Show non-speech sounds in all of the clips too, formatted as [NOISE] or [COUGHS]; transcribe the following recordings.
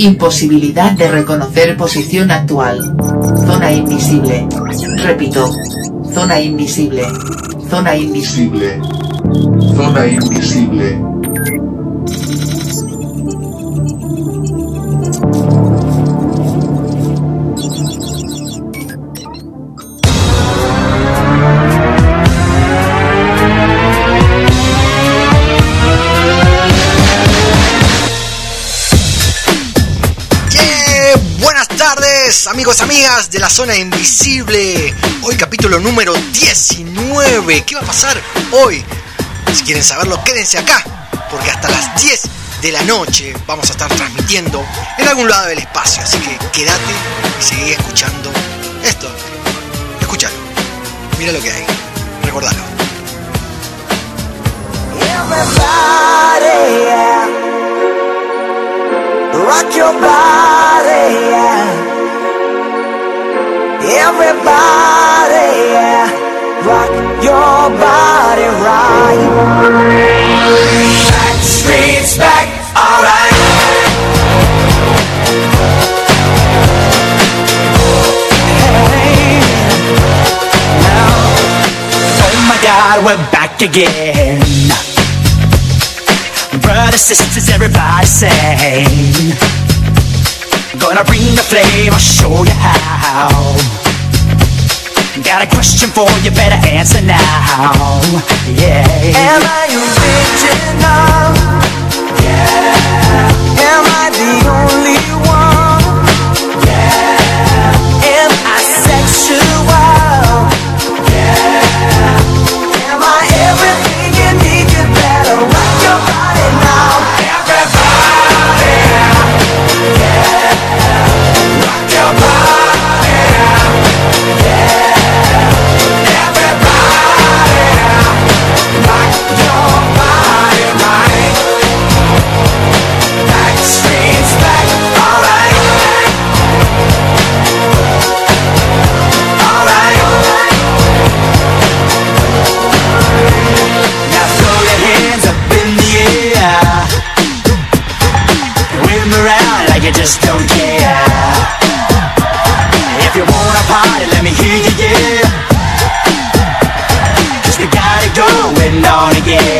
Imposibilidad de reconocer posición actual. Zona invisible. Repito. Zona invisible. Zona invisible. Zona invisible. Amigos, amigas de la zona invisible. Hoy capítulo número 19. ¿Qué va a pasar hoy? Si quieren saberlo, quédense acá, porque hasta las 10 de la noche vamos a estar transmitiendo en algún lado del espacio. Así que quédate y seguí escuchando esto. Escúchalo. Mira lo que hay. Recordalo. Everybody, yeah. Rock your body right. Back streets back, alright. Oh my God, we're back again. Brothers, sisters, everybody sing. Gonna bring the flame, I'll show you how. Got a question for you, better answer now. Yeah. Am I original? Yeah. Am I the only just don't care. If you wanna party, let me hear you, yeah. Cause we got it going on again.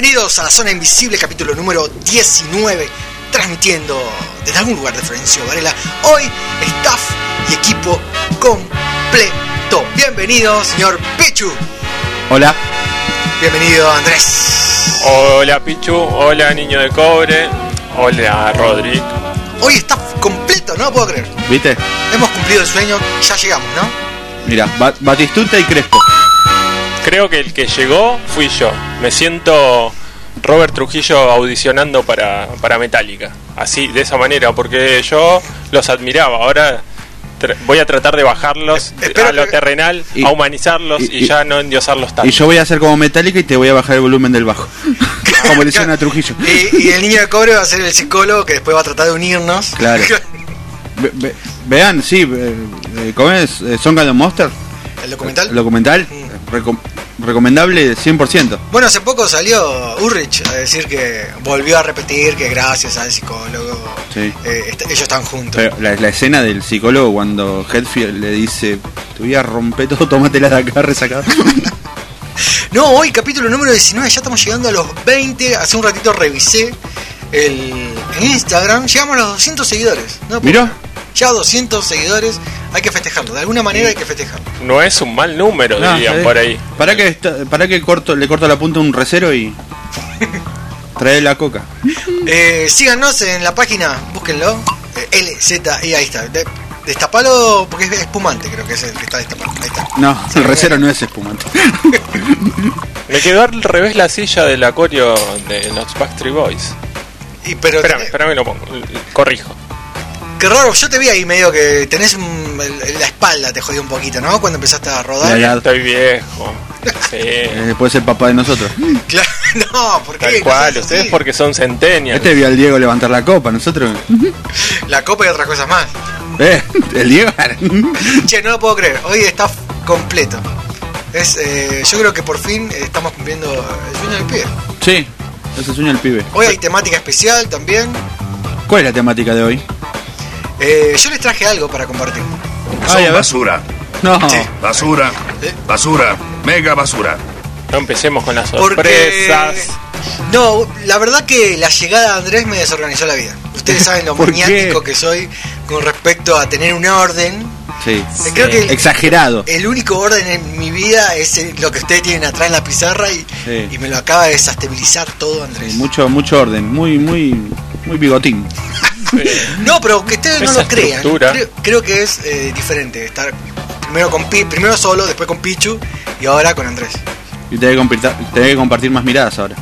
Bienvenidos a la Zona Invisible, capítulo número 19, transmitiendo desde algún lugar de Florencio Varela. Hoy, staff y equipo completo. Bienvenido, señor Pichu. Hola. Bienvenido, Andrés. Hola Pichu, hola niño de cobre, hola Rodri. Hoy staff completo, no lo puedo creer. ¿Viste? Hemos cumplido el sueño, ya llegamos, ¿no? Mira, Ba- Batistuta y Crespo. Creo que el que llegó fui yo. Me siento Robert Trujillo audicionando para, para Metallica. Así, de esa manera, porque yo los admiraba. Ahora voy a tratar de bajarlos Eh, espero a lo que- terrenal, Y- a humanizarlos y, y- y- ya no endiosarlos tanto. Y yo voy a hacer como Metallica y te voy a bajar el volumen del bajo. [LAUGHS] como le hicieron a Trujillo. Y, y el niño de cobre va a ser el psicólogo que después va a tratar de unirnos. Claro. [LAUGHS] Ve- ve- vean, sí, eh, ¿cómo es? Eh, Song of the Monster, el documental. el documental. Mm. Recom- recomendable 100%. Bueno, hace poco salió Ulrich a decir que volvió a repetir que gracias al psicólogo Sí. eh, est- ellos están juntos. Pero la, la escena del psicólogo cuando Hetfield le dice, te voy a romper todo, [LAUGHS] tómatela de acá resacado. [LAUGHS] No, hoy capítulo número 19, ya estamos llegando a los 20. Hace un ratito revisé el en Instagram, llegamos a los 200 seguidores. ¿no? Mirá. Ya 200 seguidores, hay que festejarlo, de alguna manera hay que festejarlo. No es un mal número, No, dirían eh, por ahí. ¿Para que, está- para que corto, le corto la punta a un recero y [LAUGHS] trae la coca? Eh, síganos en la página, búsquenlo, eh, LZ, y ahí está. De- destapalo porque es espumante, creo que es el que está destapado. Ahí está. No, el recero no es espumante. [LAUGHS] Me quedó al revés la silla del acorio de los Backstreet Boys. Y, pero Espérame, espérame, lo pongo. Corrijo. Qué raro, yo te vi ahí medio que tenés un- el- la espalda, te jodió un poquito, ¿no? Cuando empezaste a rodar. Ya, ya. Estoy viejo. Sí. [LAUGHS] Eh, puede ser papá de nosotros. [LAUGHS] Claro, no, porque Tal cual, ustedes porque son centennials. Este vio al Diego levantar la copa, nosotros. [LAUGHS] La copa y otras cosas más. Eh, el Diego. Che, no lo puedo creer, hoy está completo. Es, eh, yo creo que por fin eh, estamos cumpliendo el sueño del pibe. sí, ese sueño del pibe. Hoy hay temática especial también. ¿Cuál es la temática de hoy? Eh, yo les traje algo para compartir. Ay, a Son basura, No. Sí. basura, Eh. basura, mega basura. No empecemos con las Porque... sorpresas. No, la verdad que la llegada de Andrés me desorganizó la vida. Ustedes saben lo [LAUGHS] ¿Por maniático qué? que soy con respecto a tener un orden. Sí. Creo que el, Exagerado. el único orden en mi vida es lo que ustedes tienen atrás en la pizarra y, Sí. y me lo acaba de desestabilizar todo Andrés. Sí, mucho, mucho orden. Muy, muy, muy bigotín. [LAUGHS] No, pero que ustedes no Esa lo crean. Creo, creo que es eh, diferente estar primero con Pi- primero solo, después con Pichu y ahora con Andrés. Y tenés que, compartir, tenés que compartir más miradas ahora.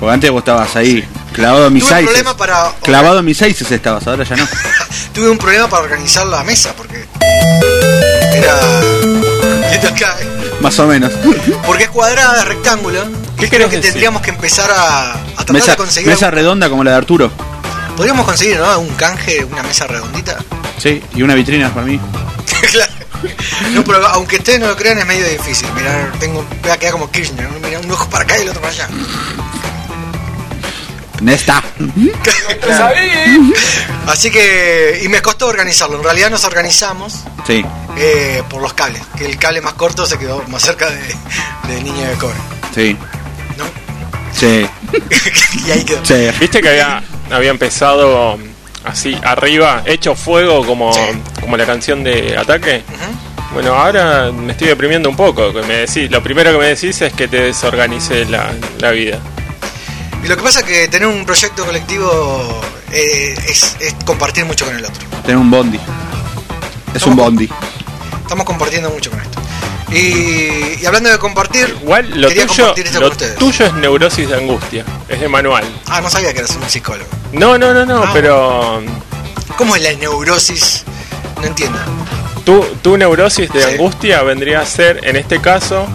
Porque antes vos estabas ahí, clavado en mis Tuve un sizes. problema para Clavado en mis sizes estabas, ahora ya no. [LAUGHS] tuve un problema para organizar la mesa porque era acá, Más o menos. porque es cuadrada, es rectángulo. ¿Qué creo que decir? tendríamos que empezar a, a tratar Mesa, de conseguir mesa redonda como la de Arturo. podríamos conseguir ¿no? un canje, una mesa redondita. Sí, y una vitrina para mí. [LAUGHS] Claro. No, pero aunque ustedes no lo crean es medio difícil. Mirar, tengo, voy a quedar como Kirchner, ¿no? Mira, un ojo para acá y el otro para allá. Nesta. Así que, y me costó organizarlo. En realidad nos organizamos Sí, eh, por los cables. Que el cable más corto se quedó más cerca de, del niño de cobre. sí, ¿No? sí, [LAUGHS] y ahí quedó. sí. Viste que había, había empezado así arriba, hecho fuego como, Sí. como la canción de Ataque. Bueno, ahora me estoy deprimiendo un poco. Que me decís, lo primero que me decís es que te desorganice la, la vida. Y lo que pasa es que tener un proyecto colectivo eh, es, es compartir mucho con el otro. Tener un bondi. Es un bondi. Estamos compartiendo mucho con esto. Y, y hablando de compartir, Igual lo quería tuyo, compartir esto lo con ustedes. tuyo es neurosis de angustia. Es de manual. Ah, no sabía que eras un psicólogo. No, no, no, no, Ah. pero ¿Cómo es la neurosis? No entiendo. tu, tu neurosis de Sí. angustia vendría a ser, en este caso,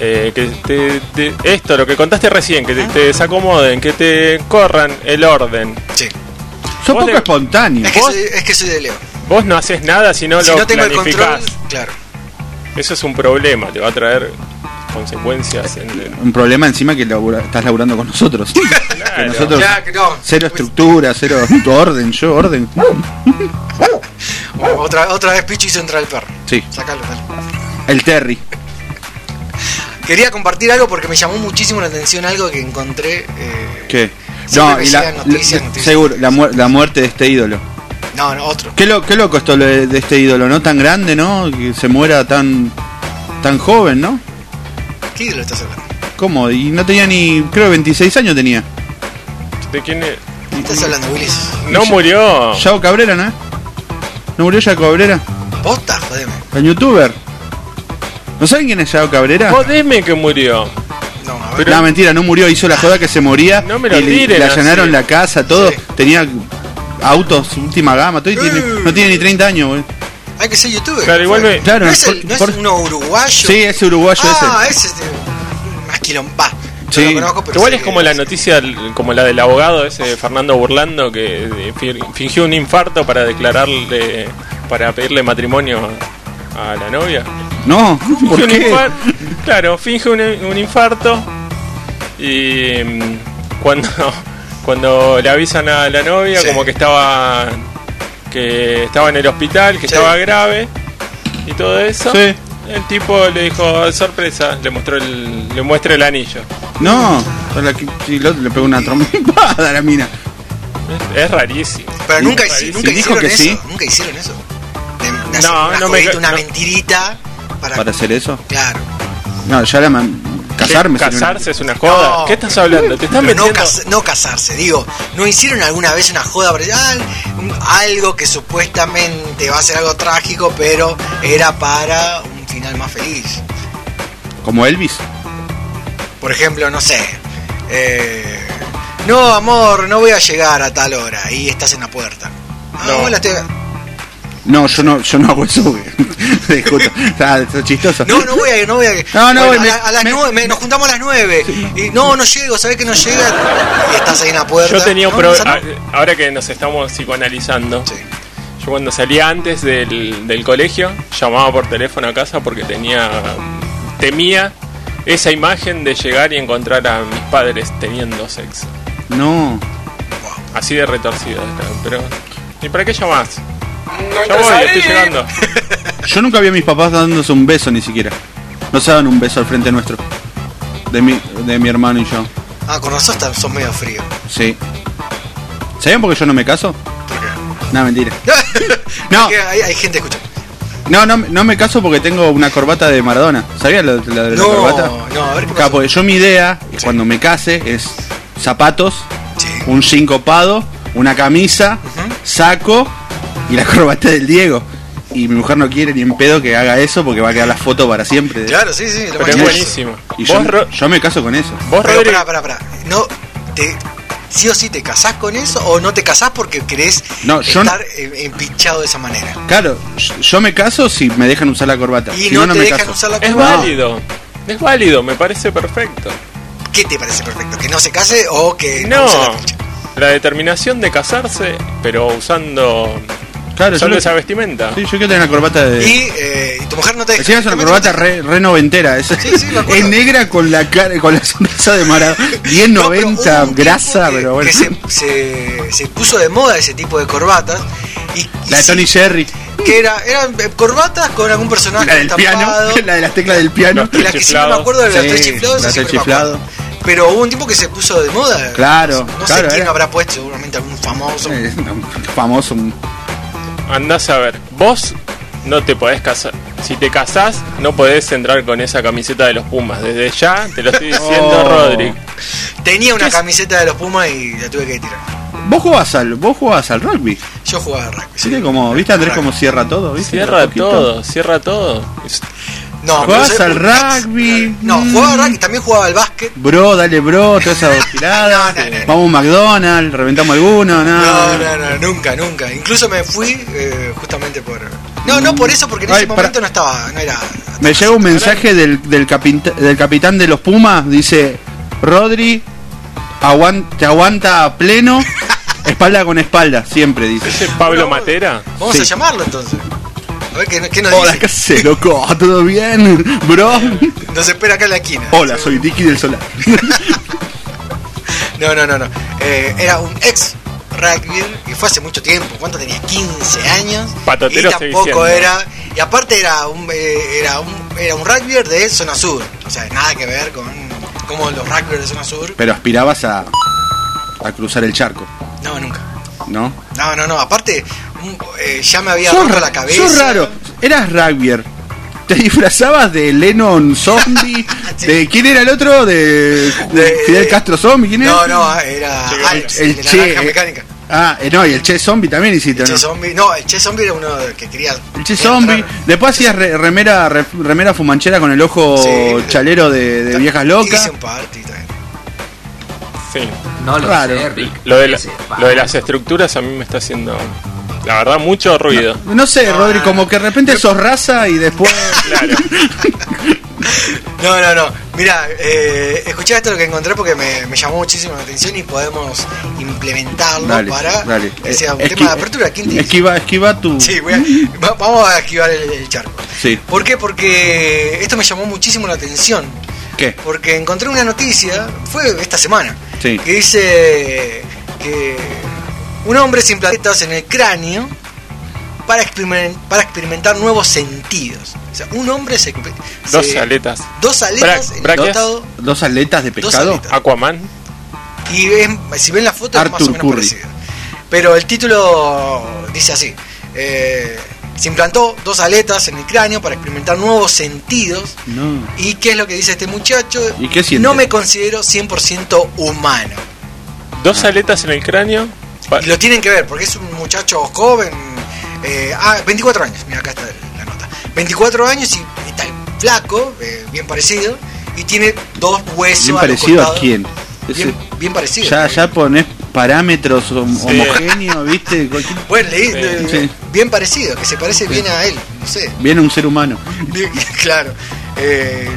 eh, que te, te- esto, lo que contaste recién, que te, te desacomoden, que te corran el orden. Sí. Vos poco de- espontáneo. Es que, soy, es que soy de Leo. Vos no haces nada si no si lo no tengo el planificás. control, claro. Eso es un problema, te va a traer consecuencias en el- Un problema encima que labura- estás laburando con nosotros. [LAUGHS] Que Claro. nosotros, Ya, que no. cero estructura, cero orden, yo orden. Otra, otra vez entrar el perro. Sí, Sacalo, dale. el Terry. Quería compartir algo porque me llamó muchísimo la atención algo que encontré. eh, ¿Qué? No, y la, noticias, la- noticias. seguro, la, muer- la muerte de este ídolo. no, no, otro. Qué, lo, qué loco esto lo de, de este ídolo, ¿no? Tan grande, ¿no? Que se muera tan tan joven, ¿no? ¿Qué lo estás hablando? ¿Cómo? Y no tenía ni, creo, 26 años tenía. ¿De quién es? ¿Qué estás hablando, Willis? No murió. Yao Cabrera, ¿no? ¿No murió Yao Cabrera? Posta, jodeme. El youtuber. ¿No saben quién es Yao Cabrera? Jodeme que murió. No, a ver. Pero- no, mentira, no murió, hizo la joda que se moría. No me lo y le- tiren le allanaron así. la casa, todo. Sí. Tenía autos, última gama, todo, y tiene- Eh. no tiene ni 30 años, güey. Hay que ser youtuber. Claro, igual me- Claro, ¿No es, el- por- es uno uruguayo? Sí, ese uruguayo Ah, ese. ese es de- más quilomba. No Sí. lo conozco, pero Igual es como la noticia, como la del abogado ese Fernando Burlando que eh, fi- fingió un infarto para declararle, para pedirle matrimonio a la novia. No, ¿por Finge un qué? claro, finge un, un infarto y mm, cuando [LAUGHS] cuando le avisan a la novia Sí. como que estaba que estaba en el hospital, que Sí. estaba grave y todo eso. Sí. El tipo le dijo, sorpresa, le mostró el, le muestra el anillo. No, a la que- y el otro le pegó una trompada a la mina. Es rarísimo. Pero nunca, hici- nunca dijo hicieron que eso. sí. Nunca hicieron eso. De, de hacer No, una no me- jodita, una no. mentirita para. Para hacer eso. Claro. No, ya la casarme. Casarse es una joda. No. ¿Qué estás hablando? Te estás no, metiendo. cas- no casarse, digo, ¿no hicieron alguna vez una joda ah, algo que supuestamente va a ser algo trágico, pero era para un final más feliz? Como Elvis. Por ejemplo, no sé, eh, no, amor, no voy a llegar a tal hora y estás en la puerta. No, No. la estoy- No, yo no, yo no hago eso. [LAUGHS] Disculpa. Está, está chistoso. no, no voy a, no voy a. No, no, Bueno, me- a, la- a las me- nueve, me- nos juntamos a las nueve y no, no llego, ¿sabés que no llega? Y estás ahí en la puerta. Yo tenía un No, pro- esa no. a- Ahora que nos estamos psicoanalizando. Sí. Yo cuando salía antes del, del colegio, llamaba por teléfono a casa porque tenía. temía esa imagen de llegar y encontrar a mis padres teniendo sexo. No. Así de retorcido. Pero. ¿Y para qué llamás? Ya voy, estoy llegando. [LAUGHS] Yo nunca vi a mis papás dándose un beso ni siquiera. No se daban un beso al frente nuestro. De mi, de mi hermano y yo. Ah, con razón sos medio frío. Sí. ¿Sabían por qué yo no me caso? ¿Por qué? No, mentira. [LAUGHS] No. Hay, hay gente escuchando. No, no, no me caso porque tengo una corbata de Maradona. ¿Sabías la de la No, corbata? no, a ver qué porque yo mi idea, cuando me case, es zapatos, Sí. un sincopado, una camisa, saco y la corbata del Diego. Y mi mujer no quiere ni en pedo que haga eso porque va a quedar la foto para siempre. de- Claro, sí, sí. lo Pero es buenísimo. Y yo, Vos, Ro- yo me caso con eso. vos Pero Rodri, pará, pará, pará. No, te, sí o sí te casás con eso o no te casás porque querés No, yo estar eh, empinchado de esa manera. Claro, yo- me caso si me dejan usar la corbata. Y si no, no, no te me dejan caso. usar la es corbata. válido. Es válido, me parece perfecto. ¿Qué te parece perfecto? ¿Que no se case o que no, No, use la la determinación de casarse, pero usando Claro, solo yo, esa vestimenta. sí, yo quiero tener una corbata de... Y, eh, y tu mujer no te deja. Es una corbata re, re noventera. Es, Sí, sí, es negra con la cara, con la sonrisa de Maradona. [LAUGHS] Bien No, pero hubo 90, un grasa, que- pero bueno. Que se, se, se puso de moda ese tipo de corbatas. Y, y La de sí, Tony Jerry. Que era, eran eh, corbatas con algún personaje La del piano. [LAUGHS] La de las teclas del piano. Los Y la que siempre me acuerdo de las Sí, tres chiflados, las esa tres chiflados. Pero hubo un tipo que se puso de moda. Claro, No claro, sé quién era. habrá puesto, seguramente algún famoso. Eh, famoso. un- Andás a ver, vos no te podés casar. Si te casás, no podés entrar con esa camiseta de los Pumas. Desde ya te lo estoy diciendo, Oh. Rodri. Tenía una camiseta de los Pumas y la tuve que tirar. Vos jugabas al, vos jugabas al rugby. Yo jugaba al rugby. sí. ¿Viste como, viste Andrés Rugby. cómo cierra todo? ¿Viste? Cierra todo, cierra todo. No, Jugabas al rugby. No, jugaba al rugby, también jugaba al básquet. Bro, dale bro, toda esa tirada. [LAUGHS] No, no, no. Vamos a un McDonald's, reventamos alguno, no. No, no, no, nunca, nunca. Incluso me fui eh, justamente por. No, no por eso, porque en Ay, ese para- momento no estaba, no era. Me llega un mensaje del, del, capita- del capitán de los Pumas, dice, Rodri, te aguanta a pleno, [LAUGHS] espalda con espalda, siempre dice. ¿Ese Pablo Matera? Vamos Sí. a llamarlo entonces. A ver qué, qué nos Hola, dice. ¿qué haces, loco? ¿Todo bien? Bro. Nos espera acá en la esquina. Hola, soy Dicky del Solar. [LAUGHS] No, no, no, no. Eh, era un ex rugby y fue hace mucho tiempo. ¿Cuánto tenía? 15 años. Patotero y tampoco era. Y aparte era un, eh, era un era un rugbyer de zona sur. O sea, nada que ver con como los rugbyers de zona sur. Pero aspirabas a, a cruzar el charco, No, nunca. ¿no? No, no, no. Aparte, un- eh, ya me había roto la cabeza. sos raro. Eras rugbyer. Te disfrazabas de Lennon Zombie. [LAUGHS] Sí. de ¿Quién era el otro? De, De- Fidel Castro Zombie. ¿Quién era? No, no, era Che, Alex, el el, de la Che, naranja eh, mecánica. Ah, eh, no, y el Che Zombie también hiciste, El ¿no? Che Zombie. No, el Che Zombie era uno que quería. El Che Zombie. entrar. Después hacías re- remera, re- remera fumanchera con el ojo Sí. chalero de, de viejas locas. Hice un party también. Sí. No lo Raro. sé, Rick. Lo de, la- Ese, lo de las estructuras a mí me está haciendo, la verdad, mucho ruido. No sé, Rodri, como que de repente sos raza y después. Claro. [LAUGHS] No, no, no. Mira, eh, escuchá esto lo que encontré porque me, me llamó muchísimo la atención y podemos implementarlo Dale, para dale. que sea un Esqui- tema de apertura. ¿Quién dice? Esquiva, esquiva tu. Sí, voy a- va- vamos a esquivar el, el charco. Sí. ¿Por qué? Porque esto me llamó muchísimo la atención. ¿Qué? Porque encontré una noticia, fue esta semana, Sí. que dice que un hombre sin planetas en el cráneo para, experimen- para experimentar nuevos sentidos. O sea, un hombre se... Dos se- aletas. Dos aletas Bra- Dos aletas de pescado. aletas. Aquaman. y es- si ven la foto es más o menos Curry. parecida. Pero el título dice así. eh, se implantó dos aletas en el cráneo para experimentar nuevos sentidos. No. ¿Y qué es lo que dice este muchacho? ¿Y qué siente? No me considero 100% humano. Dos aletas en el cráneo. Y lo tienen que ver, porque es un muchacho joven. eh, ah, 24 años, mira acá está la nota. 24 años y está flaco, eh, bien parecido. Y tiene dos huesos. ¿Bien a parecido a quién? Bien, bien parecido. Ya, ya pones parámetros hom- Sí. homogéneos, ¿viste? [LAUGHS] Bueno, leí, Sí. eh, Sí. bien parecido, que se parece bien a él, no sé. Viene un ser humano. Bien, [LAUGHS] claro. Eh,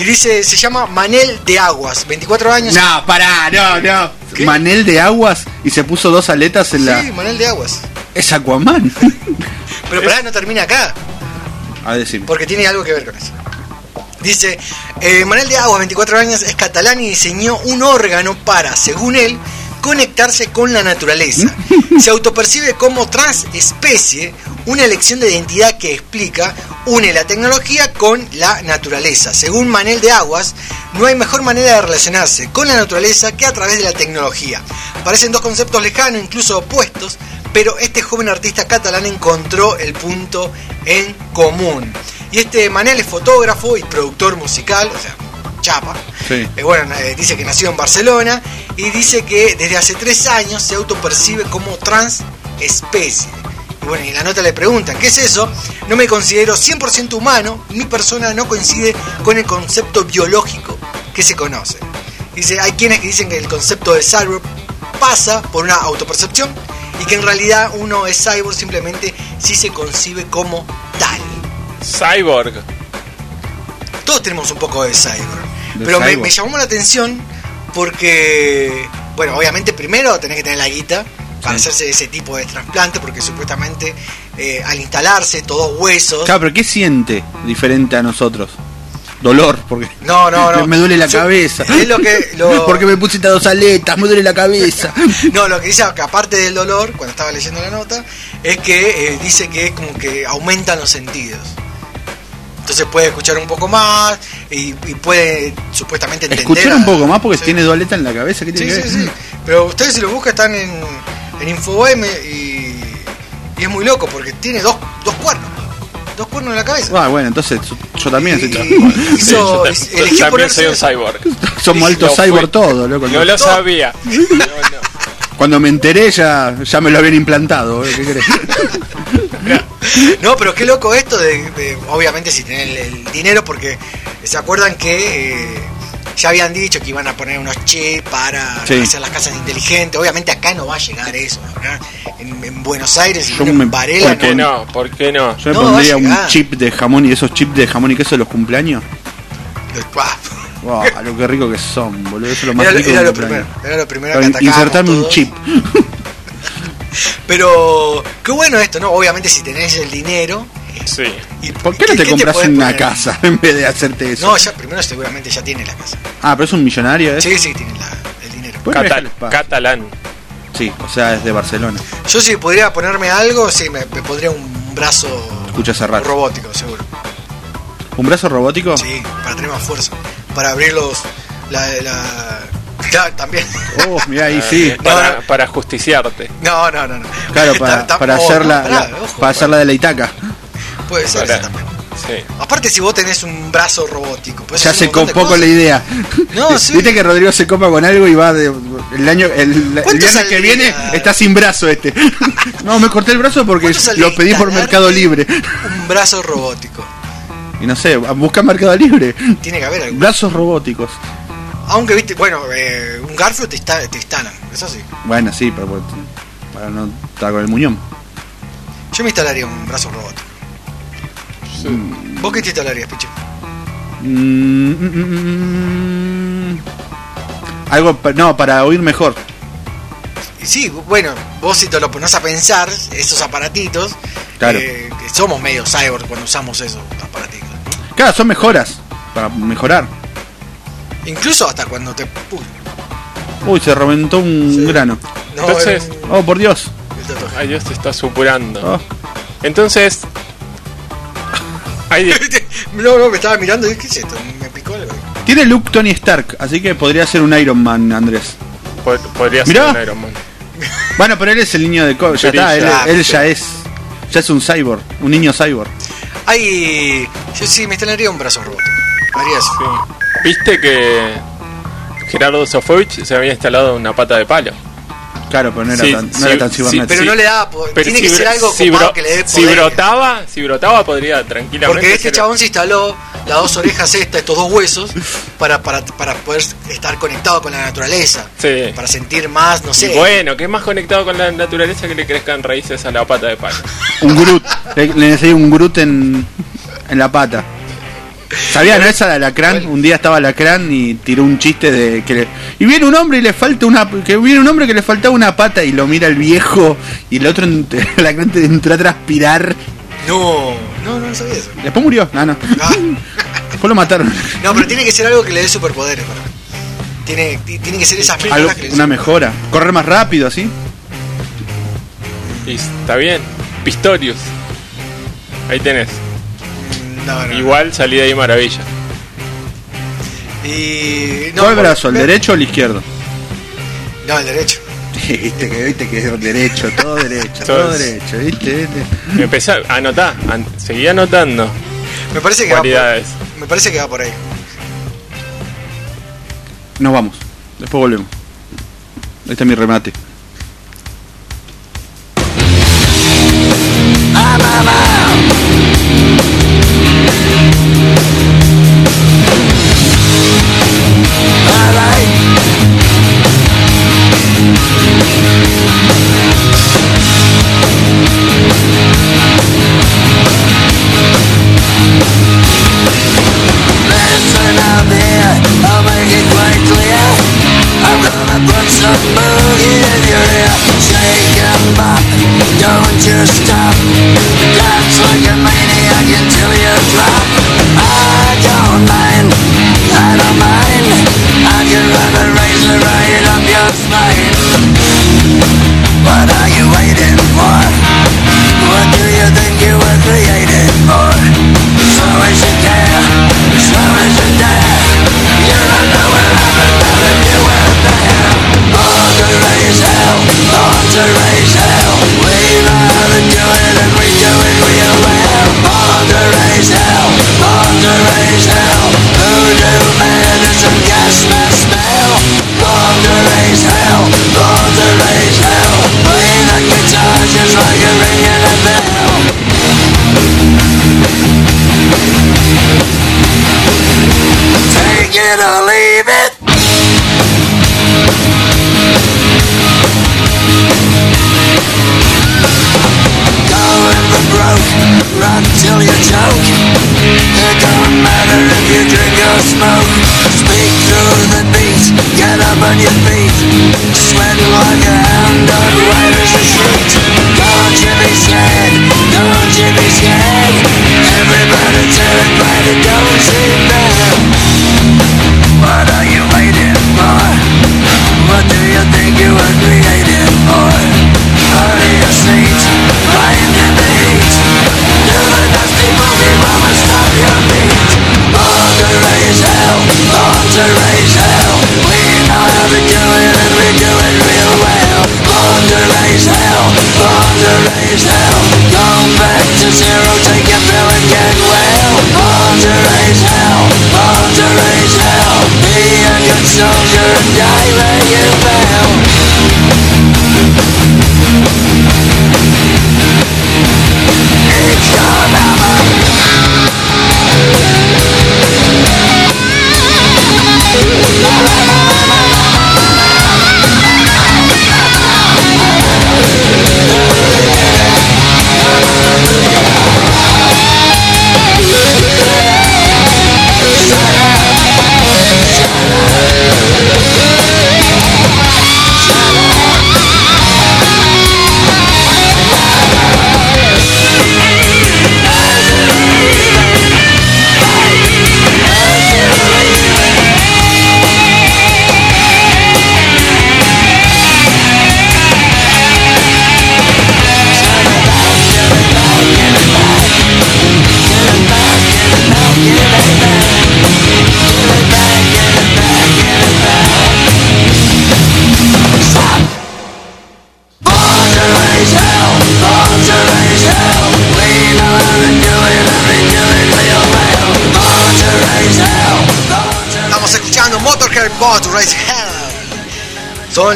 y dice, se llama Manel de Aguas, 24 años. No, pará, no, no. ¿Qué? Manel de aguas y se puso dos aletas en la. Sí, Manel de Aguas. Es Aquaman. [LAUGHS] Pero pará, no termina acá, A decir. porque tiene algo que ver con eso. Dice, eh, Manel de Aguas, 24 años, es catalán y diseñó un órgano para, según él, conectarse con la naturaleza. [LAUGHS] Se autopercibe como transespecie, una elección de identidad que explica, une la tecnología con la naturaleza. Según Manel de Aguas, no hay mejor manera de relacionarse con la naturaleza que a través de la tecnología. Parecen dos conceptos lejanos, incluso opuestos, pero este joven artista catalán encontró el punto en común. Y este Manel es fotógrafo y productor musical, o sea, chapa. Sí. Eh, bueno, eh, dice que nació en Barcelona y dice que desde hace tres años se autopercibe como transespecie. Y bueno, y en la nota le preguntan, ¿qué es eso? No me considero 100% humano, mi persona no coincide con el concepto biológico que se conoce. Dice, hay quienes que dicen que el concepto de cyborg pasa por una autopercepción y que en realidad uno es cyborg simplemente si se concibe como tal. Cyborg. Todos tenemos un poco de cyborg. Pero me, llamó la atención porque, bueno, obviamente primero tenés que tener la guita para Sí. hacerse ese tipo de trasplante porque supuestamente eh, al instalarse todos huesos... Claro, pero ¿qué siente diferente a nosotros? Dolor, porque No, no, [LAUGHS] no. me duele la Yo- cabeza. [LAUGHS] Es lo que... lo- [LAUGHS] Porque me pusiste dos aletas, me duele la cabeza. No, lo que dice que aparte del dolor, cuando estaba leyendo la nota, es que eh, dice que es como que aumentan los sentidos. Entonces puede escuchar un poco más y, y puede supuestamente entender. Escuchar a- un poco más porque sí. tiene dos aletas en la cabeza. ¿Qué Sí, tiene sí, que sí. ver? Pero ustedes si lo buscan están en, en Infobm y, y es muy loco porque tiene dos, dos cuernos. Dos cuernos en la cabeza. Ah, bueno, entonces yo también soy Y- tra- [LAUGHS] hizo- Sí, yo ta- eligió yo también ponerse soy un cyborg. Somos altos cyborg todos, loco. No lo sabía. [LAUGHS] No, no. Cuando me enteré ya, ya me lo habían implantado. ¿eh? ¿Qué crees? [LAUGHS] No, pero qué loco esto de, de- obviamente si tienen el, el dinero porque se acuerdan que eh, ya habían dicho que iban a poner unos chips para Sí. hacer las casas inteligentes. Obviamente acá no va a llegar eso. En, en Buenos Aires, Yo en me- Varela, ¿Por qué no? ¿Por qué no? Yo me No, pondría un chip de jamón y esos chips de jamón y queso de los cumpleaños. Ah, Wow, lo que rico que son, boludo. Eso es lo más Era, rico era de lo primero, era lo primero que atacábamos Insertarme un todos. chip. [LAUGHS] Pero qué bueno esto, ¿no? Obviamente si tenés el dinero. Sí. y- ¿Por qué no te compras una poner? casa [LAUGHS] en vez de hacerte eso? No, ya primero seguramente ya tiene la casa. Ah, pero es un millonario, ¿eh? Sí, sí, tiene la- el dinero. Catal- catalán. Sí, o sea, es de Barcelona. Yo si podría ponerme algo, sí, me, me pondría un brazo Escucha robótico, seguro. ¿Un brazo robótico? Sí, para tener más fuerza. Para abrir los. La, la... Claro, también. Oh, mirá ahí sí. Eh, para, para justiciarte. No, no, no. no. Claro, para, Está- está- para oh, hacer no, la, pará, la- ojo, para hacer la de la Itaca. Puede ser también. Sí. Aparte, si vos tenés un brazo robótico, pues Ya se con la idea. No, [LAUGHS] sí. Viste que Rodrigo se copa con algo y va de, el año el, el ¿Cuánto viernes que viene está sin brazo este. [LAUGHS] No, me corté el brazo porque ¿Cuánto saldría lo pedí por Mercado Libre. Un brazo robótico. Y no sé, busca Mercado Libre. Tiene que haber algo. Brazos robóticos. Aunque, viste, bueno, eh, un Garfield te, te instalan, eso sí. Bueno, sí, pero pues, para no estar con el muñón. Yo me instalaría un brazo robótico. ¿Vos qué te instalarías, Piche? Mm, mm, mm, mm. Algo, pa- no, para oír mejor. Y sí, bueno, vos si te lo pones a pensar, esos aparatitos, Claro. eh, que somos medio cyborg cuando usamos esos aparatitos. Claro, son mejoras. Para mejorar. Incluso hasta cuando te... Uy, Uy, se reventó un Sí. grano. no, Entonces- Oh, por Dios. Ay, Dios te está supurando. Oh. Entonces. Hay [LAUGHS] no, no, me estaba mirando y dije, ¿qué es esto? Me picó algo. Tiene look Tony Stark, así que podría ser un Iron Man, Andrés. po- podría Mirá. ser un Iron Man. Bueno, pero él es el niño de co- ya está, él, él ya es ya es un cyborg, un niño cyborg. Hay... Yo sí me instalaría un brazo robótico. Haría. ¿Viste que Gerardo Sofovich se había instalado una pata de palo? Claro, pero no era Sí, tan, no sí, era tan sí, cibernético. Pero Sí. no le da... po- Pero tiene si que ser algo si, bro- que le dé si poder. brotaba, si brotaba podría tranquilamente Porque este ser- chabón se instaló las dos orejas estas, estos dos huesos, para, para, para poder estar conectado con la naturaleza. Sí. Para sentir más, no sé. Bueno, que es más conectado con la naturaleza que le crezcan raíces a la pata de palo. Un Groot, le, le necesité un Groot en, en la pata. ¿Sabía, no? Esa de Alacrán, un día estaba Alacrán y tiró un chiste de que le- y viene un hombre y le falta una que viene un hombre que le faltaba una pata y lo mira el viejo y el otro [LAUGHS] Alacrán te entró a transpirar. No, no, no sabía eso. Después murió, no, no. Ah, Después lo mataron. no, pero tiene que ser algo que le dé superpoderes. Para. mí. Tiene, ti- tiene que ser esas Algo- mejoras que una mejora. Correr más rápido, así. Y está bien. Pistorius. Ahí tenés. No, no. Igual salí de ahí maravilla. Y. No, ¿Cuál por- brazo? ¿El derecho o el izquierdo? No, el derecho. [LAUGHS] Viste que, viste que es derecho, todo derecho, [LAUGHS] Todo derecho, ¿viste? ¿Viste? Empecé a anotar. an- seguí anotando Me parece que va por, me parece que va por ahí. Nos vamos. Después volvemos. Este es mi remate. Listen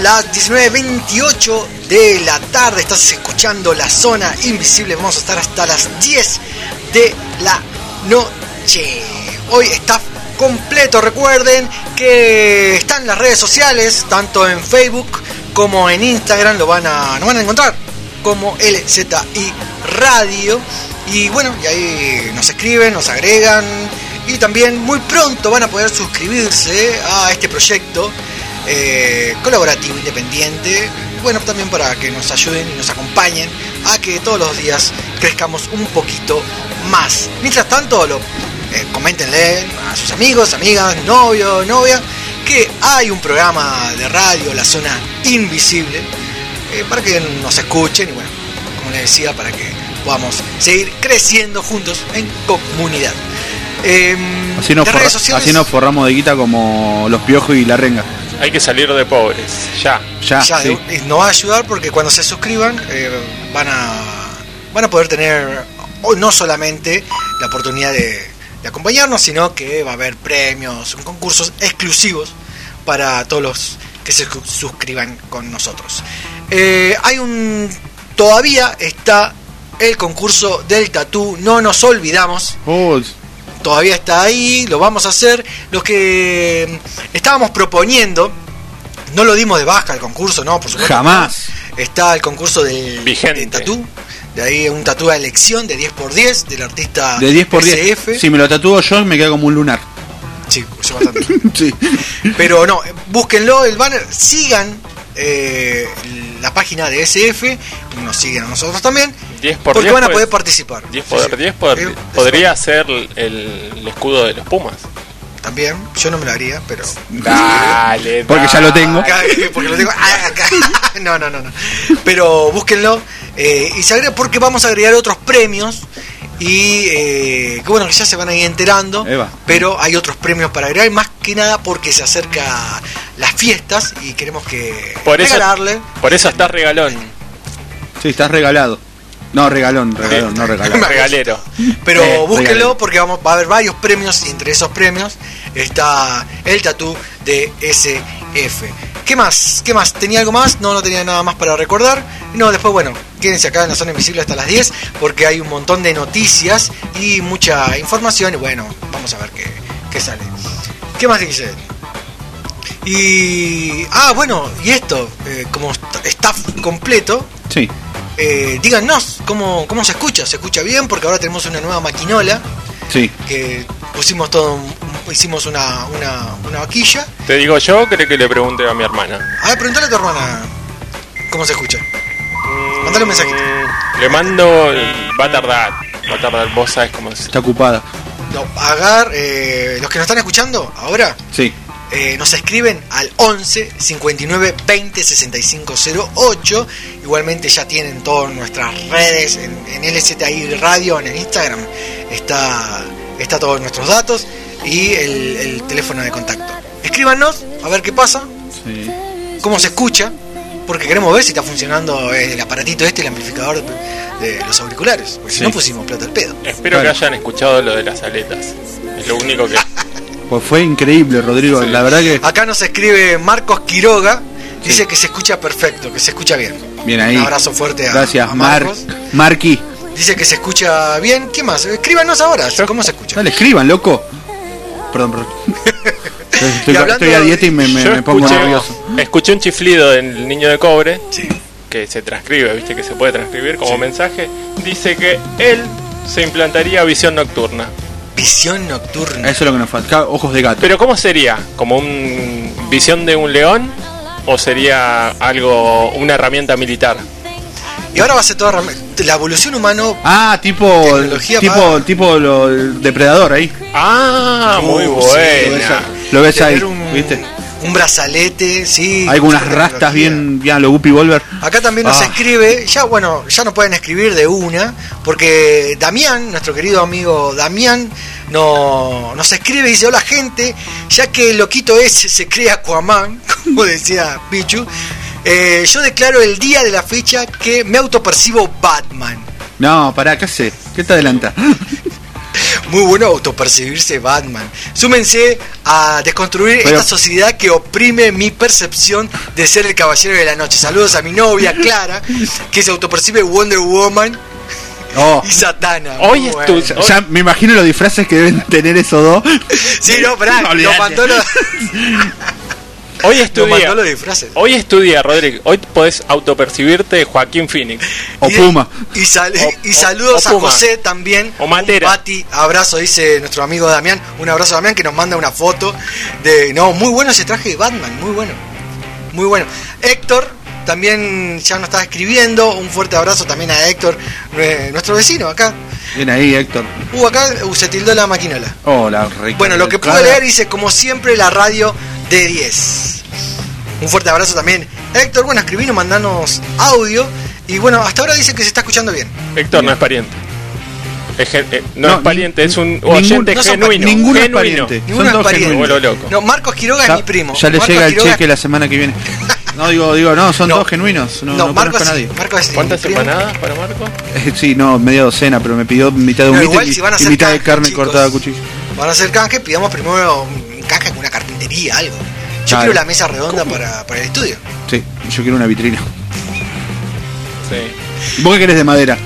Las 19.28 de la tarde. Estás escuchando la zona invisible. Vamos a estar hasta las 10 de la noche. Hoy está completo. Recuerden que están las redes sociales, tanto en Facebook como en Instagram. Lo van a, nos van a encontrar como LZI Radio. Y bueno, y ahí nos escriben, nos agregan. Y también muy pronto van a poder suscribirse a este proyecto eh, colaborativo, independiente. Bueno, también para que nos ayuden y nos acompañen a que todos los días crezcamos un poquito más. Mientras tanto, lo, eh, coméntenle a sus amigos, amigas, novio, novia, que hay un programa de radio, La Zona Invisible, eh, para que nos escuchen y bueno, como les decía, para que podamos seguir creciendo juntos en comunidad. Em, Así nos, redes sociales, así nos forramos de guita como los piojos y la renga. Hay que salir de pobres, ya. Ya, ya, sí. nos va a ayudar porque cuando se suscriban eh, van a van a poder tener o no solamente la oportunidad de, de acompañarnos, sino que va a haber premios, concursos exclusivos para todos los que se su- suscriban con nosotros. Eh, hay un todavía está el concurso del tatú, no nos olvidamos Oh, todavía está ahí, lo vamos a hacer. Lo que mm, estábamos proponiendo, no lo dimos de baja el concurso, no, por supuesto. Jamás. Está el concurso del Vigente. del tatú, de ahí un tatú a elección de 10x10 del artista de 10 por 10. SF. Si me lo tatúo yo, me queda como un lunar. Sí, bastante. [LAUGHS] Sí. Pero no, búsquenlo, el banner, sigan eh, la página de SF, nos siguen a nosotros también, 10 por porque 10 van a poder participar. 10 Sí, por sí. 10 pod- Eh, podría ser el, el escudo de los Pumas. También, yo no me lo haría, pero... Dale, [LAUGHS] Porque ya lo tengo. [LAUGHS] Porque lo tengo ah, acá. [LAUGHS] No, no, no, no. Pero búsquenlo eh, y se agrega porque vamos a agregar otros premios y eh, que bueno que ya se van a ir enterando. Eva. Pero hay otros premios para agregar, más que nada porque se acerca las fiestas y queremos que Por eso, regalarle. por eso está regalón, Sí, estás regalado. No, regalón, regalón, no regalado. [LAUGHS] regalero. Pero Eh, búsquenlo regalo. porque vamos, va a haber varios premios y entre esos premios está el tatú de SF. ¿Qué más? ¿Qué más? ¿Tenía algo más? No, no tenía nada más para recordar. No, después, bueno, quédense acá en la zona invisible hasta las 10 porque hay un montón de noticias y mucha información y bueno, vamos a ver qué, qué sale. ¿Qué más dice? Y... Ah, bueno, y esto, eh, como st- staff completo, Sí. eh, díganos cómo, cómo se escucha. ¿Se escucha bien? Porque ahora tenemos una nueva maquinola Sí. que pusimos todo, un- hicimos una, una, una vaquilla. Te digo yo, creo que le pregunte a mi hermana. A ver, preguntale a tu hermana cómo se escucha. Mandale un mensajito. Mm, Le mando, va a tardar, va a tardar, vos sabes cómo es. Está ocupada. No, agar, eh, los que nos están escuchando ahora, Sí. eh, nos escriben al 11 59 20 65 08. Igualmente ya tienen todas nuestras redes en, en LZI Radio, en el Instagram. Está, está todos nuestros datos y el, el teléfono de contacto. Escríbanos a ver qué pasa, sí. cómo se escucha. porque queremos ver si está funcionando el aparatito este, el amplificador de, de los auriculares. Porque si no pusimos plata al pedo. Espero que hayan escuchado lo de las aletas. Es lo único que. [LAUGHS] Pues fue increíble, Rodrigo. Sí. La verdad que. Acá nos escribe Marcos Quiroga, dice que se escucha perfecto, que se escucha bien. Bien ahí. Un abrazo fuerte a, Gracias, a Mar Marcos. Marqui. Dice que se escucha bien. ¿Qué más? Escríbanos ahora, ¿cómo se escucha? Dale, escriban, loco. Perdón, perdón. [LAUGHS] Estoy, hablando estoy a dieta y me, me- Yo me pongo escuché, nervioso. escuché un chiflido del niño de cobre Sí. que se transcribe, viste que se puede transcribir como mensaje. Dice que él se implantaría visión nocturna. Visión nocturna. Eso es lo que nos falta. Ojos de gato. Pero ¿cómo sería? ¿Como un visión de un león? ¿O sería algo, una herramienta militar? Y ahora va a ser toda la evolución humano. Ah, tipo. Tecnología Tipo, para- tipo lo, el depredador ahí. Ah, muy Uh, Lo ves, buena. a- lo ves ahí, un, ¿viste? un brazalete, sí. Hay unas super rastas bien, bien a lo Guppy Volver. Acá también nos Ah. escribe, ya bueno, ya nos pueden escribir de una, porque Damián, nuestro querido amigo Damián, no, nos escribe y dice, hola gente, ya que el loquito ese se cree Aquaman, [LAUGHS] como decía Pichu, eh, yo declaro el día de la fecha que me autopercibo Batman. No, pará, ¿qué hace? ¿Qué te adelanta? [LAUGHS] Muy bueno autopercibirse Batman. Súmense a desconstruir Pero- esta sociedad que oprime mi percepción de ser el caballero de la noche. Saludos a mi novia Clara, que se autopercibe Wonder Woman Oh, y Satana. Hoy es bueno. tu- ya me imagino los disfraces que deben tener esos dos. Sí, no, pará, [LAUGHS] No, nos olvidate. mandó los, [LAUGHS] Hoy es tu nos día. mandó los disfraces. Hoy es tu día, Rodrigo. Hoy podés autopercibirte Joaquín Phoenix. O Y- Puma. Y, sal- O- y saludos o a. José también. O Matera. Un Pati, abrazo, dice nuestro amigo Damián. Un abrazo a Damián que nos manda una foto de. No, muy bueno ese traje de Batman, muy bueno. Muy bueno. Héctor también ya nos está escribiendo. Un fuerte abrazo también a Héctor, nue- nuestro vecino acá. Bien ahí, Héctor. Uh, acá uh, se tildó la maquinola. Oh, la rica Bueno, lo que pude leer dice, como siempre, la radio de 10. Un fuerte abrazo también. Héctor, bueno, escribinos, mandanos audio. Y bueno, hasta ahora dice que se está escuchando bien. Héctor no es pariente. Es eh, no, No, es pariente, es un ningún- oyente no son pa- genuino. ninguno es genuino. pariente. Ninguno Son es pariente. loco. No, Marcos Quiroga es mi primo. ya le Marcos llega el Quiroga- cheque la semana que viene. [LAUGHS] No, digo, digo, no, son No. todos genuinos. No, No, no, Marcos, conozco a nadie. Es ¿Cuántas empanadas para Marco? Eh, Sí, no, media docena, pero me pidió mitad de un igual y, si van a y hacer mitad de carne chicos. cortada a cuchillo. Van a hacer canje, pidamos primero un canje con una carpintería, algo. Yo Claro. quiero la mesa redonda para, para el estudio. Sí, yo quiero una vitrina. Sí. ¿Vos qué querés de madera?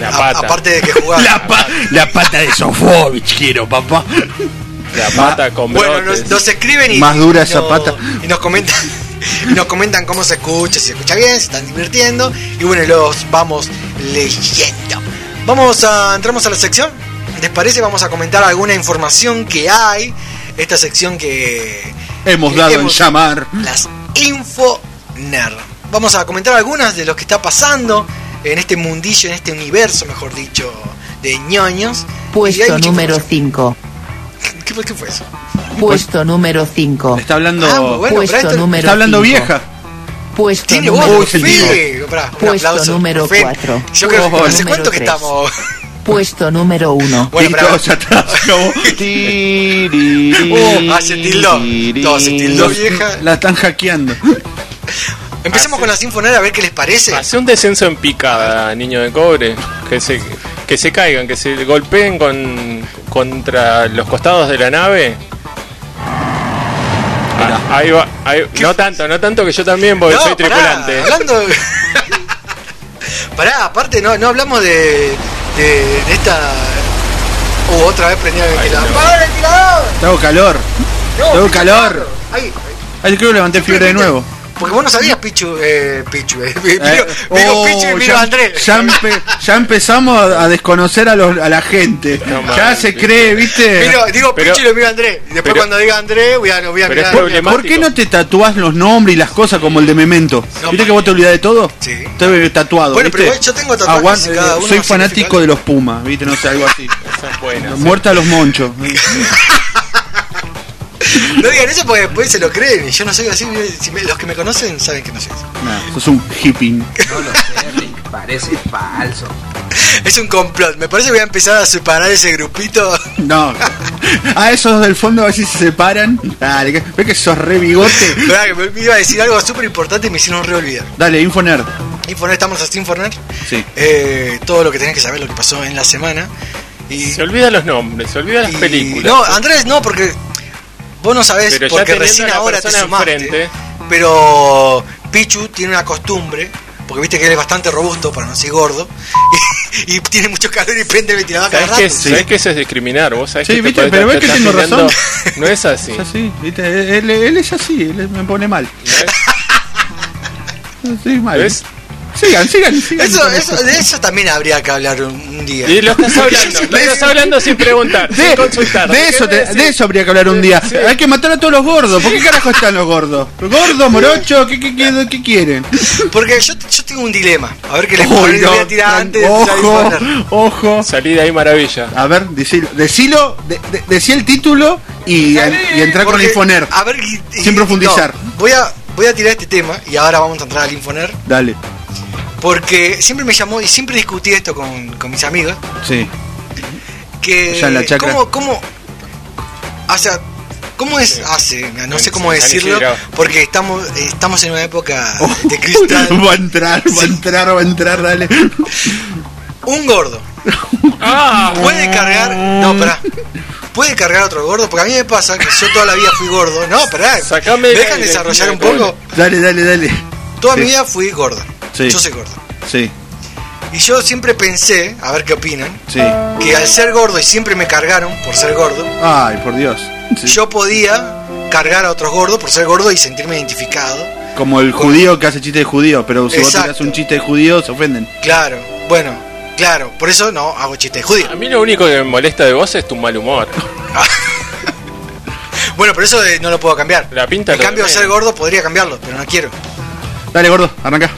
La A- pata. aparte de que jugar. [LAUGHS] La, pa- la pata de Sofovich quiero, papá. La pata con Bueno, brotes. nos, nos escriben y. Más dura y esa nos- pata. Y nos comentan. Y [LAUGHS] nos comentan cómo se escucha, si se escucha bien, se están divirtiendo. Y bueno, los vamos leyendo. Vamos a. Entramos a la sección. ¿Les parece? Vamos a comentar alguna información que hay. Esta sección que. Hemos que dado en llamar. Las Info Nerd. Vamos a comentar algunas de lo que está pasando en este mundillo, en este universo, mejor dicho, de ñoños. Puesto número información. 5. ¿Qué, fue- qué fue eso? Puesto número 5. Está hablando. Ah, bueno, Puesto esto- número está hablando cinco. vieja. Puesto Tiene voz número sentido. fe. Pará, Puesto aplauso. número Fe. cuatro. Yo creo que Puesto hace número cuánto que tres. estamos. Puesto número 1. Bueno, y pará. todos atrás. [LAUGHS] Oh, ah, se tildó. Todo se tildó, vieja. La están hackeando. Empecemos con las Infoner a ver qué les parece. Hace un descenso en picada, niño de cobre. Que se, que se caigan, que se golpeen con, contra los costados de la nave. Ah, ahí va. ahí- no tanto, no tanto que yo también, porque soy pará, tripulante. Hablando. de- [LAUGHS] pará, aparte, no, no hablamos de, de, de esta. Uh, otra vez prendía el ventilador. no. ¡Apaga el ventilador! Tengo calor. No, Tengo calor. claro. Ay, Ay, creo que levanté fiebre de nuevo. Porque vos no sabías, Pichu. Eh, Pichu, eh. Vino, [LAUGHS] Eh, oh, Pichu y vino ya, Andrés. Ya, empe- ya empezamos a, a desconocer a, los, a la gente. No, ya se sí. cree, ¿viste? Vino- digo Pero- Pichu y lo miro a Andrés. Y después pero- cuando diga Andrés, voy a, voy a mirar. ¿Por qué no te tatuás los nombres y las cosas como el de Memento? No, ¿Viste que vos te olvidás de todo? Sí. Estoy tatuado. Bueno, ¿viste? pero igual yo tengo tatuajes Soy fanático de los Pumas, ¿viste? No sé, algo así. Esa es buena. Muerta a los monchos. [LAUGHS] No digan eso porque después se lo creen. Y yo no soy así. si me- los que me conocen saben que no soy así. Nah, sos un hippie. parece falso. Es un complot. Me parece que voy a empezar a separar ese grupito. No. Ah, esos del fondo a ver si se separan. Dale, ves que sos re bigote. Esperá, que me iba a decir algo súper importante y me hicieron re olvidar. Dale, Infonerd. Infoner, estamos así Infoner. Sí. Eh, todo lo que tenés que saber, lo que pasó en la semana. Y, Se olvida los nombres, se olvida las y- películas. No, Andrés, no, porque vos no sabés, Pero porque recién ahora te sumaste. enfrente. Pero Pichu tiene una costumbre, porque viste que él es bastante robusto, para no decir gordo, [LAUGHS] y, y tiene mucho calor y prende el ventilador cada ¿Sabés que, rato. ¿Sabés que eso es discriminar? ¿Vos sabés Sí, que te viste, podés- pero te ves que tengo razón. [LAUGHS] No es así. Es así, ¿viste? Él, él es así, él me pone mal. Sí, mal. ¿Ves? Sigan, sigan, sigan. Eso, eso, de eso también habría que hablar un, un día. Y lo estás hablando, [LAUGHS] lo estás hablando sin preguntar, sin De, consultar. de eso, de eso habría que hablar un día. Hay que matar a todos los gordos. ¿Por qué carajo están los gordos? ¿Gordos, morochos? ¿Qué, qué, qué, qué quieren? Porque yo, yo tengo un dilema. A ver qué les voy no, a tirar antes ojo, ojo. Salí de ahí maravilla. A ver, decilo, decilo de, de- decí el título y, y entrar con Porque, Infoner. A ver, y- y- Sin profundizar. no, voy, a, voy a tirar este tema y ahora vamos a entrar al Infoner. Dale, Porque siempre me llamó y siempre discutí esto con, con mis amigos. sí. Que, Ya en la chacra. ¿Cómo, cómo, o sea, ¿cómo es hace? No sé cómo decirlo, porque estamos, estamos en una época Oh, de cristal. [LAUGHS] va a entrar, va a entrar, va a entrar, dale. Un gordo [LAUGHS] ¡Ah! puede cargar. No, pará. Puede cargar a otro gordo, porque a mí me pasa que yo toda la vida fui gordo. No, pará. Sacame ¿Me el dejan desarrollar un poco? Dale, dale, dale. Toda Sí. mi vida fui gordo. Sí. Yo soy gordo. Sí, Y yo siempre pensé, a ver qué opinan, sí. que al ser gordo y siempre me cargaron por ser gordo, Ay, por Dios. Sí. yo podía cargar a otros gordos por ser gordo y sentirme identificado. Como el judío que hace chiste de judío, pero si vos Exacto. tirás un chiste de judío, se ofenden. Claro, bueno, claro, por eso no hago chistes de judío. A mí lo único que me molesta de vos es tu mal humor. [LAUGHS] Bueno, pero eso no lo puedo cambiar. La pinta En cambio, de ser gordo podría cambiarlo, pero no quiero. Dale, gordo, arranca.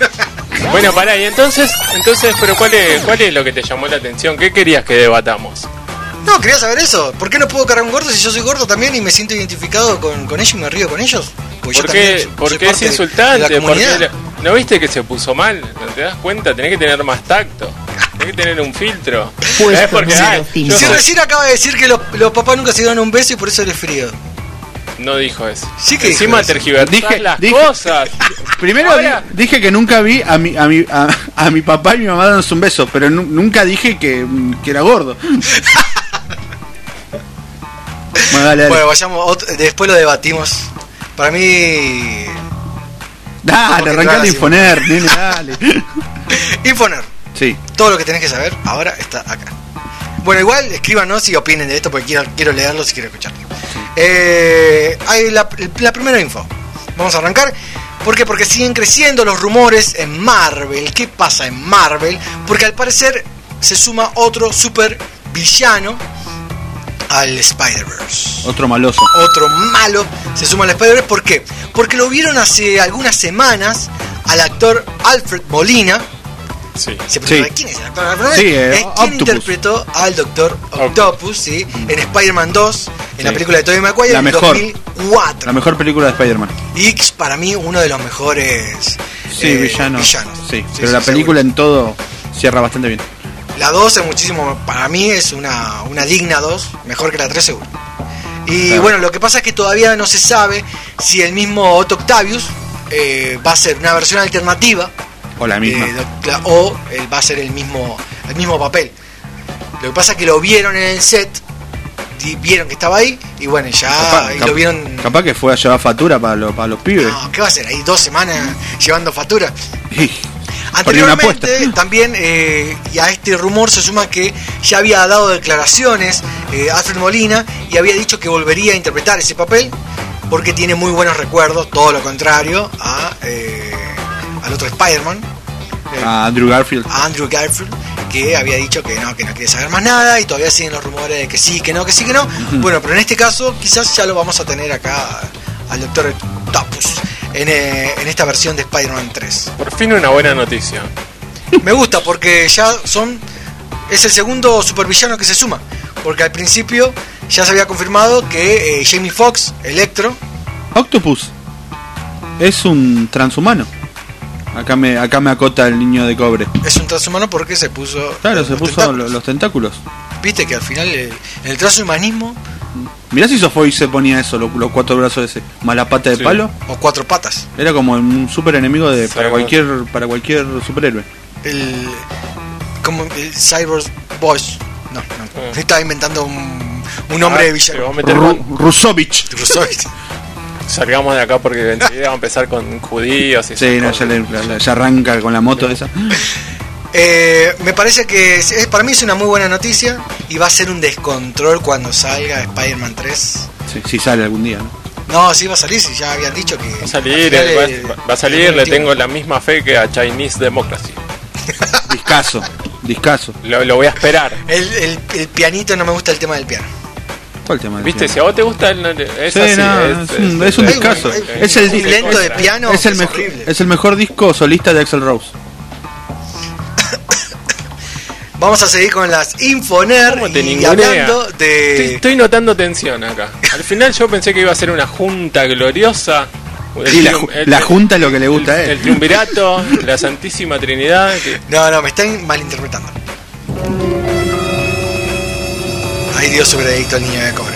[LAUGHS] Bueno, pará, y entonces, entonces, pero ¿cuál es, cuál es lo que te llamó la atención? ¿Qué querías que debatamos? No, quería saber eso. ¿Por qué no puedo cargar un gordo si yo soy gordo también y me siento identificado con, con ellos y me río con ellos? Porque yo ¿Por qué, soy- soy es insultante? de la ¿Por qué comunidad. lo- ¿No viste que se puso mal? ¿No te das cuenta? Tenés que tener más tacto. Tenés que tener un filtro. ¿Sabés por qué? yo Si recién acaba de decir que los, los papás nunca se dieron un beso y por eso eres frío. No dijo eso. Sí que Encima tergiversás Dije- las dije- cosas. Primero Ahora- di- dije que nunca vi a mi, a, mi, a, a mi papá y mi mamá dándose un beso, pero nu- nunca dije que, que era gordo. [LAUGHS] bueno, dale, dale. Bueno, vayamos, después lo debatimos. Para mí, dale, ¿cómo que arrancá de imponer, nene, dale. [LAUGHS] Infoner. Sí, Todo lo que tenés que saber ahora está acá. Bueno, igual escríbanos y opinen de esto porque quiero, quiero leerlos y quiero escucharlos. Eh, hay la, la primera info. Vamos a arrancar. ¿Por qué? Porque siguen creciendo los rumores en Marvel. ¿Qué pasa en Marvel? Porque al parecer se suma otro super villano al Spider-Verse. otro maloso. Otro malo se suma al Spider-Verse. ¿Por qué? Porque lo vieron hace algunas semanas al actor Alfred Molina. Sí. Se pregunta, Sí. ¿quién es el actor Sí, eh, es quien Octopus. interpretó al Doctor Octopus, ¿sí? en Spider-Man 2, en la película de Tobey Maguire La en mejor. 2004. La mejor película de Spider-Man. Y para mí uno de los mejores Sí, eh, villano. villanos. Sí, Sí, pero sí, la película seguro. en todo cierra bastante bien. La 2 es muchísimo, para mí es una, una digna 2, mejor que la 3 seguro. Y Claro. bueno, lo que pasa es que todavía no se sabe si el mismo Otto Octavius eh, va a ser una versión alternativa O la misma. la- o él va a ser el mismo, el mismo papel. Lo que pasa es que lo vieron en el set, vieron que estaba ahí, y bueno, ya Capaz, y lo vieron... capaz que fue a llevar factura para, los para los pibes. No, ¿qué va a hacer? Ahí dos semanas llevando factura. Anteriormente también eh, y a este rumor se suma que ya había dado declaraciones eh, Alfred Molina y había dicho que volvería a interpretar ese papel porque tiene muy buenos recuerdos, todo lo contrario a eh, al otro Spider-Man, eh, A Andrew Garfield. a Andrew Garfield, que había dicho que no, que no quiere saber más nada y todavía siguen los rumores de que sí, que no, que sí, que no. Bueno, pero en este caso quizás ya lo vamos a tener acá al Doctor Octopus en, eh, en esta versión de Spider-Man 3. Por fin una buena noticia. Me gusta porque ya son. Es el segundo supervillano que se suma. Porque al principio ya se había confirmado que eh, Jamie Foxx, Electro, Octopus es un transhumano. Acá me, acá me acota el niño de cobre. Es un transhumano porque se puso. Claro, se los puso tentáculos. los tentáculos. Viste que al final eh, en el transhumanismo Mirá si Sofoy se ponía eso, lo- los, cuatro brazos ese, más la pata de Sí. palo. o cuatro patas. Era como un super enemigo de, para cualquier para cualquier superhéroe. El. como el Cyber Boys. No, no. Ah. Estaba inventando un, un nombre de Ah, te villano. voy a meter Ru- con- Rusovich. Rusovich. Salgamos de acá porque enseguida vamos a empezar con judíos y Sí, no, ya, le- la- ya arranca con la moto esa. [LAUGHS] Eh, me parece que es- es- para mí es una muy buena noticia y va a ser un descontrol cuando salga Spider-Man 3. Sí, si sale algún día, ¿no? No, sí va a salir, si ya habían dicho que. Va a salir, va, va a salir, le 21. tengo la misma fe que a Chinese Democracy. Discaso, discaso. Lo, lo voy a esperar. El, el- el pianito no me gusta el tema del piano. ¿Cuál tema? ¿Viste? Si a vos te gusta el. Es Sí, así, no, es un- es un discazo. hay Es el lento de es- piano. es el mejor horrible. es el mejor disco solista de Axel Rose. [COUGHS] Vamos a seguir con las Infoner hablando Estoy, de. estoy notando tensión acá. Al final yo pensé que iba a ser una junta gloriosa. La, el- junta es lo que le gusta a el, el triunvirato, la Santísima Trinidad. que- No, no, me están malinterpretando. Ay Dios, su veredicto al niño de cobre.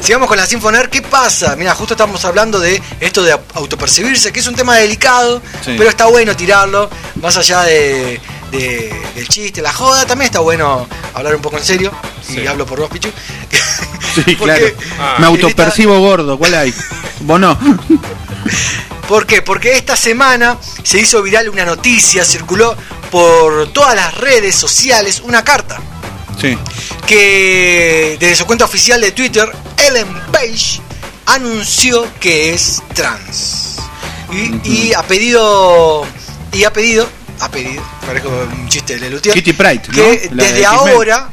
Sigamos con las Infoner. ¿Qué pasa? Mira, justo estamos hablando de esto de autopercibirse, que es un tema delicado, Sí. pero está bueno tirarlo, más allá de, de- del chiste, la joda, también está bueno hablar un poco en serio. Y Sí. hablo por vos, Pichu. [LAUGHS] Sí, [LAUGHS] claro. Ah, Me autopercibo gordo, ¿cuál hay? ¿Vos no? [LAUGHS] ¿Por qué? Porque esta semana se hizo viral una noticia, circuló por todas las redes sociales una carta Sí. que desde su cuenta oficial de Twitter, Ellen Page anunció que es trans. Y, y ha pedido, y ha pedido, ha pedido, parezco un chiste de Lelutier, Kitty Pryde, ¿no? que desde ahora,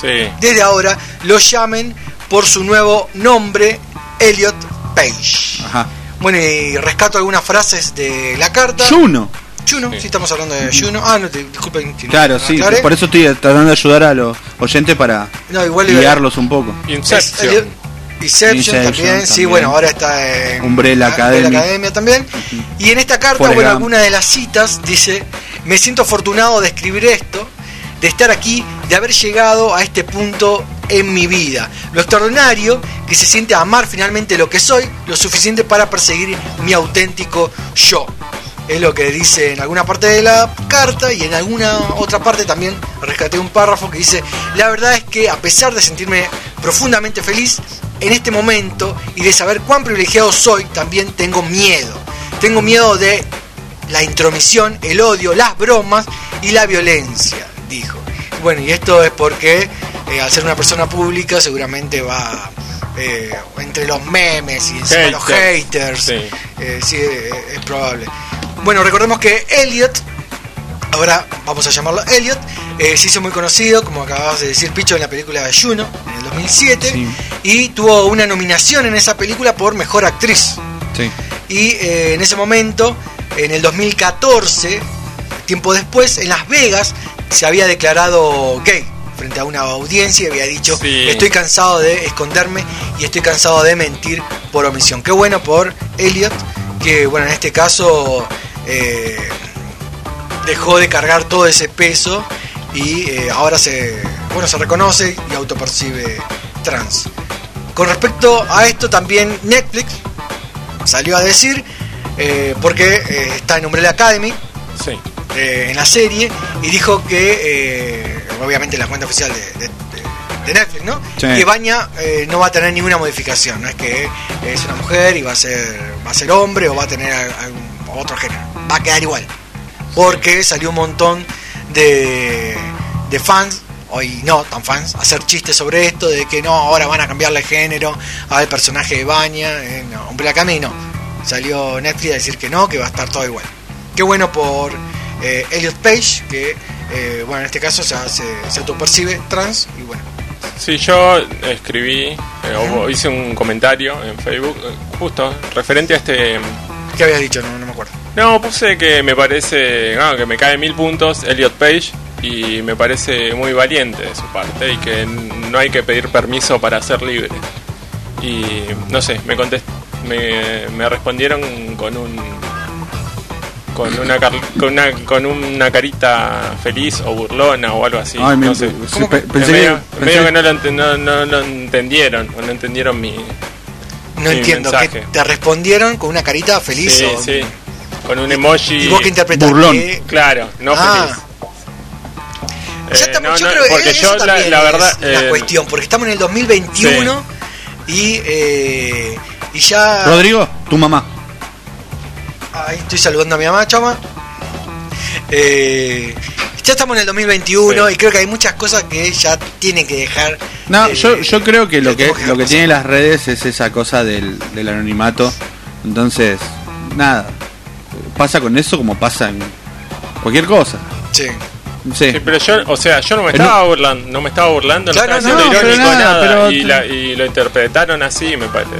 Sí. desde ahora, lo llamen por su nuevo nombre, Elliot Page. Ajá. Bueno, y rescato algunas frases de la carta. Juno. Juno, Sí. sí estamos hablando de Juno. Ah, no, te, disculpen. si Claro, no sí. aclaré. Por eso estoy tratando de ayudar a los oyentes para No, igual iba- guiarlos un poco. Inception. Inception, Inception también, sí, bueno, ahora está en Umbrella ah, Academy. Academia también. Y en esta carta, Forrest bueno, Gump. alguna de las citas dice, me siento afortunado de escribir esto, de estar aquí, de haber llegado a este punto en mi vida. Lo extraordinario que se siente amar finalmente lo que soy, lo suficiente para perseguir mi auténtico yo. Es lo que dice en alguna parte de la carta y en alguna otra parte también rescaté un párrafo que dice, la verdad es que a pesar de sentirme profundamente feliz en este momento y de saber cuán privilegiado soy, también tengo miedo. Tengo miedo de la intromisión, el odio, las bromas y la violencia, dijo. Bueno, y esto es porque eh, al ser una persona pública seguramente va eh, entre los memes y encima los Haters. Sí. Eh, sí, eh, es probable. Bueno, recordemos que Elliot, ahora vamos a llamarlo Elliot, eh, se hizo muy conocido, como acabas de decir, Picho, en la película de Juno, en el 2007, Sí. y tuvo una nominación en esa película por Mejor Actriz. Sí. Y eh, en ese momento, en el 2014, tiempo después, en Las Vegas, se había declarado gay frente a una audiencia y había dicho, Sí. estoy cansado de esconderme y estoy cansado de mentir por omisión. Qué bueno por Elliot, que bueno, en este caso eh, dejó de cargar todo ese peso y eh, ahora se, bueno, se reconoce y autopercibe trans. Con respecto a esto también Netflix salió a decir, eh, porque eh, está en Umbrella Academy, Sí. en la serie, y dijo que, obviamente la cuenta oficial de, de- de- de Netflix, ¿no? Sí. Que Baña eh, no va a tener ninguna modificación, no es que es una mujer y va a ser, va a ser hombre o va a tener al- algún otro género, va a quedar igual, porque salió un montón de, de fans hoy no tan fans, hacer chistes sobre esto, de que no, ahora van a cambiarle el género al personaje de Baña, eh, no, Umbrella Academy no. Salió Netflix a decir que no, que va a estar todo igual. Qué bueno por eh, Elliot Page, que eh, bueno, en este caso se, hace, se autopercibe trans y bueno. Sí, yo escribí, eh, o hice un comentario en Facebook, justo referente a este. ¿Qué habías dicho? No, no me acuerdo. No, puse que me parece, que me cae mil puntos Elliot Page y me parece muy valiente de su parte y que no hay que pedir permiso para ser libre. Y no sé, me contest me, me respondieron con un con una, car- con una con una carita feliz o burlona o algo así. Ay, me- no sé. sí, ¿Cómo pe- que- pensé medio, que- medio que no lo, ent- no, no lo entendieron o no entendieron mi, No entiendo, mensaje. que te respondieron con una carita feliz Sí, o... sí. Con un emoji. ¿Y vos qué interpretás? Burlón. Que- Claro, no Ah. feliz. Ya Eh, no, yo no, creo que porque eso yo la, también la es verdad la eh, cuestión, porque estamos en el 2021 y, eh, y ya... Rodrigo, tu mamá. Ahí estoy saludando a mi mamá, chama. Ya estamos en el 2021 Sí. y creo que hay muchas cosas que ya tienen que dejar. No, yo, yo creo que lo que lo que tienen las redes es esa cosa del, del anonimato. Entonces, nada. Pasa con eso como pasa en cualquier cosa. Sí. Sí. Sí, pero yo, o sea, yo no me Pero estaba burlando, no me estaba burlando, no estaba no, siendo pero irónico, nada, nada, pero- y, la- y lo interpretaron así, me parece.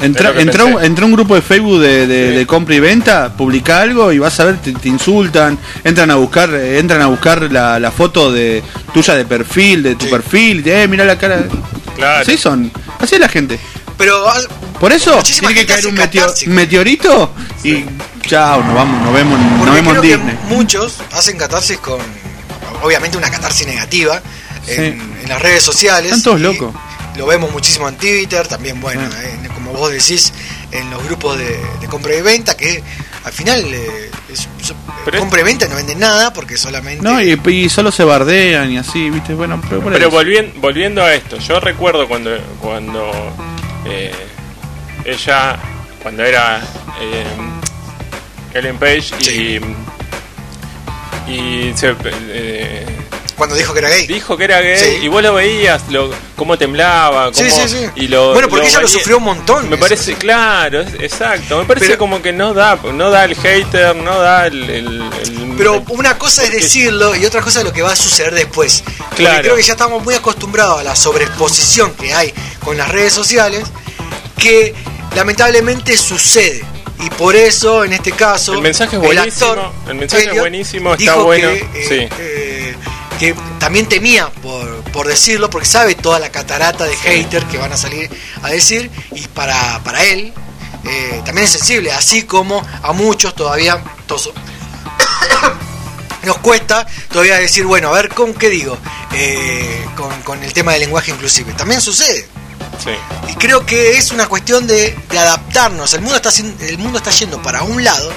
Entra, entra, un, entra un grupo de Facebook de, de- Sí. de compra y venta, publica algo y vas a ver, te, te insultan, entran a buscar, entran a buscar la, la foto de tuya de perfil, de tu Sí. perfil, y te, eh, mira la cara. Claro. Así son, así es la gente. Pero ah, Por eso tiene que caer un hace meteo- catarsis. meteorito y chao, nos vamos, nos vemos, nos vemos en Disney. muchos hacen catarsis con, obviamente, una catarsis negativa en, en las redes sociales. Están todos locos. Lo vemos muchísimo en Twitter, también, bueno, Ah. en- como vos decís, en los grupos de, de compra y venta, que al final eh, es- so- Pero es- compra y venta no venden nada porque solamente. No, y, y solo se bardean y así, ¿viste? Bueno, pero, Pero volviendo, volviendo a esto, yo recuerdo cuando cuando eh, ella, cuando era eh, Ellen Page y, Sí. Y se, eh, Cuando dijo que era gay. dijo que era gay Sí. y vos lo veías, lo, cómo temblaba, cómo, Sí, sí, sí. y lo, bueno, porque ella lo sufrió un montón. Me eso. parece, claro, es- exacto. Me parece Pero- como que no da, no da el hater, no da el. el- el- Pero una cosa es porque- decirlo y otra cosa es lo que va a suceder después. Porque Claro. creo que ya estamos muy acostumbrados a la sobreexposición que hay con las redes sociales, que lamentablemente sucede. Y por eso, en este caso, El mensaje es el buenísimo, actor, el mensaje es buenísimo, está dijo bueno, Que, eh, sí. eh, que también temía por, por decirlo, porque sabe toda la catarata de haters que van a salir a decir, y para, para él eh, también es sensible, así como a muchos todavía toso, [COUGHS] nos cuesta todavía decir, bueno, a ver, ¿con qué digo? Eh, con, con el tema del lenguaje inclusive. También sucede. Sí. Y creo que es una cuestión de, de adaptarnos. El mundo, está, el mundo está yendo para un lado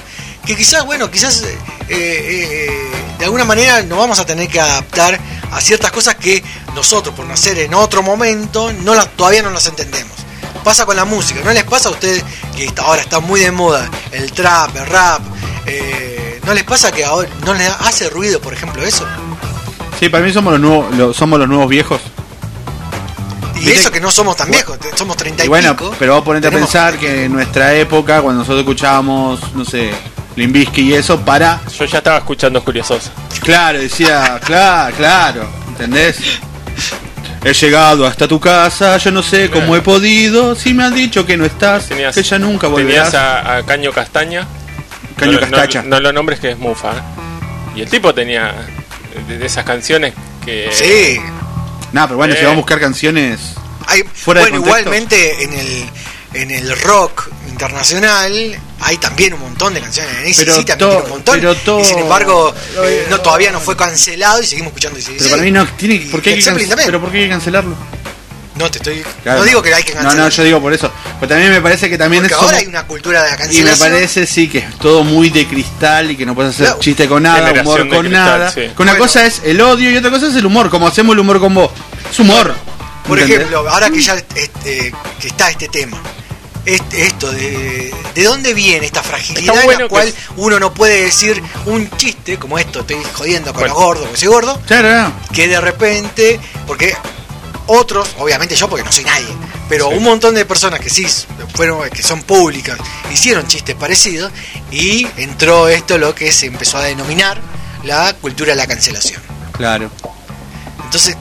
que quizás, bueno, quizás eh, eh, de alguna manera nos vamos a tener que adaptar a ciertas cosas que nosotros, por nacer en otro momento, no las- todavía no las entendemos. Pasa con la música, ¿no les pasa a ustedes que está- ahora está muy de moda el trap, el rap? eh, ¿No les pasa que ahora no les hace ruido, por ejemplo, eso? Sí, para mí somos los nuevos, lo- somos los nuevos viejos. Y Viste eso que- no somos tan viejos, somos 30 y, Y bueno, pico. pero vos ponete a pensar que en nuestra época, cuando nosotros escuchábamos, no sé, Limbisky y eso, para. Yo ya estaba escuchando Curiosos. Claro, decía, claro, claro, ¿entendés? He llegado hasta tu casa, yo no sé cómo he podido, si me han dicho que no estás, Tenías, que ya nunca tenías volverás. a, a Caño Castaña. Caño no, Castacha. No, no lo nombres que es Mufa. ¿eh? Y el tipo tenía de, de esas canciones que. Sí, Nah, pero bueno, Eh. si vamos a buscar canciones. Hay, Fuera de bueno, contexto. igualmente en el, en el rock internacional hay también un montón de canciones. En Pero también to- tiene un montón. pero to- y sin embargo, eh, no, todavía no fue cancelado y seguimos escuchando AC/DC. Pero para mí no, tiene, Y ¿por qué hay Led que, Zeppelin can- también. pero ¿por qué hay que cancelarlo? No te estoy. Claro. No digo que hay que No, cancelar. no, yo digo por eso. Pero también me parece que también porque es ahora somos- hay una cultura de la Y me cancelación. parece, sí, que es todo muy de cristal y que no puedes hacer chiste con nada, Generación humor con cristal, nada. sí. Que una Bueno. cosa es el odio y otra cosa es el humor, como hacemos el humor con vos. Es humor. Por ¿entendés? ejemplo, ahora que ya este, que está este tema, este- esto de, de dónde viene esta fragilidad en la cual es- uno no puede decir un chiste como esto, estoy jodiendo con Bueno. los gordos, porque soy gordo, Claro, que de repente, porque otros, obviamente yo porque no soy nadie, pero Sí. un montón de personas que sí fueron, que son públicas, hicieron chistes parecidos y entró esto lo que se empezó a denominar la cultura de la cancelación. claro. Entonces,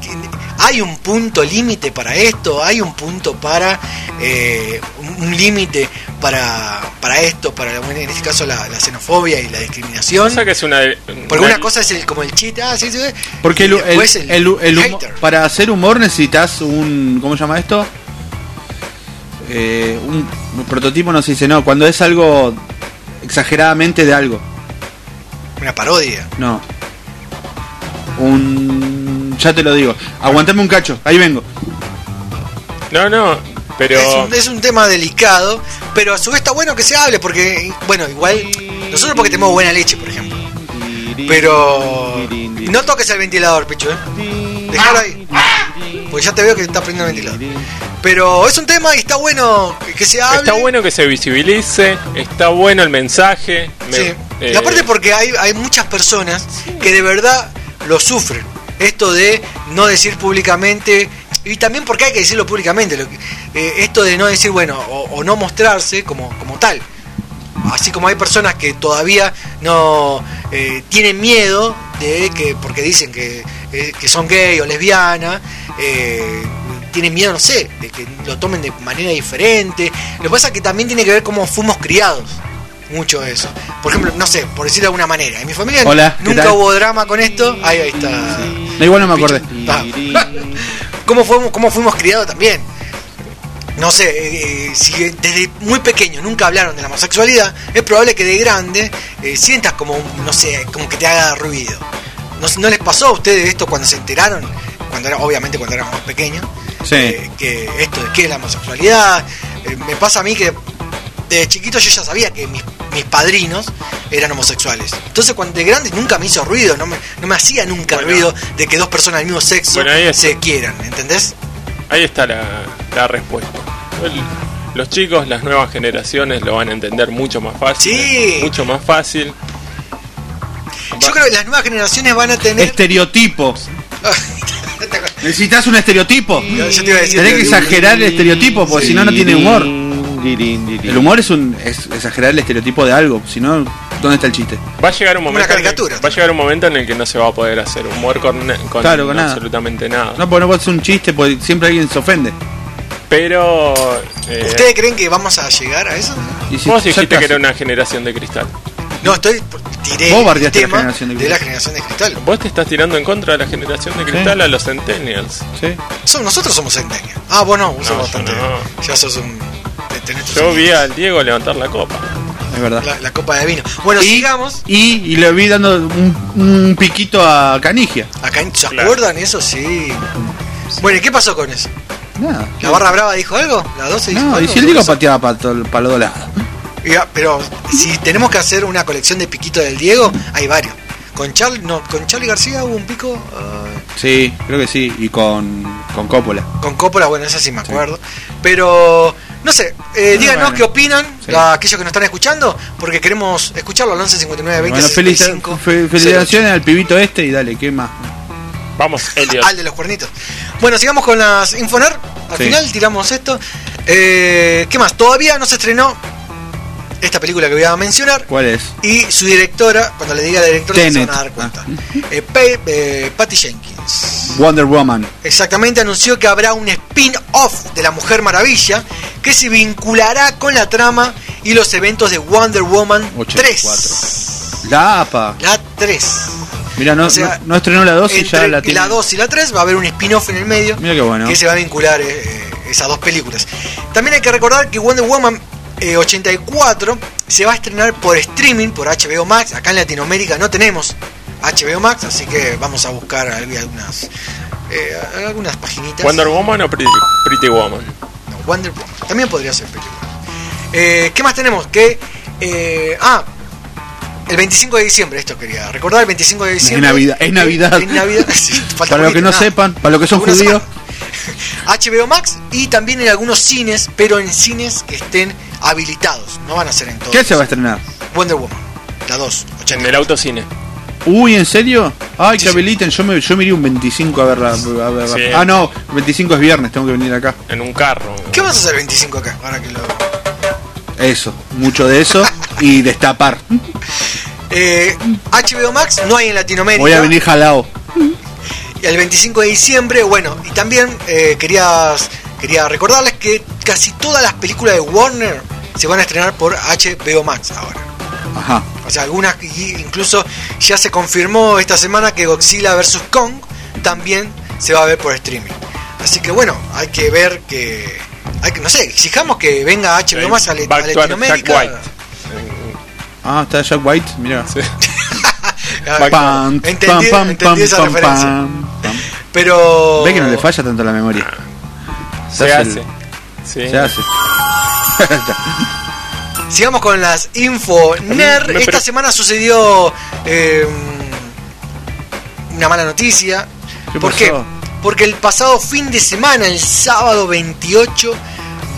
¿hay un punto límite para esto? ¿Hay un punto para eh, un límite para, para esto, para en este caso la, la xenofobia y la discriminación? Cosa que es una. Porque una cosa es el, como el chiste, ah, sí, sí, sí, Porque el, el, después el- el humo- hater. para hacer humor necesitas un. ¿Cómo se llama esto? Eh, un, un prototipo no se dice, no, cuando es algo exageradamente de algo. Una parodia. No. Un. Ya te lo digo. Aguantame un cacho, ahí vengo. No, no, pero. Es, un, es un tema delicado, pero a su vez está bueno que se hable, porque, bueno, igual. Nosotros porque tenemos buena leche, por ejemplo. Pero. No toques el ventilador, Pichu, ¿eh? Dejalo ahí. Porque ya te veo que está prendiendo el ventilador. Pero es un tema y está bueno que- que se hable. Está bueno que se visibilice, está bueno el mensaje. me- Sí. eh, Y aparte porque hay, hay muchas personas que de verdad lo sufren. Esto de no decir públicamente, y también porque hay que decirlo públicamente, lo que- eh, esto de no decir, bueno, o, no mostrarse como, como tal. Así como hay personas que todavía no eh, tienen miedo de que, porque dicen que, eh, que son gay o lesbiana, tienen miedo, no sé, de que lo tomen de manera diferente. Lo que pasa es que también tiene que ver cómo fuimos criados. Mucho eso. Por ejemplo, no sé, por decirlo de alguna manera. En mi familia Hola, ¿qué nunca hubo drama con esto. Ahí, ahí está. No, igual no me acordé. Ah. [LAUGHS] ¿Cómo, fuimos, ¿Cómo fuimos criados también? No sé, eh, si desde muy pequeño nunca hablaron de la homosexualidad, es probable que de grande eh, sientas como, no sé, como que te haga ruido. ¿No, ¿No les pasó a ustedes esto cuando se enteraron? Cuando era, obviamente cuando éramos más pequeños. Sí. eh, que esto de qué es la homosexualidad. Eh, me pasa a mí que de chiquito yo ya sabía que mis, mis padrinos eran homosexuales. Entonces cuando de grande nunca me hizo ruido, no me, no me hacía nunca Bueno. ruido de que dos personas del mismo sexo Bueno, se quieran, ¿entendés? Ahí está la, la respuesta. El- los chicos, las nuevas generaciones lo van a entender mucho más fácil. Sí. Mucho más fácil. Yo creo que las nuevas generaciones van a tener... Estereotipo. [LAUGHS] ¿Necesitas un estereotipo? Yo- yo te iba a decir Tenés que exagerar el estereotipo, porque si no, no tiene humor. El humor es un es exagerar el estereotipo de algo, si no, ¿dónde está el chiste? Va a llegar un Una momento. en el- caricatura. va a llegar un momento en el que no se va a poder hacer humor con, con, Claro, con nada. absolutamente nada. No, porque no puedes hacer un chiste, porque siempre alguien se ofende. Pero. eh, ¿Ustedes creen que vamos a llegar a eso? Y si- vos dijiste que era una generación de cristal. No, estoy... Tiré Vos el la tema generación de de, la generación de cristal. Vos te estás tirando en contra de la generación de cristal a los centennials. Sí. Nosotros somos centenios. Ah, vos no, vos sos No, bastante... no. Ya sos un... tenés Yo vi al Diego levantar la copa. Es verdad. la, la copa de vino. Bueno, y, sigamos. Y, y le vi dando un, un piquito a Canigia. Acá, ¿se Claro. acuerdan eso? Sí. Bueno, ¿y qué pasó con eso? Nada. ¿La barra brava dijo algo? ¿La 12 dijo No, y si el Diego pateaba para los dos lados. Ya, pero si tenemos que hacer una colección de piquitos del Diego, hay varios. Con Charlie, no, con Charlie García hubo un pico. ah, Sí, creo que sí. Y con, con Coppola. con Coppola, bueno, esa sí me acuerdo. Pero, no sé, eh, díganos bueno. qué opinan Sí. la- aquellos que nos están escuchando, porque queremos escucharlo al 11 59 20 Bueno, felici- 65 fe- felicitaciones al pibito este y dale, ¿qué más? Vamos, Elliot. Al de los cuernitos. Bueno, sigamos con las Infoner. Al Sí. final tiramos esto. Eh, ¿Qué más? Todavía no se estrenó esta película que voy a mencionar. ¿Cuál es? Y su directora, cuando le diga la directora, se van a dar cuenta. Eh, Pe- eh, Patty Jenkins. Wonder Woman. Exactamente, anunció que habrá un spin-off de la Mujer Maravilla que se vinculará con la trama y los eventos de Wonder Woman 84. 3. La APA. La 3. Mira, no, O sea, no, no estrenó la 2 y ya la tiene. la 2 y la 3 va a haber un spin-off en el medio Mira qué bueno. que se va a vincular eh, eh, esas dos películas. También hay que recordar que Wonder Woman eh, 84 se va a estrenar por streaming, por HBO Max. Acá en Latinoamérica no tenemos HBO Max, así que vamos a buscar algunas eh, algunas paginitas. Wonder Woman o Pretty, Pretty Woman. No, Wonder Woman. También podría ser película. Eh, ¿Qué más tenemos? Que eh, ah, el 25 de diciembre, esto quería recordar, el 25 de diciembre. Navidad, es eh, Navidad. Es Navidad. [LAUGHS] Sí, falta Para los que no nada. sepan, para los que son judíos, semana. HBO Max y también en algunos cines, pero en cines que estén habilitados. No van a ser en todos. ¿qué se va a estrenar? Wonder Woman, la 2, En 80. el autocine. Uy, ¿en serio? Ay, Sí, que sí. habiliten. Yo me, yo me iría un 25 a verla. A verla. Sí. Ah, no, 25 es viernes, tengo que venir acá. En un carro. ¿Qué vas a hacer el 25 acá? Ahora que lo... Eso, mucho de eso y destapar. Eh, HBO Max no hay en Latinoamérica. Voy a venir jalao. El 25 de diciembre, bueno, y también eh, querías, quería recordarles que casi todas las películas de Warner se van a estrenar por HBO Max ahora. Ajá. O sea, algunas incluso ya se confirmó esta semana que Godzilla vs. Kong también se va a ver por streaming. Así que bueno, hay que ver que... Hay que, no sé, exijamos que venga HBO Max a, Le- Jack Latinoamérica. White. Ah, está Jack White, mira. Sí. [LAUGHS] Ah, Pam, entendí, pam, pam, entendí esa pam, referencia. Pero. Ve que no le falla tanto la memoria. Se hace hace. el- Sí. Se hace. [LAUGHS] Sigamos con las info NER. me Esta pre- semana sucedió eh, una mala noticia. ¿Qué ¿Por pasó? qué? Porque el pasado fin de semana, el sábado 28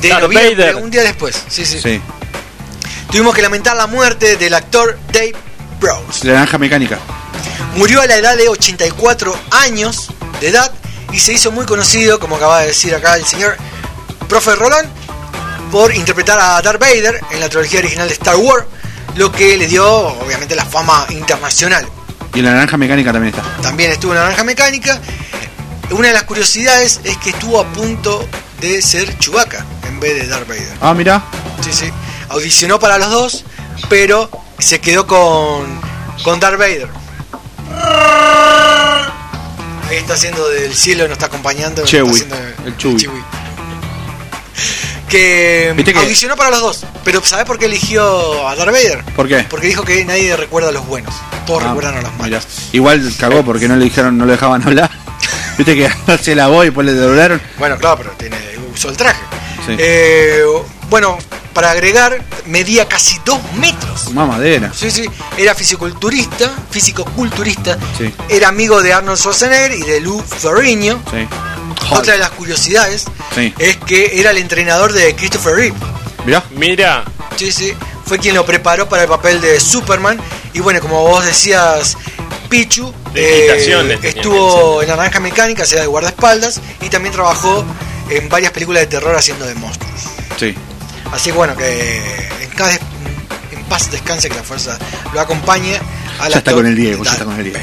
de Darth noviembre, Vader. un día después, sí, sí, Sí. tuvimos que lamentar la muerte del actor Dave Browse. La naranja mecánica. Murió a la edad de 84 años de edad y se hizo muy conocido, como acaba de decir acá el señor Profe Rolón, por interpretar a Darth Vader en la trilogía original de Star Wars, lo que le dio obviamente la fama internacional. Y la naranja mecánica también está. También estuvo en la Naranja Mecánica. Una de las curiosidades es que estuvo a punto de ser Chewbacca en vez de Darth Vader. Ah, mira. Sí, sí. Audicionó para los dos, pero se quedó con, con Darth Vader. Ahí está haciendo del cielo, nos está acompañando. está haciendo el Chewie. Que, ¿Viste que- audicionó para los dos, pero ¿sabes por qué eligió a Darth Vader? ¿Por qué? Porque dijo que nadie recuerda a los buenos, todos Ah, recuerdan a los mirá. malos. Igual cagó porque no le dijeron, no lo dejaban hablar. [LAUGHS] Viste que hace la voz y después le doblaron. Bueno, claro, pero tiene, usó el traje. Sí. Eh, bueno, para agregar, medía casi dos metros. Más madera. Sí, sí, era fisiculturista, físico-culturista, Sí. era amigo de Arnold Schwarzenegger y de Lou Ferrigno. Sí. Otra de las curiosidades Sí. es que era el entrenador de Christopher Reeve. Mirá. Mira, Sí, sí, fue quien lo preparó para el papel de Superman. Y bueno, como vos decías, Pichu De eh, estuvo en la Naranja Mecánica, sea de guardaespaldas, y también trabajó en varias películas de terror haciendo de monstruos. Sí. Así que bueno, que en, paz- en paz descanse, que la fuerza lo acompañe. al Ya está con el Diego, ya está con el Diego.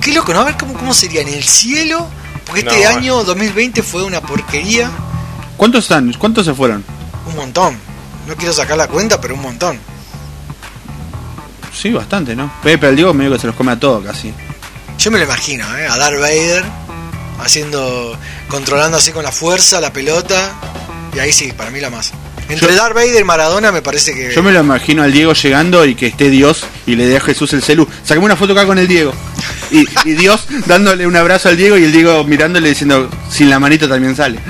Qué loco, ¿no? A ver cómo, cómo sería en el cielo. Porque este No, año 2020 fue una porquería. ¿Cuántos están? ¿Cuántos se fueron? Un montón. No quiero sacar la cuenta, pero un montón. Sí, bastante, ¿no? Pe- Pero el Diego medio que se los come a todos casi. Yo me lo imagino, ¿eh? A Darth Vader haciendo, controlando así con la fuerza la pelota. Y ahí sí, para mí la más. Entre Yo- Darth Vader y Maradona me parece que... Yo me lo imagino al Diego llegando y que esté Dios y le dé a Jesús el celu. Sacame una foto acá con el Diego. Y, y Dios [LAUGHS] dándole un abrazo al Diego y el Diego mirándole diciendo, sin la manito también sale. [LAUGHS]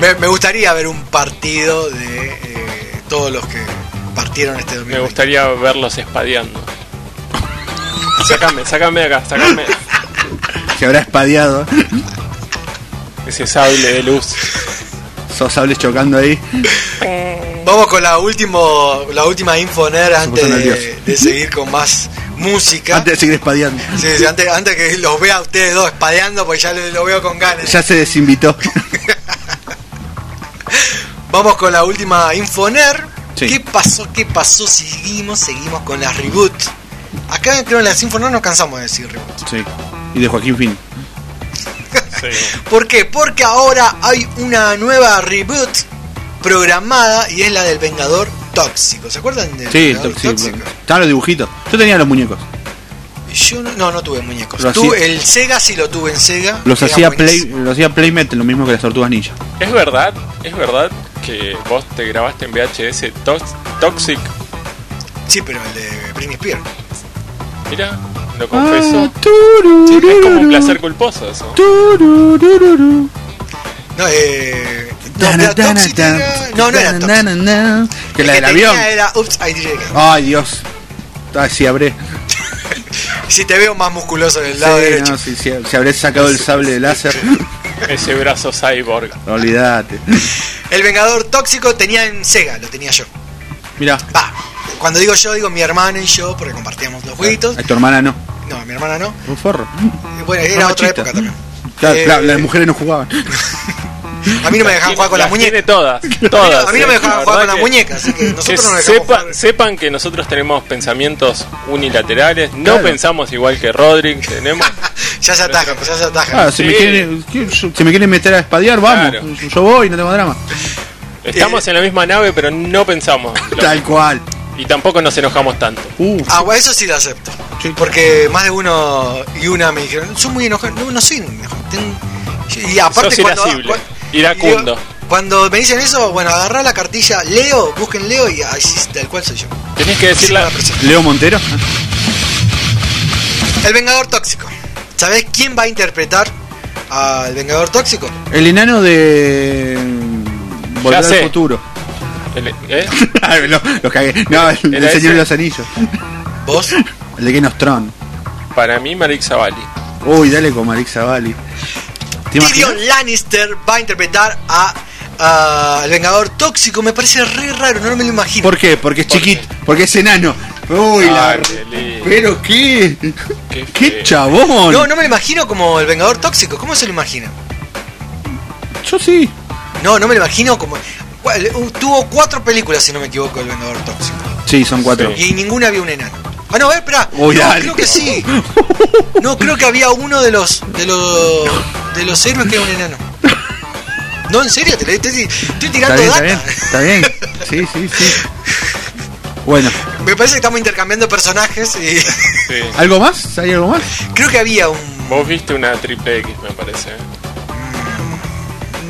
me, me gustaría ver un partido de eh, todos los que partieron este 2020. me gustaría verlos espadeando. Sácame, sácame de acá, sácame [LAUGHS] Se habrá espadeado. Ese sable de luz. Esos sables chocando ahí. Vamos con la, último, la última info nerd antes de, seguir con más música. Antes de seguir espadeando. Sí, sí, antes, antes que los vea a ustedes dos espadeando, pues ya lo, lo veo con ganas. Ya se desinvitó. [LAUGHS] Vamos con la última Infoner. Sí. ¿Qué pasó? ¿Qué pasó? Seguimos, seguimos con las reboot. Acá creo en las Infoner nos cansamos de decir reboot. Sí. Y de Joaquín Fin. Sí. ¿Por qué? Porque ahora hay una nueva reboot programada y es la del Vengador Tóxico. ¿Se acuerdan del Sí, Vengador sí, Tóxico? estaban los dibujitos. Yo tenía los muñecos. Yo no, no, no tuve muñecos. Lo Tuve hacía- el Sega sí lo tuve en Sega. Los hacía Play, los hacía Playmet, lo mismo que las tortugas ninja. Es verdad, es verdad que vos te grabaste en VHS Tox- Toxic. Sí, pero el de Britney Spears. Mira, lo confieso. Ah, turururu, es como un placer culposo eso. No, eh. No, Tana, era Toxic no, no era Toxic. Que El la del tenía avión. Era Oops, I Did It Again. Ay, Dios. Ay, si habré. [LAUGHS] Si te veo más musculoso del Sí, lado derecho. no, si, si- si habré sacado el sable de láser. [LAUGHS] Ese brazo cyborg. Olvídate. El Vengador Tóxico tenía en Sega, lo tenía yo. Mira, Va, cuando digo yo, digo mi hermana y yo, porque compartíamos los jueguitos. a tu hermana no. No, mi hermana no. Un forro. Bueno, era otra machista. época también. Claro, Eh, claro, las mujeres no jugaban. [LAUGHS] A mí no me dejaban jugar con las Tiene muñecas. todas, todas. A mí no me eh, dejaban la jugar con las muñecas, así que Que nosotros no sepa- jugar. sepan que nosotros tenemos pensamientos unilaterales, no Claro. pensamos igual que Roderick, tenemos [LAUGHS] Ya se atajan, ya se atajan. Ah, si, me quieren, si me quieren meter a espadear, vamos. Claro. Yo voy, no tengo drama. estamos en la misma nave, pero no pensamos [LAUGHS] Tal cual. Y tampoco nos enojamos tanto. Uh, Ah, bueno, eso sí lo acepto. Sí. Porque más de uno y una me dijeron, soy muy enojado. No, no soy enojado. Y aparte Sos cuando, cuando- iracundo. digo, Cuando me dicen eso, bueno, agarrá la cartilla Leo, busquen Leo y así tal cual soy yo. Tenés que decir Sí, la. la presento. Leo Montero. El Vengador Tóxico. ¿Sabés quién va a interpretar al Vengador Tóxico? El enano de. Volver Ya al futuro. El- ¿eh? [LAUGHS] No, los cagué. No, el, el ¿Era Señor ese? de los Anillos. ¿Vos? El de Game of Thrones. Para mí, Malik Zavalli. Uy, dale con. ¿Te imaginas? Tyrion Lannister va a interpretar a, al Vengador Tóxico. Me parece re raro, no me lo imagino. ¿Por qué? Porque es ¿Por chiquito. Porque es enano. Uy, la. Pero qué. Qué Qué chabón. No, no me lo imagino como el Vengador Tóxico. ¿Cómo se lo imagina? Yo sí. No, no me lo imagino como. Bueno, uh, Tuvo cuatro películas, si no me equivoco, el Vengador Tóxico. Sí, son cuatro. Sí. Y en ninguna había un enano. Ah, no, a ver, espera. Uy, no, creo que sí. [LAUGHS] No, creo que había uno de los de los de los héroes que era un enano. No, en serio, te lo estoy, estoy Está tirando bien, data. está bien. Está bien. Sí, sí, sí. Bueno, Me parece que estamos intercambiando personajes y Sí. ¿algo más? ¿Hay algo más? creo que había un Vos viste una triple X, me parece.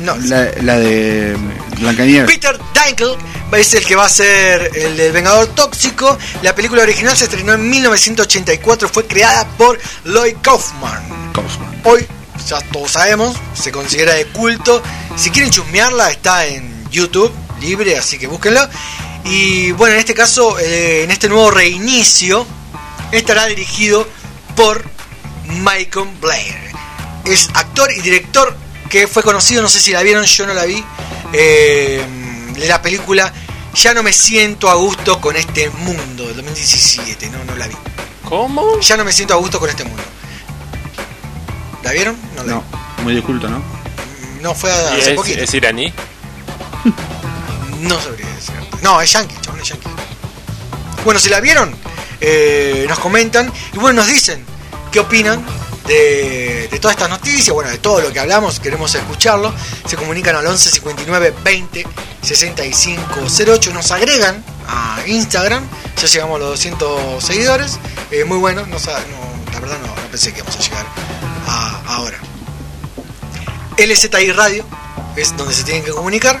No, La, la de Blancanieves. Peter Dinklage es el que va a ser el del Vengador Tóxico. La película original se estrenó en 1984, fue creada por Lloyd Kaufman. Kaufman. Hoy, ya todos sabemos, se considera de culto. Si quieren chusmearla, está en YouTube, libre, así que búsquenlo. Y bueno, en este caso, eh, en este nuevo reinicio, estará dirigido por Michael Blair. Es actor y director que fue conocido, no sé si la vieron, yo no la vi, eh, de la película Ya no me siento a gusto con este mundo, del 2017, no, no la vi. ¿Cómo? Ya no me siento a gusto con este mundo. ¿La vieron? No la No, muy de culto, ¿no? vi. No, fue ¿Y hace es, poquito. es iraní? No sabría decir. No, es yankee, chabón, es yankee. Bueno, si la vieron, eh, nos comentan y bueno, nos dicen qué opinan de, todas estas noticias, bueno, de todo lo que hablamos, queremos escucharlo. Se comunican al 11 59 20 65 08, nos agregan a Instagram, ya llegamos a los 200 seguidores, eh, muy bueno, no, no, la verdad no, no pensé que íbamos a llegar a, ahora. LZI Radio es donde se tienen que comunicar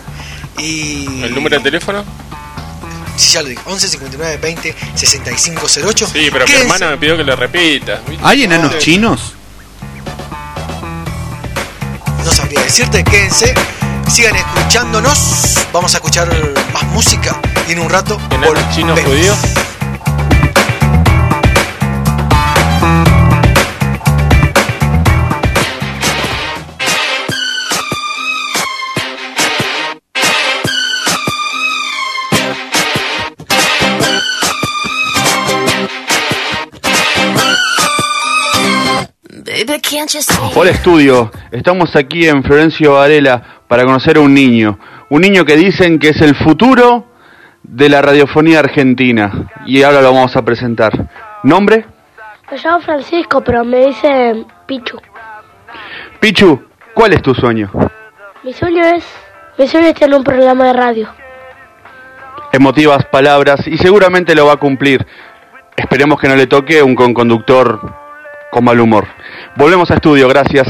y ¿El número de teléfono? Sí, ya lo dije. 11 59 20 65 08. Sí, pero mi hermana me pidió que le repita. ¿Hay enanos chinos? No sabría decirte, quédense. Sigan escuchándonos. Vamos a escuchar más música. Y en un rato. ¿Enanos chinos judíos? Hola estudio, estamos aquí en Florencio Varela para conocer a un niño, un niño que dicen que es el futuro de la radiofonía argentina y ahora lo vamos a presentar. ¿Nombre? Me llamo Francisco, pero me dicen Pichu. Pichu, ¿cuál es tu sueño? Mi sueño es, mi sueño es tener un programa de radio. Emotivas palabras y seguramente lo va a cumplir. Esperemos que no le toque un conductor con mal humor. Volvemos a estudio, gracias.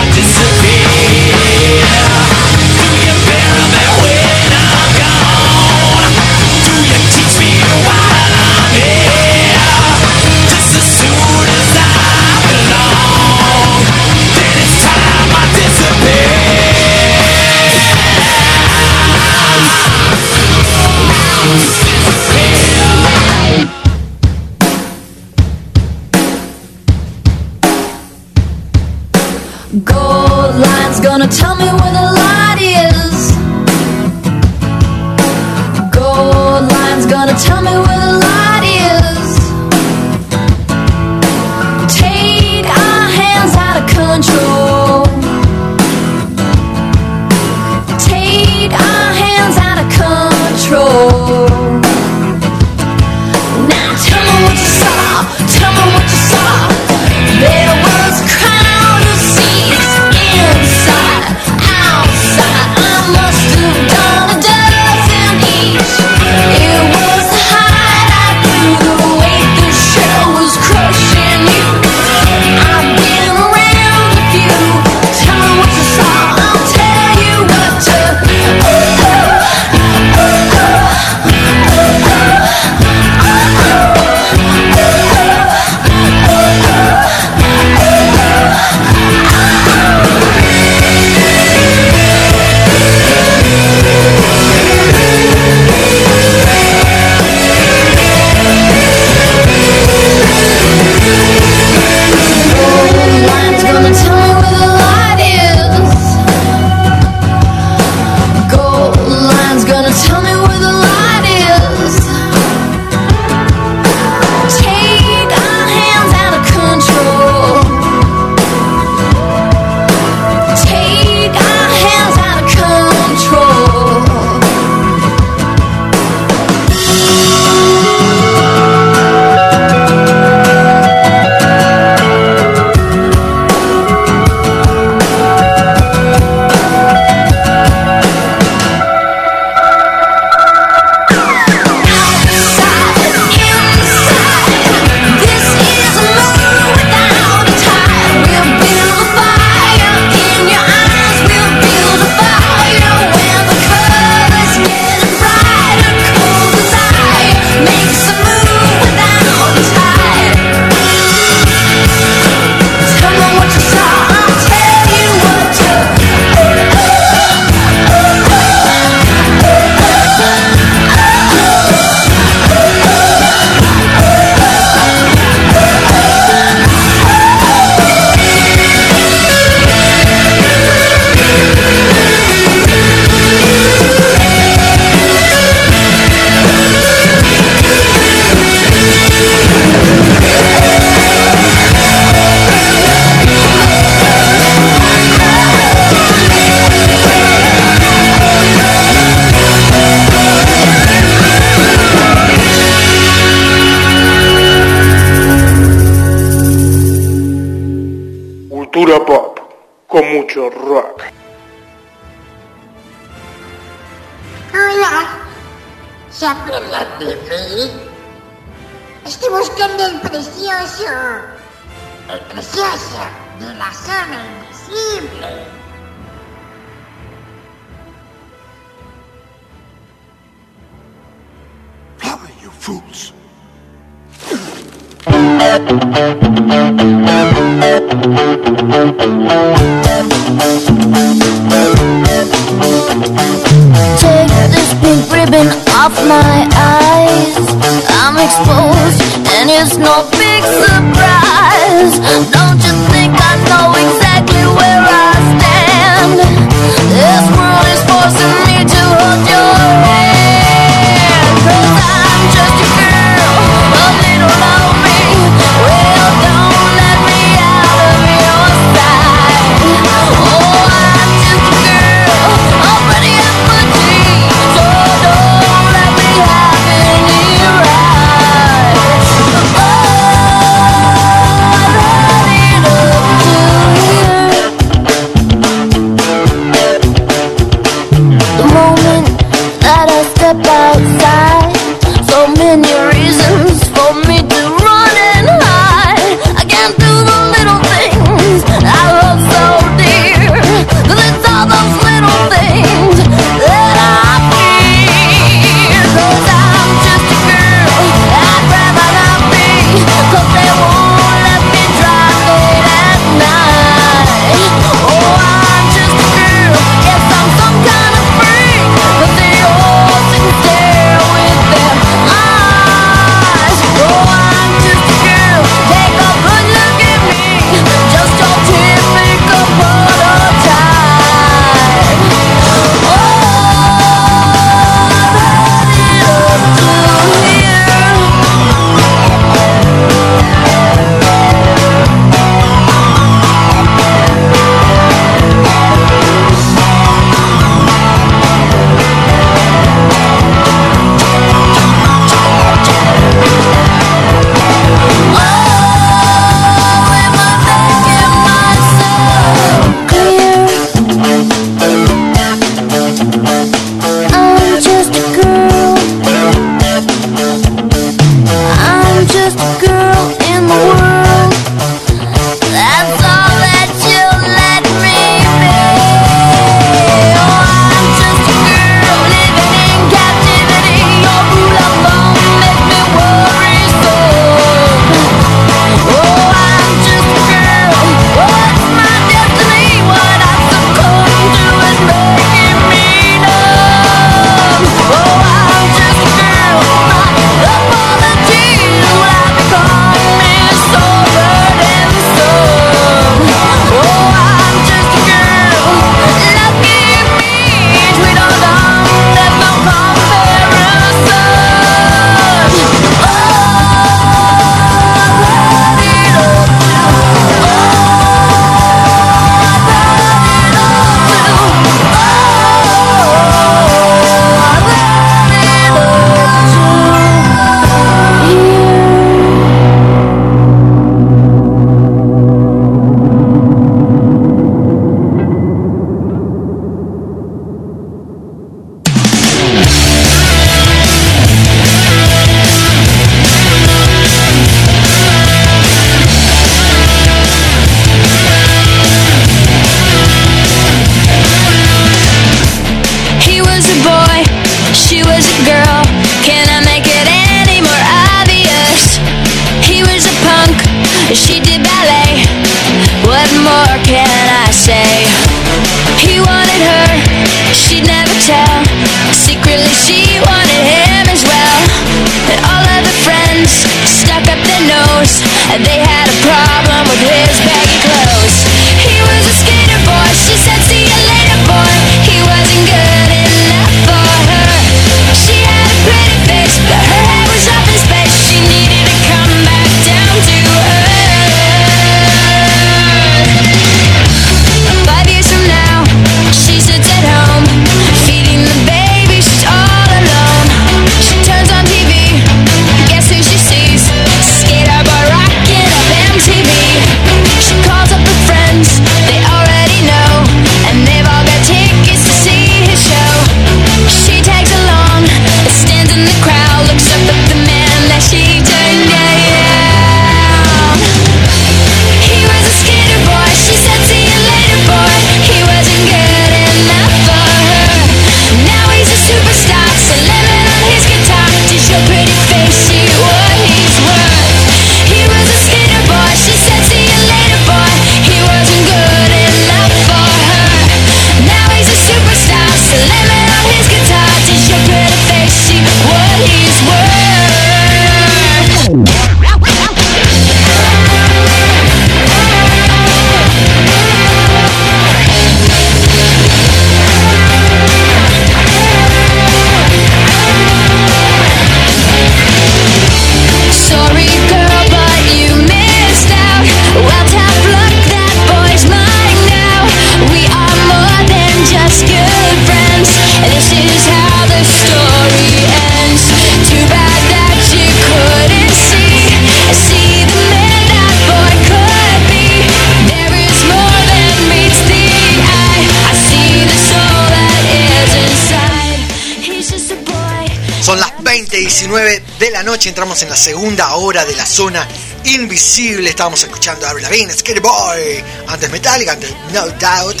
Noche entramos en la segunda hora de la zona invisible. Estábamos escuchando a Avril Lavigne, Boy, antes Metallica, antes No Doubt.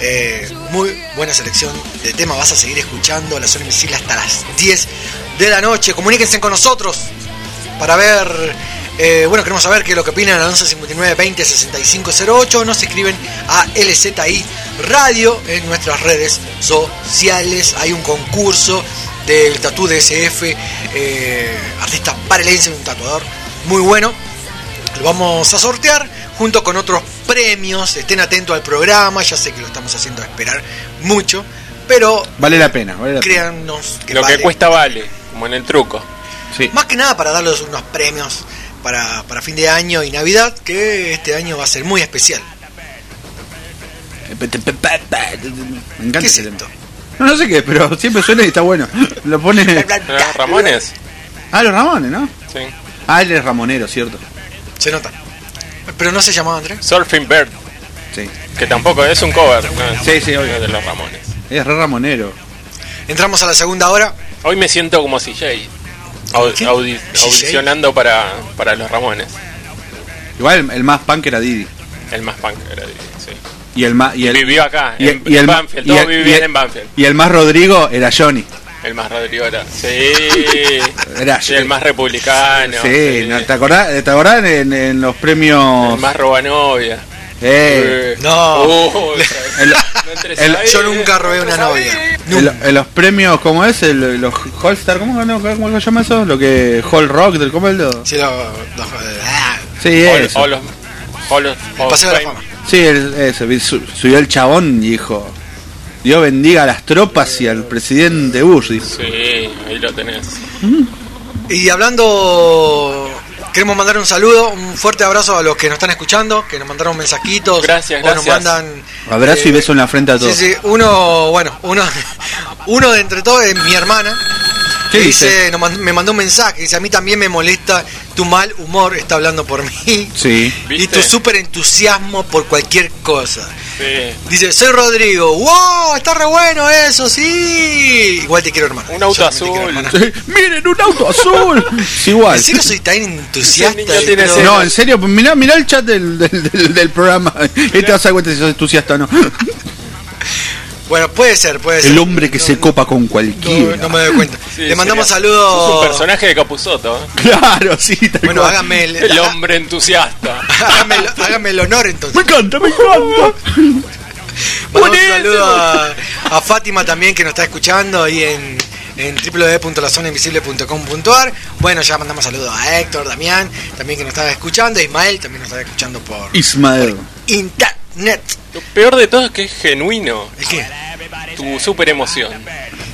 Eh, muy buena selección de temas. Vas a seguir escuchando la zona invisible hasta las 10 de la noche. Comuníquense con nosotros para ver. eh, bueno, queremos saber qué es lo que opinan al 11 59 20 65 08. Nos escriben a LZI Radio en nuestras redes sociales. Hay un concurso del tatú de SF, eh, artista parelense, un tatuador muy bueno. Lo vamos a sortear junto con otros premios. Estén atentos al programa. Ya sé que lo estamos haciendo esperar mucho, pero Vale la pena, vale la pena. créannos que Lo vale. que cuesta vale, como en el truco. Más que nada para darles unos premios para, para fin de año y Navidad, que este año va a ser muy especial. Me encanta ¿Qué es ese tema. No, no sé qué, pero siempre suena y está bueno. Lo pone. ¿Los Ramones? Ah, los Ramones, ¿no? Sí. Ah, él es Ramonero, ¿cierto? Se nota. Pero no se llamaba Andrés. Surfing Bird. Sí. Que tampoco es un cover. ¿no? Sí, sí, obvio. de los Ramones. Es re Ramonero. Entramos a la segunda hora. Hoy me siento como CJ. au- ¿Qué? audi- CJ? audicionando para, para los Ramones. Igual el, el más punk era Didi. El más punk era, sí. Y el más. Y el, Vivió acá, y en, y el Banfield. y Todos vivían en Banfield. Y el más Rodrigo era Johnny. El más Rodrigo era. Sí. [LAUGHS] Era Sí, el más republicano. Sí, ¿no? ¿te acordás, ¿te acordás en, en los premios? El más robanovia. Eh, No. Uh, [LAUGHS] el- no entres el- ahí. Yo nunca robé una novia. en, en los premios, ¿cómo es? El, los Holstar, ¿cómo, no, ¿cómo se llama eso? Lo que Hall Rock, del ¿cómo es lo? Sí, lo- lo- ah, Sí, O- eso. o los- o los- el o paseo de la fama. Sí, el- su- subió el chabón y dijo, Dios bendiga a las tropas y al presidente Bush, dijo. Sí, ahí lo tenés. Y hablando, queremos mandar un saludo, un fuerte abrazo a los que nos están escuchando, que nos mandaron mensajitos. Gracias, o nos gracias. mandan. Abrazo y eh, beso en la frente a Sí, todos. sí, uno, bueno, uno, [LAUGHS] uno de entre todos es mi hermana. ¿Qué que dice? nos mand- me mandó un mensaje, dice, a mí también me molesta tu mal humor, está hablando por mí. Sí. Y tu súper entusiasmo por cualquier cosa. Sí. Dice, soy Rodrigo. ¡Wow! Está re bueno eso, sí. Igual te quiero, hermano. Un auto quiero, azul. Sí, Miren, un auto azul. [LAUGHS] Igual. ¿En serio soy tan entusiasta? No, en serio, mirá, mirá el chat del, del, del- del programa. Y te vas a dar cuenta si sos entusiasta o no. Bueno, puede ser, puede ser. El hombre que No, se copa con cualquiera. No, no me doy cuenta. Sí, Le mandamos sería- saludos. sos un personaje de Capuzoto. ¿eh? Claro, sí, tal Bueno, cual. hágame el, El hombre entusiasta. hágame, el- hágame el honor entonces. Me encanta, me encanta. [LAUGHS] Mandamos un saludo a, a Fátima también que nos está escuchando ahí en, en www.lazonainvisible.com.ar. Bueno, ya mandamos saludos a Héctor, Damián, también que nos está escuchando, Ismael también nos está escuchando por Ismael. Internet. Lo peor de todo es que es genuino. ¿El qué? Tu super emoción.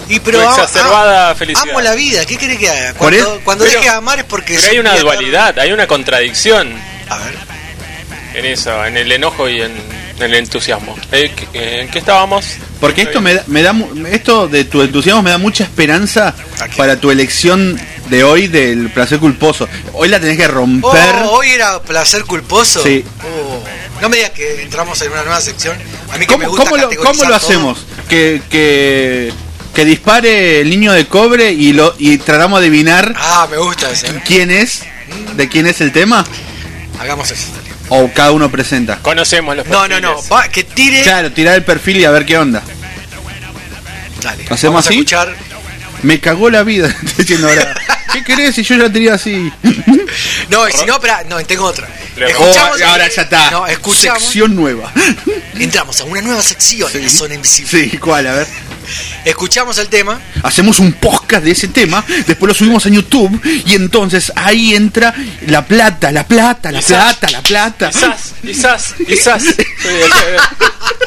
Y pero Tu exacerbada a- felicidad. amo la vida, ¿qué querés que haga? Cuando, cuando pero- deje de amar es porque Pero hay una dualidad, hay una contradicción A ver. en eso, en el enojo y en, en el entusiasmo. Eh, ¿qué- ¿En qué estábamos? Porque esto me da, me da mu- esto de tu entusiasmo me da mucha esperanza para tu elección de hoy del placer culposo. Hoy la tenés que romper. Oh, hoy era placer culposo. Sí. Oh, no me digas que entramos en una nueva sección. A mí que me ¿Cómo, gusta cómo lo, categorizar cómo lo todo. hacemos? Que, que, que dispare el niño de cobre y lo y tratamos de adivinar Ah, me gusta ese. ¿eh? quién es, de quién es el tema, Hagamos eso. o cada uno presenta. Conocemos los No, no, no. perfiles. Va, que tire. Claro, tirar el perfil y a ver qué onda. Dale. ¿Hacemos Vamos a así? escuchar. Me cagó la vida, [LAUGHS] diciendo ahora. ¿Qué querés si yo ya tiré así? [LAUGHS] No, y si no, espera, no, tengo otra. Escuchamos. Oh, ahora ya está. No, escuchamos. Sección nueva. [LAUGHS] Entramos a una nueva sección, la zona invisible. Sí, ¿cuál? A ver. Escuchamos el tema. Hacemos un podcast de ese tema, después lo subimos a YouTube y entonces ahí entra la plata, la plata, la Quizás. plata, la plata. Quizás, quizás, quizás. Soy el,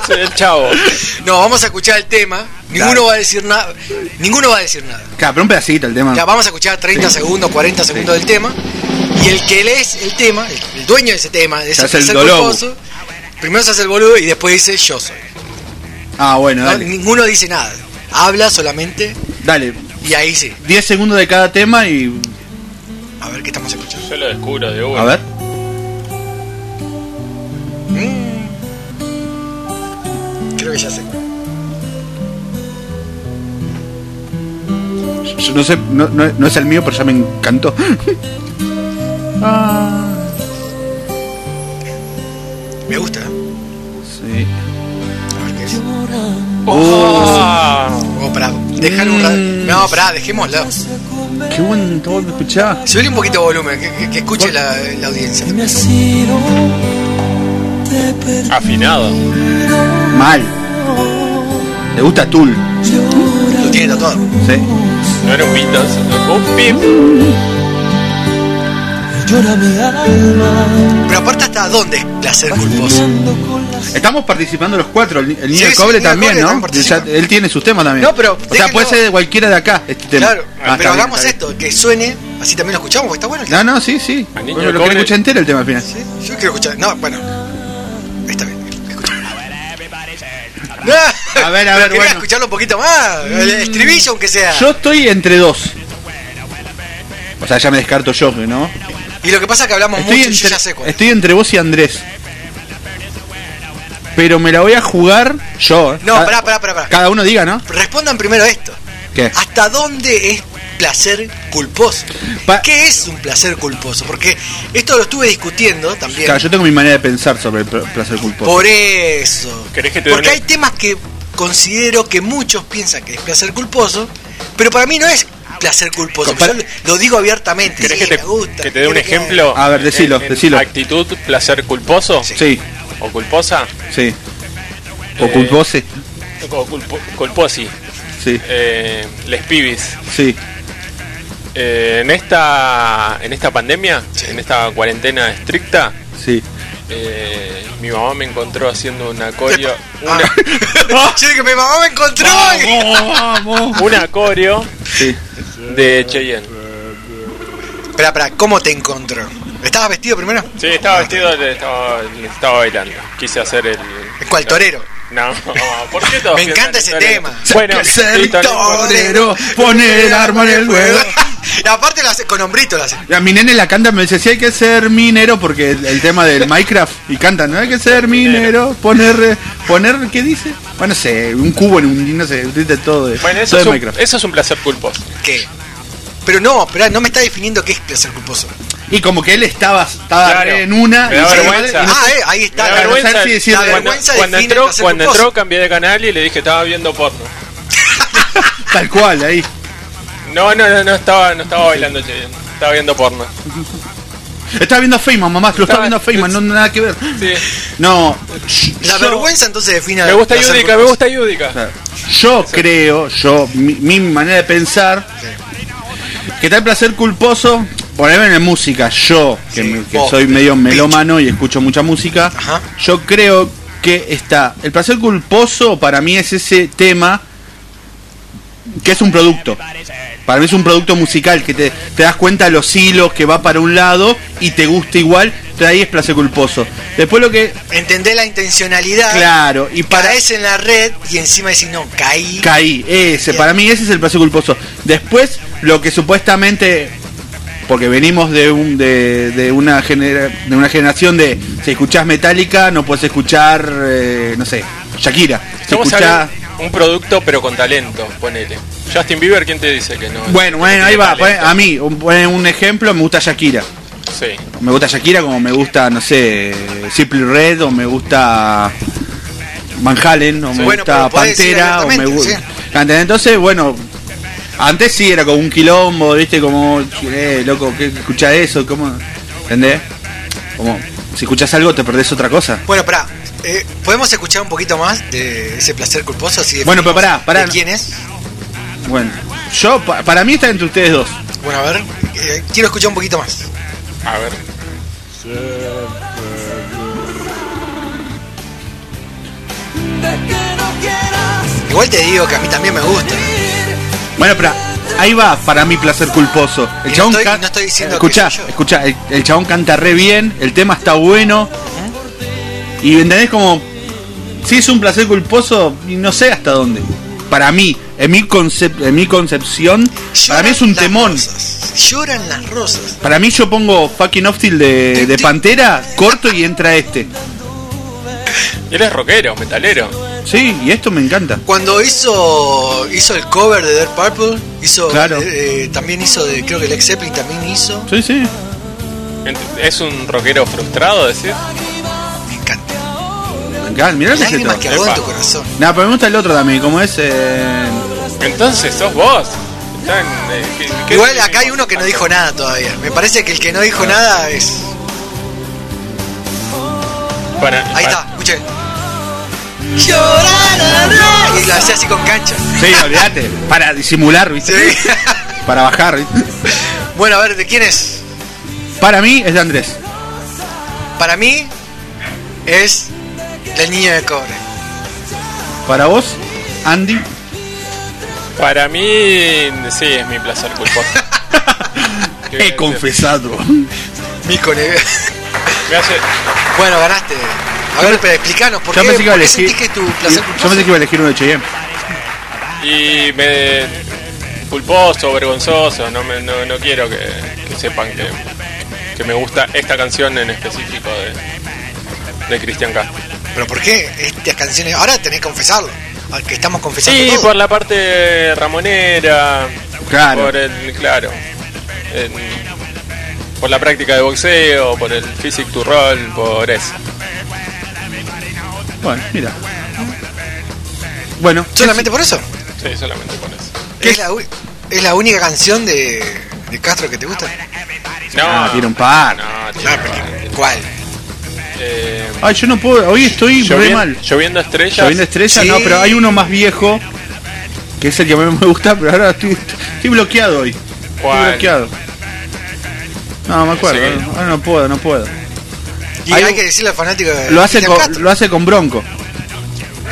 soy el chavo. No, vamos a escuchar el tema. Ninguno va a decir nada. Ninguno va a decir nada. Claro, pero un pedacito el tema. Ya vamos a escuchar 30 segundos, 40 segundos del tema. Y el que lees el tema, el, el dueño de ese tema, de ese Se hace el culposo, primero se hace el boludo y después dice yo soy. Ah, bueno, No, dale. ninguno dice nada. Habla solamente Dale, y ahí sí. 10 segundos de cada tema y. A ver qué estamos escuchando. Yo lo descubro de una. A ver. Creo que ya sé. Yo no sé, no, no- no es el mío, pero ya me encantó. [LAUGHS] Ah, Me gusta, ¿eh? sí. A ver qué es. Ah. Oh, pará, déjalo un rato. No, pará, dejémoslo. Qué buen todo me escuchaba. Subele un poquito de volumen, que, que- que escuche la, la audiencia. Afinado. Mal. ¿Le gusta Tool? Lo tiene tatuado. Sí. No era un Beatles. Un pip. Pero aparte, ¿hasta dónde es placer culposo? Estamos participando los cuatro. El, el niño Sí, del sí, cobre el también, cobre ¿no? también participa. Ya- él tiene sus temas también. No, pero O sea, puede ser de cualquiera de acá este tema. Claro, Ah, pero hagamos bien. esto, que suene, así también lo escuchamos, porque está bueno. No, no, sí, sí. Bueno, lo quiero escuchar entero el tema al final. Yo quiero escuchar. No, bueno. [LAUGHS] A ver, a ver, bueno. escucharlo un poquito más. El estribillo, aunque sea. Yo estoy entre dos. O sea, ya me descarto yo, ¿no? Y lo que pasa es que hablamos Estoy mucho y yo entre, ya sé cuál. estoy entre vos y Andrés. Pero me la voy a jugar yo. No, Cada- pará, pará, pará, pará. Cada uno diga, ¿no? Respondan primero esto. ¿Qué? ¿Hasta dónde es placer culposo? Pa- ¿Qué es un placer culposo? Porque esto lo estuve discutiendo también. Claro, yo tengo mi manera de pensar sobre el pl- placer culposo. Por eso. ¿Querés que te dé Porque hay temas que considero que muchos piensan que es placer culposo, pero para mí no es placer culposo. Yo lo digo abiertamente. ¿Querés sí, que te, me gusta, que te dé un ejemplo? A ver, decilo, En- en decilo. Actitud, placer culposo Sí, o culposa. sí. O Eh, culpose. O culpo- culposi. Sí, Eh, les pibis. sí. Eh, en esta en esta pandemia, en esta cuarentena estricta, Sí. eh, mi mamá me encontró haciendo [LAUGHS] una coreo, una, que mi mamá me encontró. vamos. una coreo Sí. de Cheyenne. Espera, espera, ¿cómo te encontró? ¿Estabas vestido primero? Sí, estaba vestido, estaba, estaba bailando. Quise hacer el. ¿Cuál torero? No, [LAUGHS] ¿por qué Me encanta en ese tema. Bueno, Que ser torero. poner el arma en el fuego. [LAUGHS] Y aparte lo hace con hombrito lo hace. Mi nene la canta, me dice, sí hay que ser minero, porque el, el tema del Minecraft, y cantan, no hay que ser minero, poner, eh, poner, ¿qué dice? Bueno, no sé, un cubo en un, no sé, dice todo de, Bueno, eso todo es, de un, Minecraft. eso es un placer culposo. ¿Qué? Pero no, espera, no me está definiendo qué es placer culposo. Y como que él estaba, estaba Claro. en una, Me da y vergüenza. y no Ah, eh, ahí está. Me da la vergüenza sí decirle. la cuando, vergüenza cuando entró, cuando entró cambié de canal y le dije estaba viendo porno. [LAUGHS] tal cual, ahí. No, no, no, no estaba, no estaba bailando Cheyenne, estaba viendo porno. Estaba viendo a Feynman, mamá, lo estaba Estaba- viendo a Feynman, no nada que ver. Sí. No, La yo- vergüenza entonces define Me gusta Yudica, me gusta Yudica. Yo creo, yo, mi, mi manera de pensar, que tal placer culposo, ponerme en música, yo, que, Sí, me- que vos, soy medio melómano y escucho mucha música, Ajá. yo creo que está, el placer culposo para mí es ese tema que es un producto. Para mí es un producto musical que te, te das cuenta de los hilos que va para un lado y te gusta igual, entonces ahí es placer culposo. Después lo que, Entendés la intencionalidad. claro, y para Caes en la red y encima decís, no, caí. Caí, ese, para mí ese es el placer culposo. Después, lo que supuestamente, porque venimos de un de, de una genera, de una generación de si escuchás Metallica no puedes escuchar, eh, no sé, Shakira. Si escuchás- un producto pero con talento, ponele. Justin Bieber, ¿quién te dice que no? bueno, bueno, ahí va. pon- A mí, un, pon un ejemplo, me gusta Shakira. Sí. Me gusta Shakira como me gusta, no sé, Simple Red o me gusta Van Halen o me Bueno, gusta Pantera o me gusta. Entonces, bueno, antes sí era como un quilombo, viste, como, eh, loco, ¿qué escucha eso? ¿Cómo? ¿Entendés? Como, si escuchas algo te perdés otra cosa. Bueno, pará. eh, ¿Podemos escuchar un poquito más de ese placer culposo? Así Bueno, pero pará, pará. de ¿Quién es? Bueno, yo, pa- para mí está entre ustedes dos. Bueno, a ver. eh, quiero escuchar un poquito más. A ver. Igual te digo que a mí también me gusta. Bueno, pero ahí va para mí placer culposo. El chabón estoy- ca- no estoy diciendo escuchá, que soy yo. escuchá, el, el chabón canta re bien, el tema está bueno. Y entendés como si es un placer culposo y no sé hasta dónde. Para mí, en mi concep- en mi concepción, para mí es un temón. rosas, Lloran las rosas. Para mí yo pongo fucking Hostile de, de Pantera, corto y entra este. Él es rockero, metalero. Sí, y esto me encanta. Cuando hizo hizo el cover de Dead Purple, hizo Claro. eh, eh, también hizo de creo que Led Zeppelin también hizo. Sí, sí. ¿Es un rockero frustrado, decir? Me encanta. Me encanta. Mirá que Lágrimas que Epa. tu corazón. Nada, pero me gusta el otro también, como es. Eh... Entonces sos vos. Están, eh, ¿qué- qué- Igual acá hay uno que no dijo nada todavía. Me parece que el que no dijo nada es. Para, Ahí para- está, escuchen. Llorará. Y lo hacía así con cancha. Sí, olvídate. Para disimular, ¿viste? Sí. Para bajar, ¿viste? bueno, a ver, ¿de quién es? Para mí es de Andrés. Para mí es del niño de cobre. Para vos, Andy. Para mí, sí, es mi placer culposo. [LAUGHS] He confesado. Neve. Me hace, Bueno, ganaste. A ver, pero explícanos, ¿por Yo qué, pensé que por qué elegir. sentís que es tu Yo placer yo culposo? pensé que iba a elegir uno de Cheyenne. y me culposo, vergonzoso, no, me, no, no quiero que, que sepan que, que me gusta esta canción en específico de, de Cristian Castro. Pero ¿por qué estas canciones? Ahora tenés que confesarlo. al que estamos confesando Sí, todo. por la parte ramonera, Claro. por el, claro, en- por la práctica de boxeo, por el physic to roll, por eso. Bueno, mira. Bueno, ¿Solamente por eso? Sí, solamente por eso. ¿Es la, u- ¿Es la única canción de, de Castro que te gusta? No, Ah, tiene un par. no, tiene- porque- ¿Cuál? eh, Ay, yo no puedo. Hoy estoy re llovi- mal. Lloviendo estrellas. Lloviendo estrella, Sí. no, pero hay uno más viejo. Que es el que más me gusta, pero ahora estoy, estoy bloqueado hoy. Estoy bloqueado. No, me acuerdo. Sí. Ahora no puedo, no puedo. Y Hay que decirle al fanático de Lo hace con, lo hace con Bronco.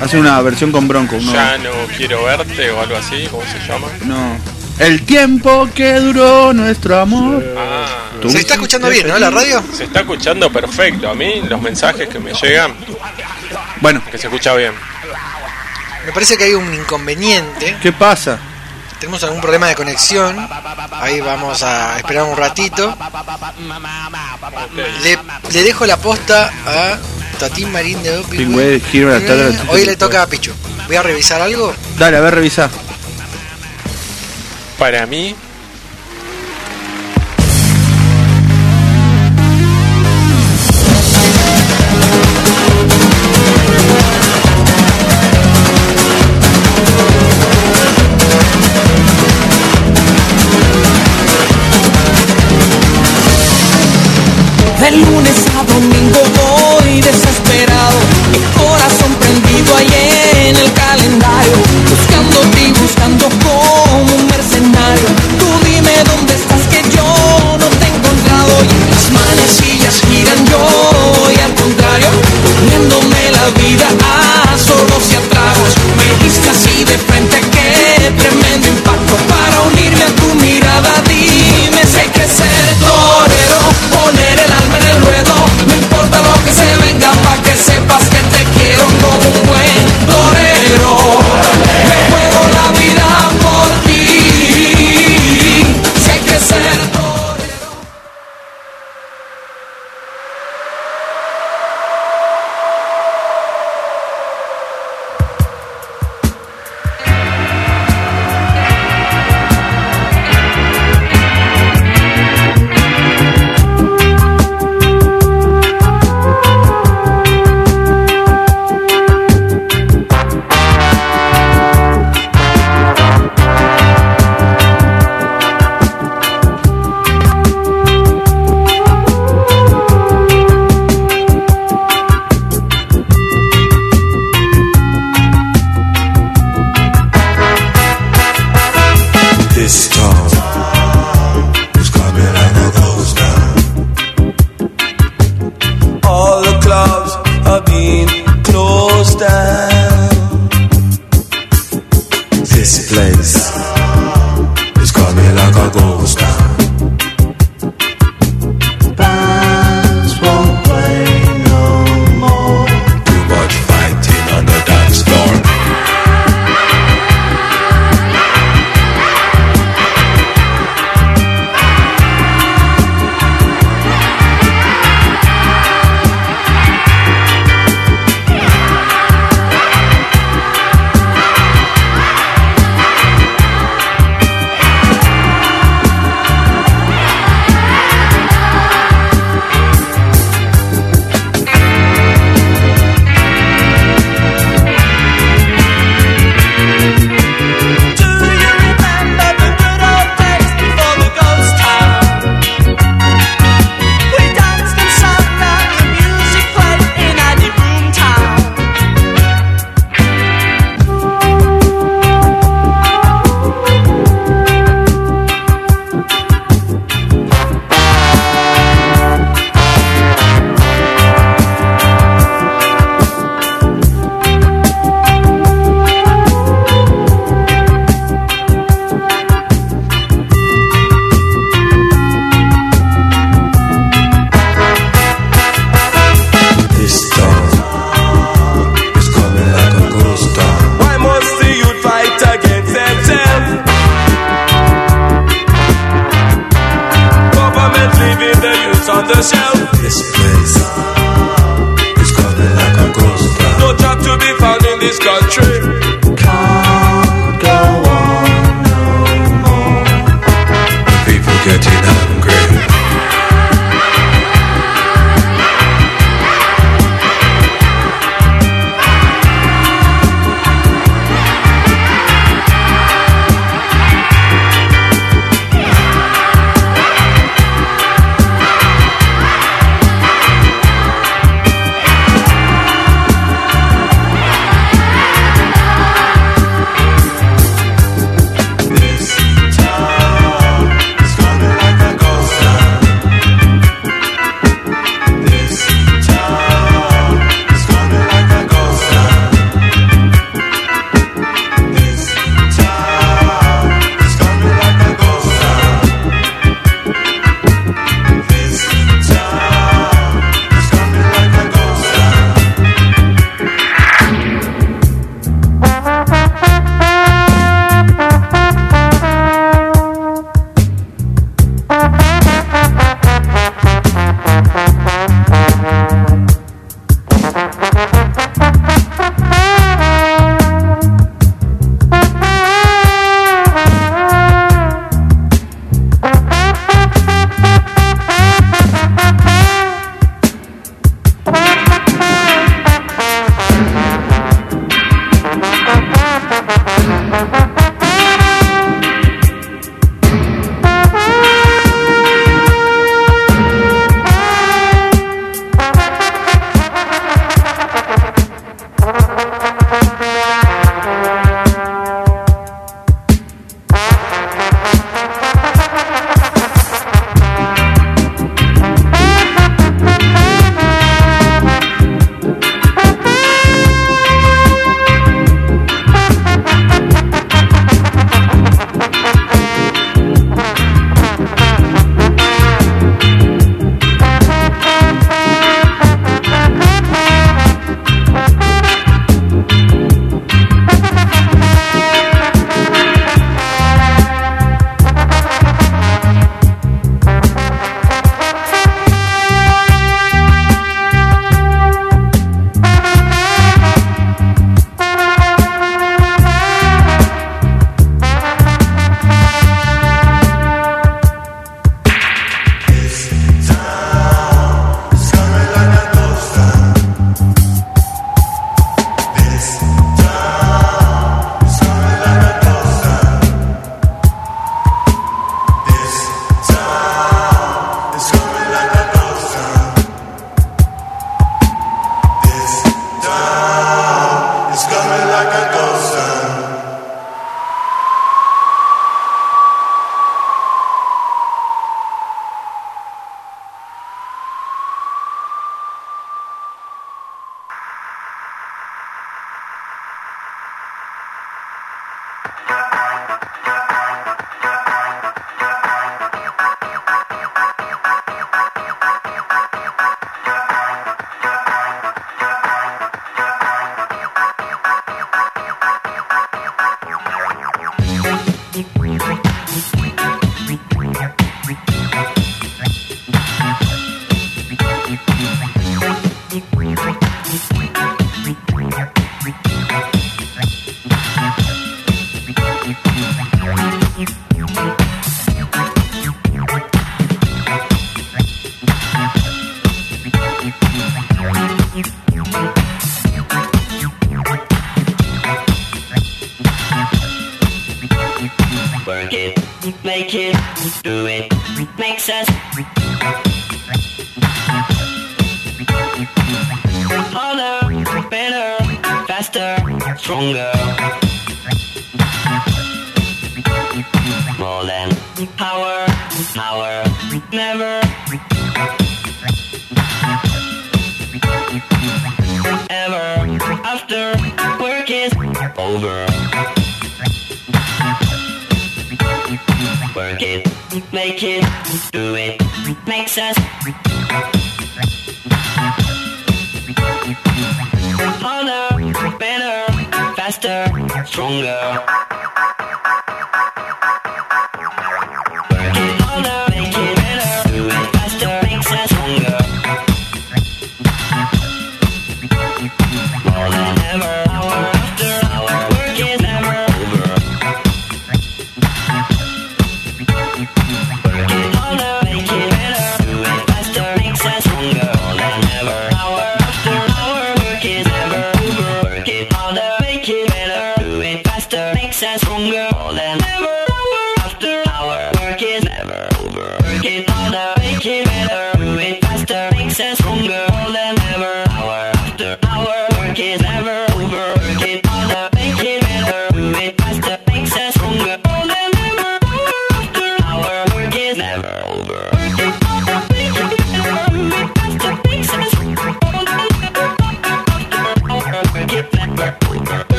Hace una versión con Bronco. uno- Ya no quiero verte o algo así, ¿cómo se llama? no. El tiempo que duró nuestro amor. Ah, Se está escuchando bien, ¿no? La radio. se está escuchando perfecto. A mí los mensajes que me llegan, Bueno, que se escucha bien. Me parece que hay un inconveniente. ¿qué pasa? Tenemos algún problema de conexión. Ahí vamos a esperar un ratito. Le, le dejo la posta a Tatín Marín de Doping. Pingüe, giro la tabla, Hoy le toca a Pichu. Voy a revisar algo. Dale, a ver, revisa. Para mí, De lunes government leaving the youth on the shelf. This place is coming like a ghost town. No job to be found in this country.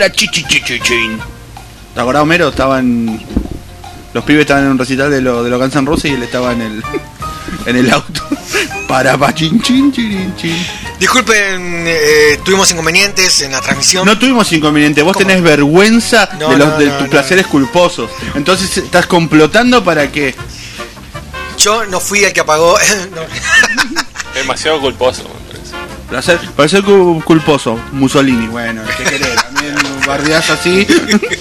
Para chichichichichin. ¿Te acordás, Homero? Estaban. Los pibes estaban en un recital de los de los Guns N' Roses y él estaba en el. [LAUGHS] en el auto. [LAUGHS] Para pa chin chin chin chin. Disculpen, eh, tuvimos inconvenientes en la transmisión. No tuvimos inconveniente, vos tenés vergüenza No, de los no, de no, tus no. placeres culposos. Entonces estás complotando para que. Yo no fui el que apagó. [LAUGHS] Demasiado culposo, me parece. Placer, placer cu- culposo, Mussolini, bueno, ¿qué querés? Bardeás así. [LAUGHS]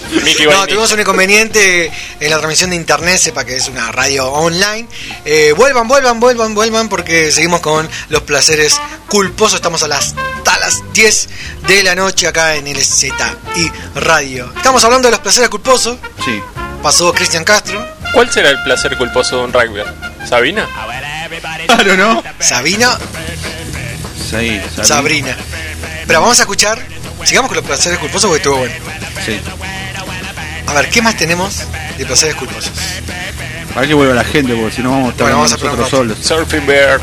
[LAUGHS] No, tuvimos un inconveniente en la transmisión de internet, sepa que es una radio online. Eh, vuelvan, vuelvan, vuelvan, vuelvan, porque seguimos con los placeres culposos. Estamos a las, hasta las 10 de la noche acá en LZI Radio. Estamos hablando de los placeres culposos. Sí. Pasó Cristian Castro. ¿Cuál será el placer culposo de un rugby? ¿Sabina? Claro, ¿no? Sabina, Sí, Sabrina. Pero vamos a escuchar. Sigamos con los placeres culposos porque estuvo bueno. Sí. A ver, ¿qué más tenemos de placeres culposos? Para que vuelva la gente, porque si no vamos a estar Bueno, vamos a nosotros solos. Surfing Bear.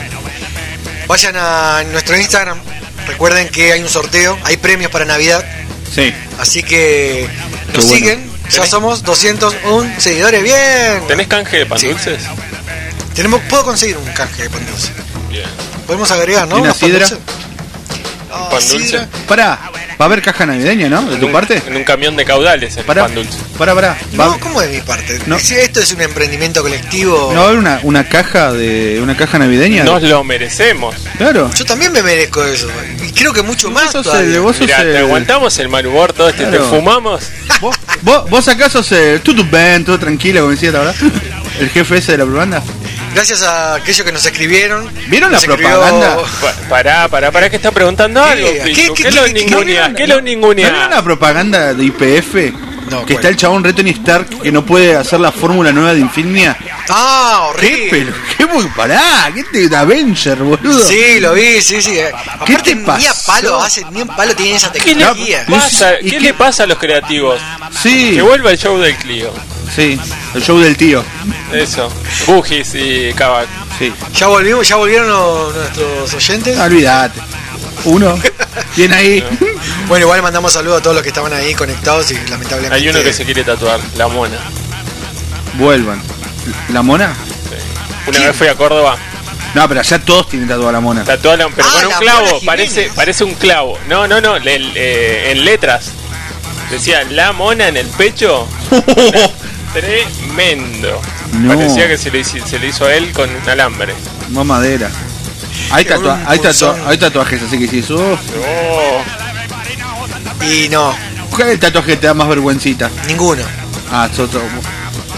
Vayan a nuestro Instagram. Recuerden que hay un sorteo, hay premios para Navidad. Sí. Así que nos bueno. siguen. Ya somos 201 seguidores. Bien. ¿Tenés canje de pan Sí. dulces? Tenemos, puedo conseguir un canje de pan dulce. Bien. Podemos agregar, ¿no? ¿Y una sidra? dulces. Ah, pan sidra. dulce. Pará, ¿va a haber caja navideña, no? ¿De En tu un- parte? En un camión de caudales el Pará, pan dulce. pará, pará. No, ¿cómo de mi parte? No. Si esto es un emprendimiento colectivo. ¿No va a haber una, una caja de una caja navideña? Nos lo merecemos. Claro. Yo también me merezco eso. Y creo que mucho más sos todavía. el- vos sos Mirá, te el- aguantamos el mal humor todo este, Claro. te fumamos. Vos, ¿Vos, vos acaso se. Tú, tu ben, todo tranquilo, como decías, ¿verdad? El jefe ese de la propaganda. Gracias a aquellos que nos escribieron. ¿Vieron la escribió- propaganda? Pa- Pará, pará, pará, que está preguntando algo. ¿Qué? ¿Qué- ¿Qué, qué- lo qué- qué- ningunea? qué- ¿Qué lo ¿No ningunea? vieron la propaganda de IPF? No, que ¿cuál? está el chabón Retony Stark que no puede hacer la fórmula nueva de Infinnia. Ah, ¿Qué horrible. pero ¿Qué muy pará? ¿Qué te Avenger, boludo? Sí, lo vi, sí, sí. eh. Aparte, te Ni a palo hace, ni a palo tiene esa ¿Qué le tecnología. pasa, ¿Y ¿qué qué- le pasa a los creativos? Sí. Que vuelva el show del Clio. Sí, el show del tío. Eso. Bugis y Kavak. Sí. Ya volvimos, ya volvieron los- nuestros oyentes. Olvídate. Uno. Bien ahí. Bueno, igual mandamos saludos a todos los que estaban ahí conectados y lamentablemente. Hay uno que se quiere tatuar, la mona. Vuelvan. ¿La mona? Una vez fui a Córdoba, No, pero allá todos tienen tatuada la mona. tatuó la- pero Ah, con un clavo, parece, parece un clavo. No, no, no, eh, en letras. Decía la mona en el pecho. [LAUGHS] Tremendo. No. Parecía que se le, hizo- se le hizo a él con un alambre. Mamadera. Hay, Qué tatua- hay, tatua- hay tatuajes así que si oh, Oh, Y no, ¿Cuál es el tatuaje que te da más vergüencita? ninguno. Ah, sos otro.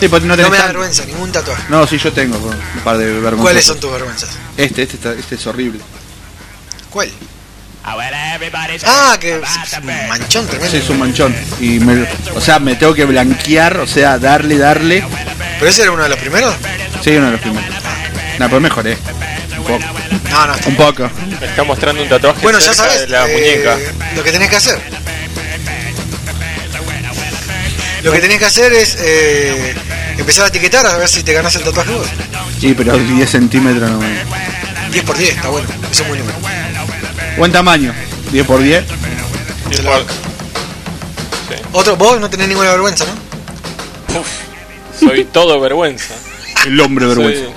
Sí, porque no No me da tan- vergüenza, ningún tatuaje. No, sí, yo tengo un par de vergüenzas. ¿Cuáles son tus vergüenzas? Este, este, este es horrible. ¿Cuál? Ah, que es un manchón tremendo. Ese es un manchón. Y me, o sea, me tengo que blanquear, o sea, darle, darle. ¿Pero ese era uno de los primeros? Sí, uno de los primeros. No, pero mejoré. Un poco. No, no, está Un poco. me está mostrando un tatuaje Bueno, ya sabes de la eh, muñeca. lo que tenés que hacer. Lo que tenés que hacer es eh, empezar a etiquetar a ver si te ganás el tatuaje vos. Sí, pero 10 centímetros no me. 10 por 10, está bueno. Eso es muy número. Buen tamaño. 10 por 10. Se la banca. Otro, vos no tenés ninguna vergüenza, ¿no? Soy todo vergüenza. El hombre vergüenza. Soy-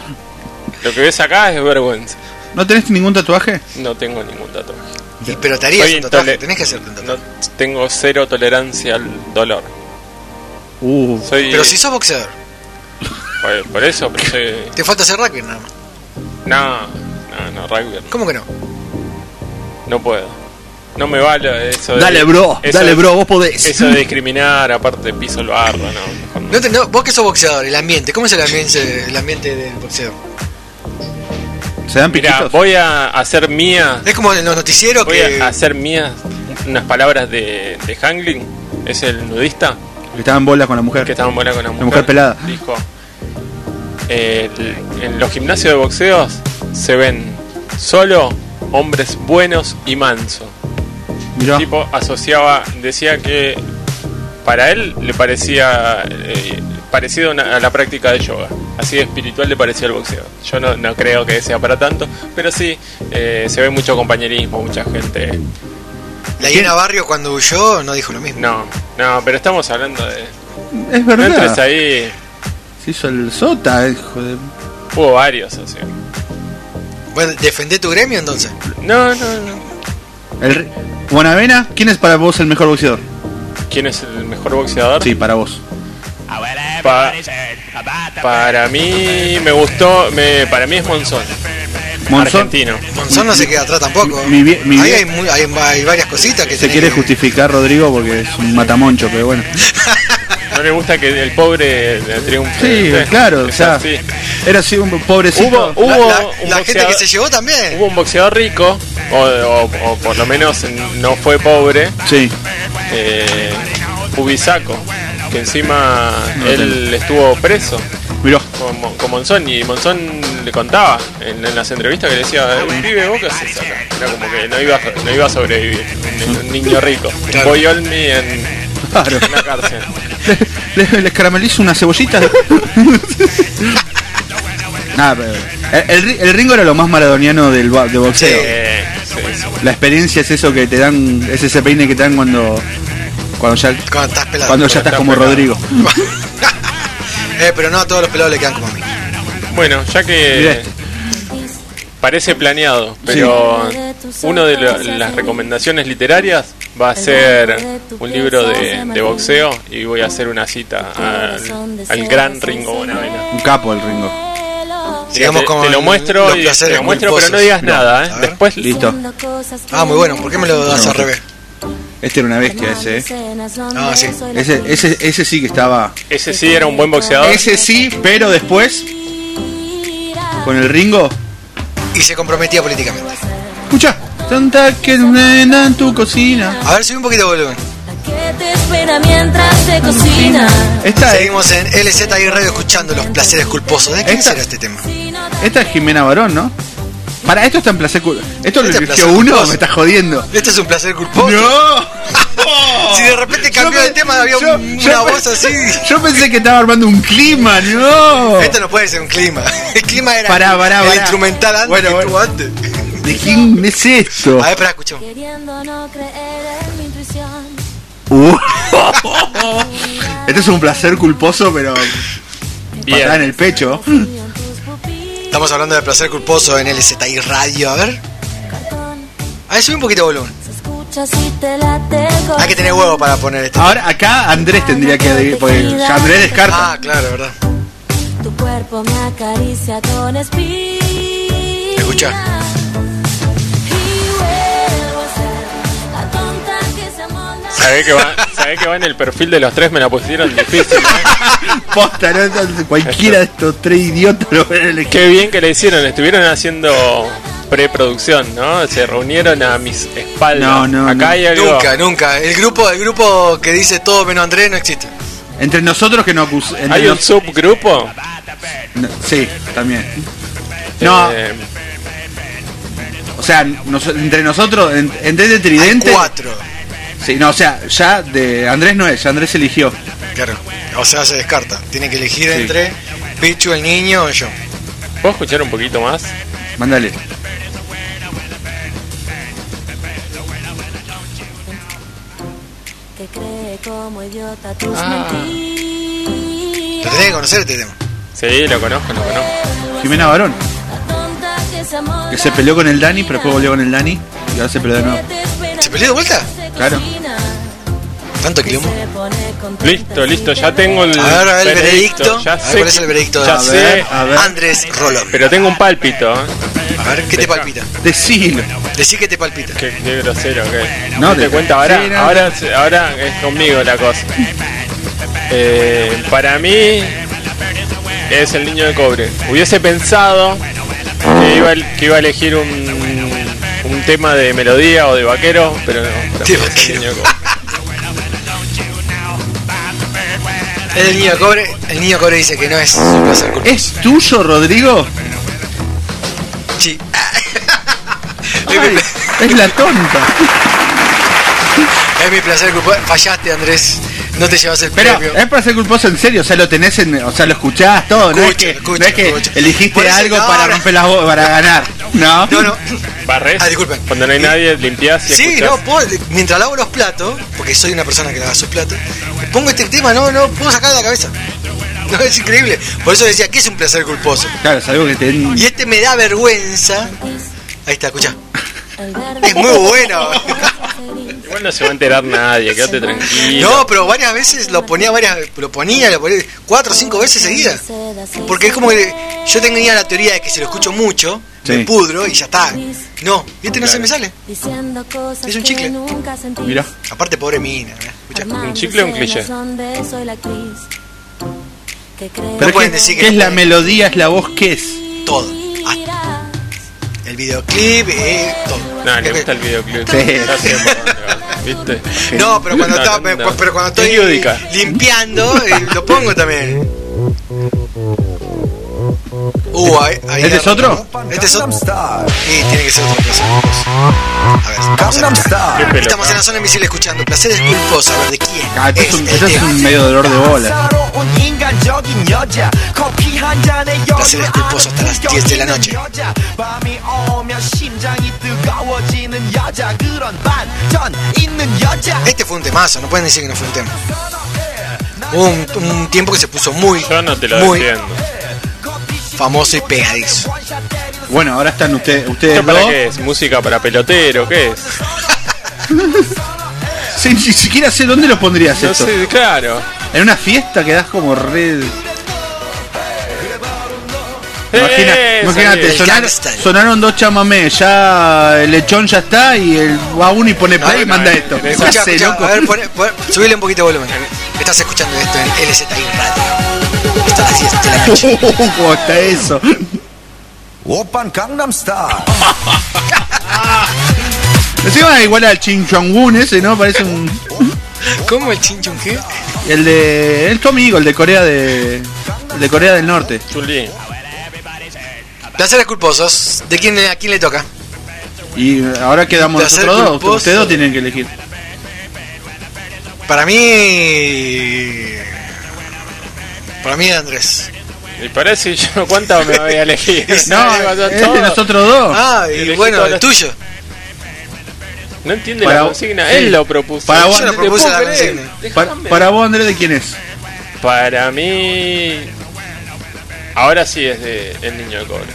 Lo que ves acá es vergüenza. ¿No tenés ningún tatuaje? No tengo ningún tatuaje. Y- pero te harías Soy un tatuaje, intole- tenés que hacerte un tatuaje. No, tengo cero tolerancia al dolor. Uh. Soy, Pero si sos boxeador, por, por eso, pero soy... te falta hacer rugby nada más. No, no, no, rugby. ¿Cómo que no? No puedo. No me vale eso de... Dale, bro, eso dale, de- bro, vos podés. Eso de discriminar, aparte piso el barro, no. mejor no. No te- no, vos que sos boxeador, el ambiente, ¿cómo es el ambiente, el ambiente del boxeo? ¿Se dan Mira, piquitos? voy a hacer mía... Es como en los noticieros Voy que... a hacer mías unas palabras de, de Hangling, es el nudista Que estaban en bola con la mujer. que estaba en bola con la mujer. mujer pelada. Dijo: "El- En los gimnasios de boxeos se ven solo hombres buenos y mansos. Mirá. El tipo asociaba, decía que para él le parecía eh, parecido a una- a la práctica de yoga. Así de espiritual le parecía el boxeo. Yo no, no creo que sea para tanto, pero sí eh, se ve mucho compañerismo, mucha gente. La Iena Barrio cuando huyó no dijo lo mismo. No, no, pero estamos hablando de. Es No entres verdad. ahí. Se hizo el sota, hijo de. Hubo varios así. Bueno, defendé tu gremio entonces. No, no, no. El... Buenavena, ¿quién es para vos el mejor boxeador? ¿Quién es el mejor boxeador? Sí, para vos. Pa- para mí me gustó, me, para mí es Monzón. Monzón. Argentino. Monzón no se queda atrás tampoco. Mi vie- mi Ahí hay, muy- hay, hay varias cositas que Se quiere que- justificar Rodrigo porque es un matamoncho, pero bueno. [LAUGHS] No le gusta que el pobre triunfe. Sí, claro, o sea, era así un pobrecito. Hubo, La, hubo la- un la gente que se llevó también. Hubo un boxeador rico, o, o- o por lo menos no fue pobre, Sí, eh, Ubisaco, que encima No él estuvo preso miró. con, Mon- con Monzón y Monzón le contaba en, en las entrevistas que le decía, "Eh, pibe, vos qué haces acá?". Era como que no iba, a- no iba a sobrevivir, un, un niño rico. Claro. Boy Olmi en, Claro. en la cárcel. Le- le- les caramelizo una cebollita. Nada, [LAUGHS] pero el, el ri- el Ringo era lo más maradoniano del bo- de boxeo. Sí, sí. La experiencia es eso que te dan, es ese peine que te dan cuando cuando ya Cuando estás pelado. cuando ya estás estás como pelado. Rodrigo. [LAUGHS] eh, pero no a todos los pelados le quedan como a mí. Bueno, ya que parece planeado, pero una de la- las recomendaciones literarias va a ser un libro de, de boxeo y voy a hacer una cita al, al gran Ringo Bonavena. Un capo el Ringo. Sigamos te, con te lo muestro y te lo muestro, pero no digas No. nada, ¿eh? Después Listo. Ah, muy bueno. ¿Por qué me lo das al revés? Este era una bestia ese, ¿eh? Ah, sí. Ese, ese, ese sí que estaba. Ese sí era un buen boxeador. Ese sí, pero después. Con el Ringo. Y se comprometía políticamente. Escucha. Tanta que nena en tu cocina. A ver, subí un poquito de volumen. Que te espera mientras se cocina. Esta es, Seguimos en LZI Radio escuchando los placeres culposos. ¿De quién será este tema? esta es Jimena Barón, ¿no? Para, esto está en placer Cul- Esto lo Este es eligió uno, culposo. me está jodiendo. Este es un placer culposo. ¡No! [LAUGHS] Si de repente cambió Yo de tema, había yo- un- yo una voz así. Yo pensé que estaba armando un clima, no. Esto no puede ser un clima. [LAUGHS] El clima era Pará, pará, el pará. instrumental antes Bueno, que bueno. antes. ¿De quién es esto? A ver, espera, escuchemos. Queriendo no creer en mi intuición. Uh. [LAUGHS] Esto es un placer culposo, pero. Bien. Patada en el pecho. Estamos hablando de placer culposo en LZI Radio. A ver. A ver, subí un poquito de volumen. Hay que tener huevo para poner esto. Ahora acá Andrés tendría que. Porque ya Andrés descarta. Ah, claro, verdad. Tu cuerpo me acaricia con espíritu. Escucha. Sabés que, va, sabés que va en el perfil de los tres, me la pusieron difícil. ¿eh? [LAUGHS] Posta, ¿no? Cualquiera de estos tres idiotas lo van a elegir. Qué bien que le hicieron, estuvieron haciendo preproducción, ¿no? Se reunieron a mis espaldas. No, no, Acá no. hay algo. Nunca, nunca. El grupo, el grupo que dice todo menos Andrés no existe. Entre nosotros que no acus- ¿Hay un subgrupo? no, Sí, también. No, Eh, o sea, nos- entre nosotros, en- entre de Tridente. Cuatro. Sí, no, o sea, ya de Andrés no es, ya Andrés eligió. Claro. O sea, se descarta. Tiene que elegir Sí. entre Pichu, el niño o yo. ¿Puedo escuchar un poquito más? Mándale. Que cree como idiota tus Ah. mentiras. Lo tenés que conocer este tema. Sí, lo conozco, lo conozco. Jimena Barón, que se peleó con el Dani, pero después volvió con el Dani y ahora se peleó de nuevo. ¿Se peleó de vuelta? Claro. Tanto quilombo. Listo, listo, ya tengo el A ver, a ver el veredicto. Ya A ver sé cuál es el veredicto de ya A sé, a ver. Andrés Rolón. pero tengo un pálpito. ¿eh? A ver, ¿qué te Deja. palpita? Decilo. Decí que te palpita. Qué, qué grosero que. No, te te- cuenta ahora, sí, no, ahora, ahora es conmigo la cosa. Eh, para mí es el niño de cobre. Hubiese pensado que iba, a- que iba a elegir un, un tema de melodía o de vaquero, pero no. De vaquero. niño cobre. El niño cobre. El niño cobre dice que no es su. ¿Es tuyo, Rodrigo? Sí. Ay, es la tonta. Es mi placer culposo. Fallaste, Andrés. No te llevas el Pero premio. es para ser culposo en serio, o sea, lo tenés en, o sea, lo escuchás todo, no es Escucho, que, escucho, no es que escucho. elegiste Por eso, algo no, para no. romper las bo- para ganar, ¿no? No, no. Barres. Ah, disculpen. Cuando no hay nadie, limpias y Sí, escuchás. no, puedo- mientras lavo los platos, porque soy una persona que lava sus platos, pongo este tema, no, no puedo sacar de la cabeza. No, es increíble. Por eso decía que es un placer culposo. Claro, es algo que te Y este me da vergüenza. Ahí está, escucha. Es muy bueno. Igual no se va a enterar nadie, [LAUGHS] quédate tranquilo. No, pero varias veces lo ponía varias, lo ponía, lo ponía cuatro o cinco veces seguidas. Porque es como que yo tenía la teoría de que si lo escucho mucho, Sí. me pudro y ya está. No, y este no se me sale. diciendo cosas Es un que chicle. Mira, Aparte, pobre mina. ¿eh? Escucha. ¿Un chicle o un cliché? pero ¿qué, decir que qué es la melodía, es la voz, qué es? Todo. Ah, el videoclip, eh, todo. No, le gusta el videoclip. Sí. Ya ¿Viste? No, pero cuando, No, estaba- no, pero cuando Es estoy limpiando, eh, lo pongo también. Uh, ahí, ahí ¿Este es otro? Este es otro. Sí, tiene que ser otro placer culposo. A ver, Estamos en la zona invisible escuchando Placeres culposos. A ver, ¿de quién? Ah, esto es, es un, el esto es un medio dolor de bola. Placeres culposos hasta las 10 de la noche. Este fue un temazo, no pueden decir que no fue un tema. Hubo un, un tiempo que se puso muy, Yo no te lo muy defiendo. Famoso y pegadizo. Bueno, ahora están ustedes, ustedes ¿Esto para dos. qué es? ¿Música para pelotero? ¿Qué es? [LAUGHS] Sí, ni siquiera sé dónde lo pondrías No esto. sé, claro. En una fiesta quedás como red. Imagina, ¡Eh! imagínate, sonar- sonaron dos chamamés, ya el lechón ya está y el va uno y pone play y manda esto. ¿Qué Escucha, hace, escucha, loco? a ver, pone- pone- subile un poquito de volumen. Estás escuchando esto en LZI Radio. Hasta las [LAUGHS] 10 de la noche. ¿Cómo está eso? Open Gangnam Style. [LAUGHS] Encima igual al Chin Woo ese, ¿no? Parece un. [LAUGHS] ¿Cómo el chinchón qué? El de. El tu amigo, el de Corea de. el de Corea del Norte. Chun-Li. Placeres culposos. ¿De quién, ¿A quién le toca? Y ahora quedamos Placer nosotros dos. culposo. Ustedes dos tienen que elegir. Para mí. Para mí, Andrés. Y parece [LAUGHS] yo cuánto me voy a elegir. [LAUGHS] No, es de nosotros dos. Ah, y Elegí bueno, el los- tuyo. No entiende Para- la consigna. sí. Él lo propuso. Para vos, propuse la consigna. Para, para vos, Andrés, ¿de quién es? Para mí. Ahora sí es de El Niño de Cobre.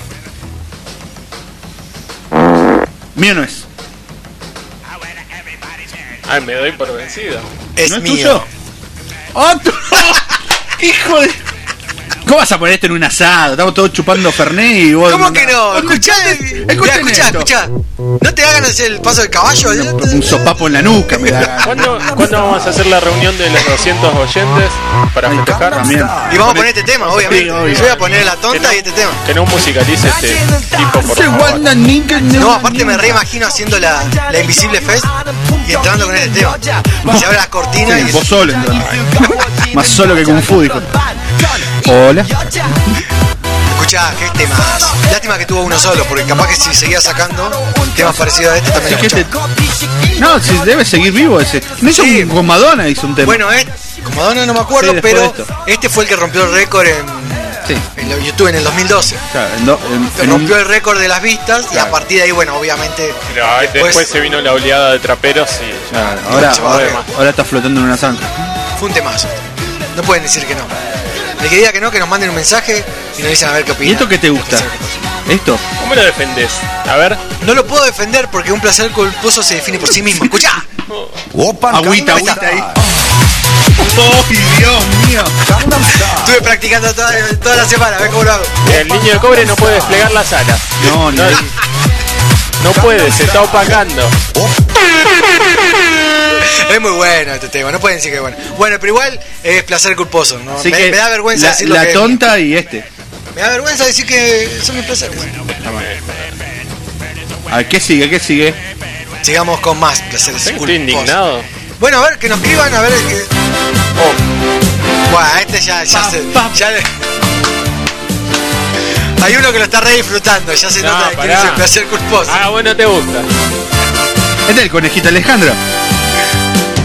Mío no es. Ay, me doy por vencido. Es ¿No es mío. tuyo? ¡Otro! [LAUGHS] ¡Hijo de.! ¿Cómo vas a poner esto en un asado? Estamos todos chupando Fernet y vos. ¿Cómo que no? Escuchá, Escuchá, escuchá, escuchá. No te hagan hacer el paso del caballo. Un sopapo en la nuca me da. ¿Cuándo, ¿Cuándo vamos a hacer la reunión de los 200 oyentes para festejar? También. Y vamos a poner este tema, obviamente. Sí, obvio. Yo voy a poner la tonta y este tema. Que no musicalice este tipo, por Se favor. No, aparte me reimagino haciendo la, la Invisible Fest y entrando con este tema. Se abre las cortinas Sí, y vos solo entonces. [LAUGHS] Más solo que Kung Fu, dijo. Hola. escuchá, qué temas. Lástima que tuvo uno solo, porque capaz que si seguía sacando temas parecidos a este también Es lo este- No, si debe seguir vivo ese. No hizo Sí. un- con Madonna hizo un tema. Bueno, eh, como Madonna no me acuerdo, Sí, pero este fue el que rompió el récord en, sí. en lo- YouTube en el 2012. Claro, en do- en- Que en un- rompió el récord de las vistas y a partir de ahí, bueno, obviamente. Pero ahí Después- después se vino la oleada de traperos y. Claro, ahora, ahora está flotando en una zanja. Fue un temazo. No pueden decir que no. El que diga que no, que nos manden un mensaje y nos dicen a ver qué opinan. ¿Y esto qué te gusta? ¿Esto? ¿Cómo lo defendés? A ver. No lo puedo defender porque un placer culposo se define por sí mismo. Escuchá. Open Agüita, agüita ahí. ¡Ay, Dios mío! Estuve practicando toda, toda la semana, a ver cómo lo hago. El niño de cobre no puede desplegar las alas. No, no. No puede, se está opacando. [LAUGHS] Es muy bueno este tema, no pueden decir que es bueno. Bueno, pero igual es placer culposo. ¿no? Así Me, que me da vergüenza la, decir lo la que es. tonta y este. Me da vergüenza decir que son mis placeres. A ver, ¿qué sigue? ¿Qué sigue? Sigamos con más placeres Estoy culposos. indignado. Bueno, a ver, que nos escriban, a ver. Que... Oh. Bueno, este ya, ya se. Ya le- Hay uno que lo está re disfrutando, ya se No, nota que pará. es el placer culposo. Ah, bueno, te gusta. Este es el conejito Alejandro.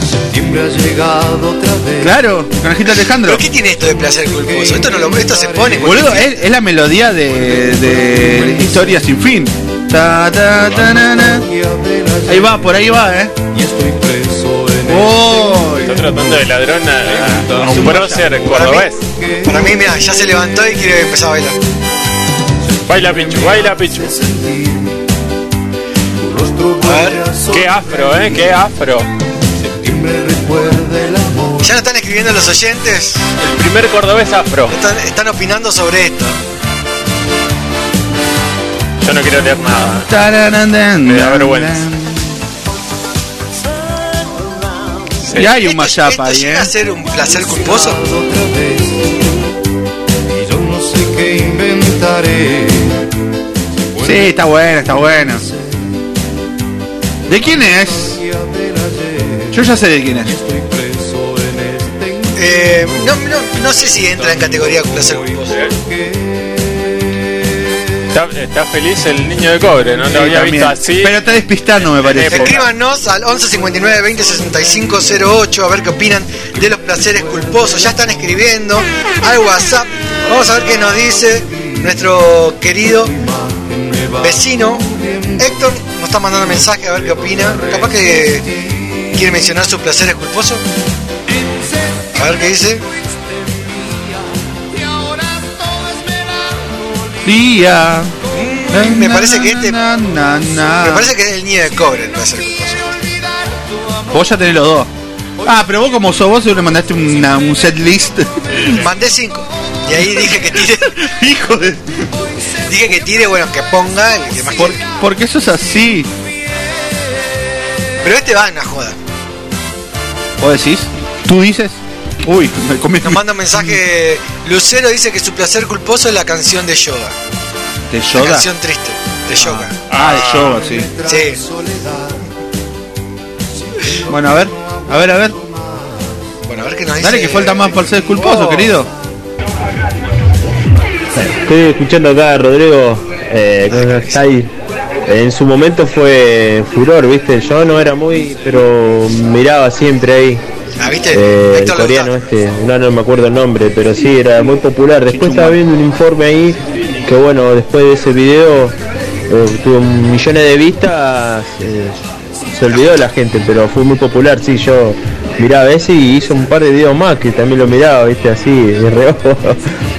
Septiembre ha llegado otra vez. Claro, conejito Alejandro. ¿Pero qué tiene esto de placer culposo? Esto, no lo, esto se pone. Boludo, es, es la melodía de, de Historia sin fin. Ta, ta, ta, na, na. Ahí va, por ahí va, eh. Y estoy preso en Oh, Está tratando de ladrón a, a un prócer cordobés. Para mí, mira, ya se levantó y quiere empezar a bailar. Baila Pichu, baila Pichu. Qué afro, eh, qué afro. Septiembre recuerda el amor. Ya nos están escribiendo los oyentes, El primer cordobés afro. están, están opinando sobre esto. Yo no quiero leer nada. Me da vergüenza. Y hay un Esto- mashup ahí, eh. a ser un placer culposo. Otra vez. Y yo no sé qué inventaré. Sí, está bueno, está bueno. ¿De quién es? Yo ya sé de quién es. Estoy preso en este Eh, no, no, no sé si entra en categoría placer culposo. Está, está feliz el niño de cobre, no Sí, lo había también. visto así. Pero está despistando, me parece. Escríbanos al 11 59 20 65 08 a ver qué opinan de los placeres culposos. Ya están escribiendo al WhatsApp. Vamos a ver qué nos dice nuestro querido vecino Héctor. Nos está mandando mensaje a ver qué opina. Capaz que quiere mencionar sus placeres culposos. A ver qué dice. Día. Mm, me parece que este-. Me parece que es el niño de cobre el placer culposo. Vos ya tenés los dos. Ah, pero vos como sos vos, le mandaste una, un set list. Mandé 5. Y ahí dije que tire. [LAUGHS] Hijo de. Dije que tire, bueno, que ponga el que más Por- quiere. porque eso es así. Pero este va en una joda. ¿Vos decís? ¿Tú dices? Uy, me comí Nos manda un mensaje. Lucero dice que su placer culposo es la canción de Yoga. de La Yoda. canción triste de Yoga. Ah, de Yoga, sí. Sí. Bueno, a ver, a ver, a ver. Bueno, a ver qué nos dice. Dale, que falta más para ser culposo, Oh. querido. Estoy escuchando acá a Rodrigo, eh, ¿cómo está ahí? En su momento fue furor, ¿viste? Yo no era muy, pero miraba siempre ahí. Ah, ¿viste? Eh, el coreano este, no, no me acuerdo el nombre, pero sí, era muy popular. Después estaba viendo un informe ahí, que bueno, después de ese video eh, tuvo millones de vistas, eh, se olvidó la gente, pero fue muy popular, sí, yo miraba ese y hizo un par de videos más que también lo miraba, viste, así, de reojo.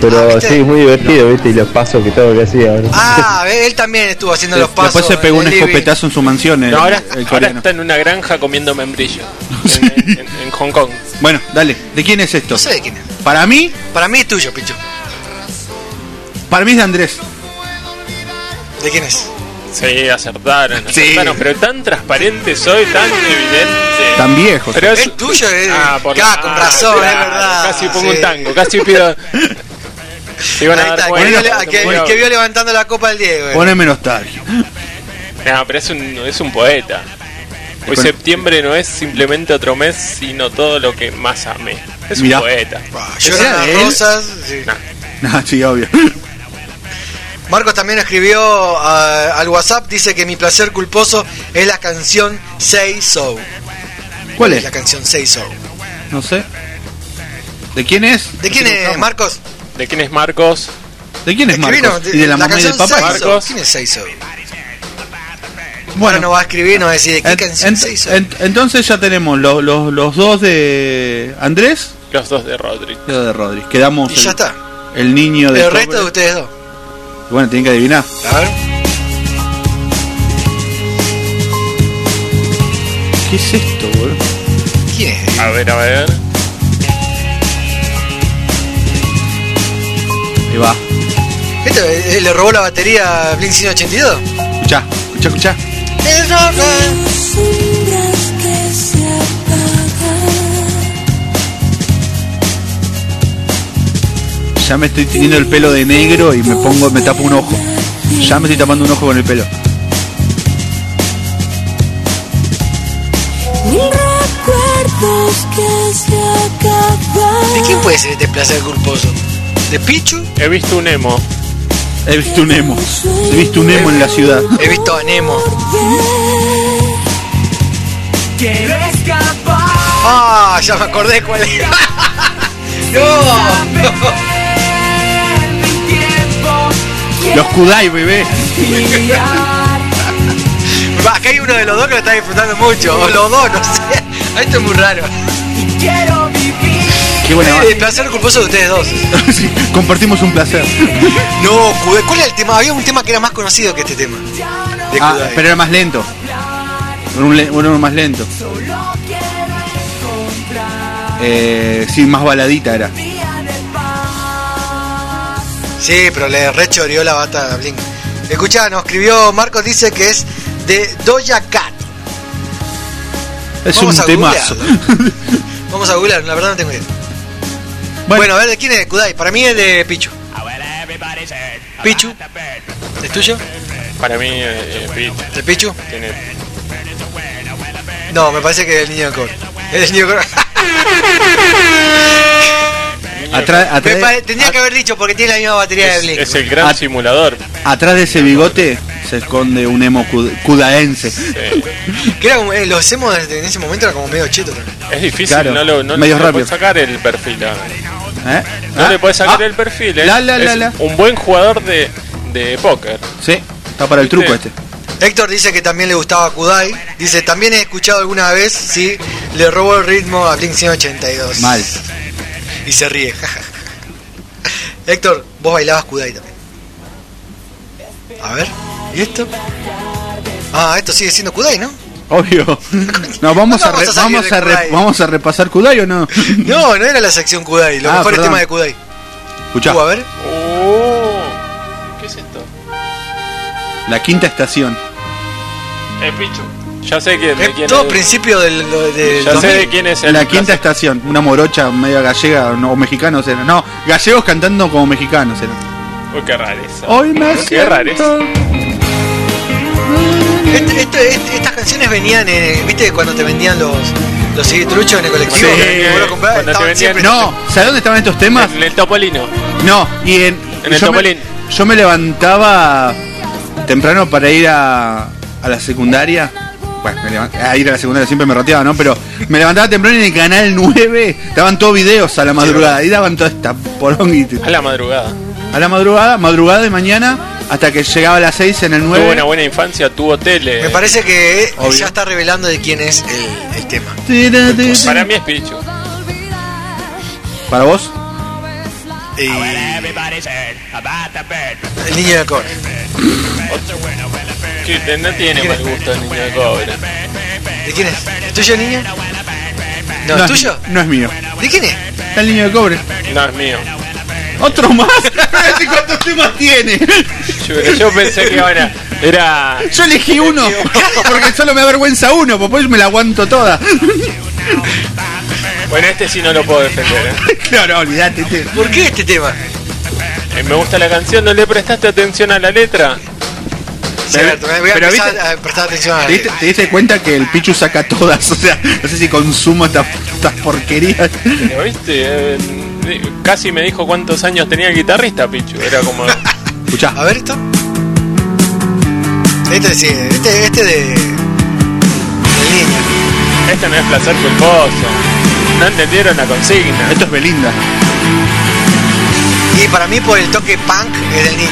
Pero sí, muy divertido, viste, y los pasos que todo que hacía. ¿no? Ah, él también estuvo haciendo los pasos. Después se pegó un escopetazo en su mansión, el, No, ahora, el ahora está en una granja comiendo membrillo. [LAUGHS] En, en- en Hong Kong. Bueno, dale, ¿de quién es esto? No sé de quién es. Para mí, Para mí es tuyo, Picho. para mí es de Andrés. ¿De quién es? Sí, acertaron, Sí. acertaron, pero tan transparente soy, tan evidente. Tan viejo. Pero Es tuyo, eh. Ah, por Claro, con razón, es verdad. Casi pongo Sí. un tango, casi pido. [LAUGHS] Iban a Ahí dar está, que vio, le- que, Bueno, que vio levantando la copa del Diego. eh. Poneme nostalgia. No, pero es un, es un poeta. Hoy Con- septiembre no es simplemente otro mes, sino todo lo que más amé. Es Mirá. un poeta. Ah, Lloran ¿Esa las él? rosas. sí. Ah, sí, obvio. Marcos también escribió ah, al WhatsApp, dice que mi placer culposo es la canción Say So. ¿Cuál es? La canción Say So. No sé. ¿De quién es? ¿De quién es, Marcos? ¿De quién es Marcos? ¿De quién es Marcos? ¿Y de la mamá y del papá? Marcos. ¿Quién es Say So? Bueno, Ahora no va a escribir, no va a decir de qué en- canción en- So. en- entonces ya tenemos los, los, los dos de Andrés Los dos de Rodri. los de Rodri. Quedamos Y el, ya está. el niño de El Cobra. resto de ustedes dos. Bueno, tienen que adivinar. A ver. ¿Qué es esto, boludo? ¿Quién es? A ver, a ver. Va. ¿Esto eh, le robó la batería a Blink 182? Escuchá, escuchá, escuchá. Es roca. Ya me estoy teniendo el pelo de negro y me pongo, me tapo un ojo. Ya me estoy tapando un ojo con el pelo. ¿De quién puede ser este placer culposo? ¿De Pichu? He visto un emo. He visto un emo. He visto un emo en la ciudad. He visto a Nemo. Ah, ya me acordé cuál es. [LAUGHS] no. Los Kudai, bebé. Acá hay uno de los dos que lo está disfrutando mucho. O los dos, no sé. Esto es muy raro. Quiero El placer culposo de ustedes dos. [LAUGHS] Sí, compartimos un placer. No. ¿Cuál era el tema? Había un tema que era más conocido que este tema. De Ah, pero era más lento. Un le- Uno más lento. Eh, sí, más baladita era. Sí, pero le rechoreó la bata a Blink. Escuchá, nos escribió Marcos, dice que es de Doja Cat. Es Vamos un temazo. [LAUGHS] Vamos a googlear, la verdad no tengo idea. Bueno, a ver, ¿de quién es de Kudai? Para mí es de Pichu. Pichu. ¿Es tuyo? Para mí, eh, Pichu. ¿De Pichu? Tiene... No, me parece que es el niño de Cobra. Es el niño de Cobra. [LAUGHS] Atrás, atrás, Tendría que haber dicho porque tiene la misma batería de Es, Blink. es el gran Ah. simulador. atrás de ese bigote se esconde un emo cud- kudaense. Sí. Que era como- eh, los desde- en ese momento era como medio cheto también. Es difícil, Claro, no, lo, no, medio no le puedes sacar el perfil. a- ¿Eh? No Ah, le puedes sacar ah, el perfil. Es, La, la, la, es la. un buen jugador de, de póker. Sí, está para el ¿Viste? truco este. Héctor dice que también le gustaba Kudai. Dice, también he escuchado alguna vez, sí, le robó el ritmo a Blink 182. Mal. [LAUGHS] Y se ríe. [LAUGHS] Héctor, vos bailabas Kudai también. A ver, ¿y esto? Ah, esto sigue siendo Kudai, ¿no? Obvio. No, [LAUGHS] vamos, a, re- vamos a vamos, a re- Kudai. vamos a repasar Kudai o no. No, no era la sección Kudai, los Ah, mejores perdón. temas de Kudai. Escuchá. Uh, a ver. Oh, ¿Qué es esto? La quinta estación. Eh, Pichu. Ya sé quién, de Es quién todo es. principio del, Ya sé 2000. de quién es el La quinta estación. Una morocha media gallega no, o mexicanos eran. No, gallegos cantando como mexicanos eran. Uy, qué rareza. Hoy me Qué rareza. Este- este- este- estas canciones venían, eh, ¿viste cuando te vendían los, los CD truchos en el colectivo? Sí. Que vos lo comprabas, Cuando te estaban vendían- siempre- No, ¿sabes dónde estaban estos temas? En el Topolino. No, y en, En el yo, me, Topolín. yo me levantaba temprano para ir a, a la secundaria. Bueno, me levan- a ir a la secundaria siempre me roteaba, ¿no? Pero me levantaba temprano en el canal 9 daban todos videos a la madrugada. y daban toda esta poronguita. A la madrugada. A la madrugada, madrugada de mañana, hasta que llegaba a las 6 en el 9. Tuvo una buena infancia, tuvo tele. Me parece que eh, Obvio. ya está revelando de quién es el, el tema. Para mí es Pichu. ¿Para vos? Y- el niño de cobre. Que no tiene mal gusto el niño de cobre. ¿De quién es? ¿Es tuyo, niño? No, ¿es tuyo? No es mío. ¿De quién es? El niño de cobre. No es mío. ¿Otro más? [LAUGHS] ¿Este ¿Cuántos temas tiene? Yo, yo pensé que era. Era. Yo elegí uno, [LAUGHS] porque solo me da vergüenza uno, pues después me la aguanto toda. Bueno, este sí no lo puedo defender. ¿eh? [LAUGHS] No, no, olvidate. este- ¿Por qué este tema? Eh, Me gusta la canción, ¿no le prestaste atención a la letra? Cierto, voy a pero empezar viste- a prestar atención a ¿Te diste, te diste cuenta que el Pichu saca todas? [LAUGHS] O sea, no sé si consumo estas estas porquerías. ¿Lo viste? Eh, casi me dijo cuántos años tenía el guitarrista, Pichu. Era como. Escuchá. A ver esto. Este sí, este, este de. del niño. Este no es placer culposo. No entendieron la consigna. Esto es Belinda. Y para mí, por el toque punk, es del niño.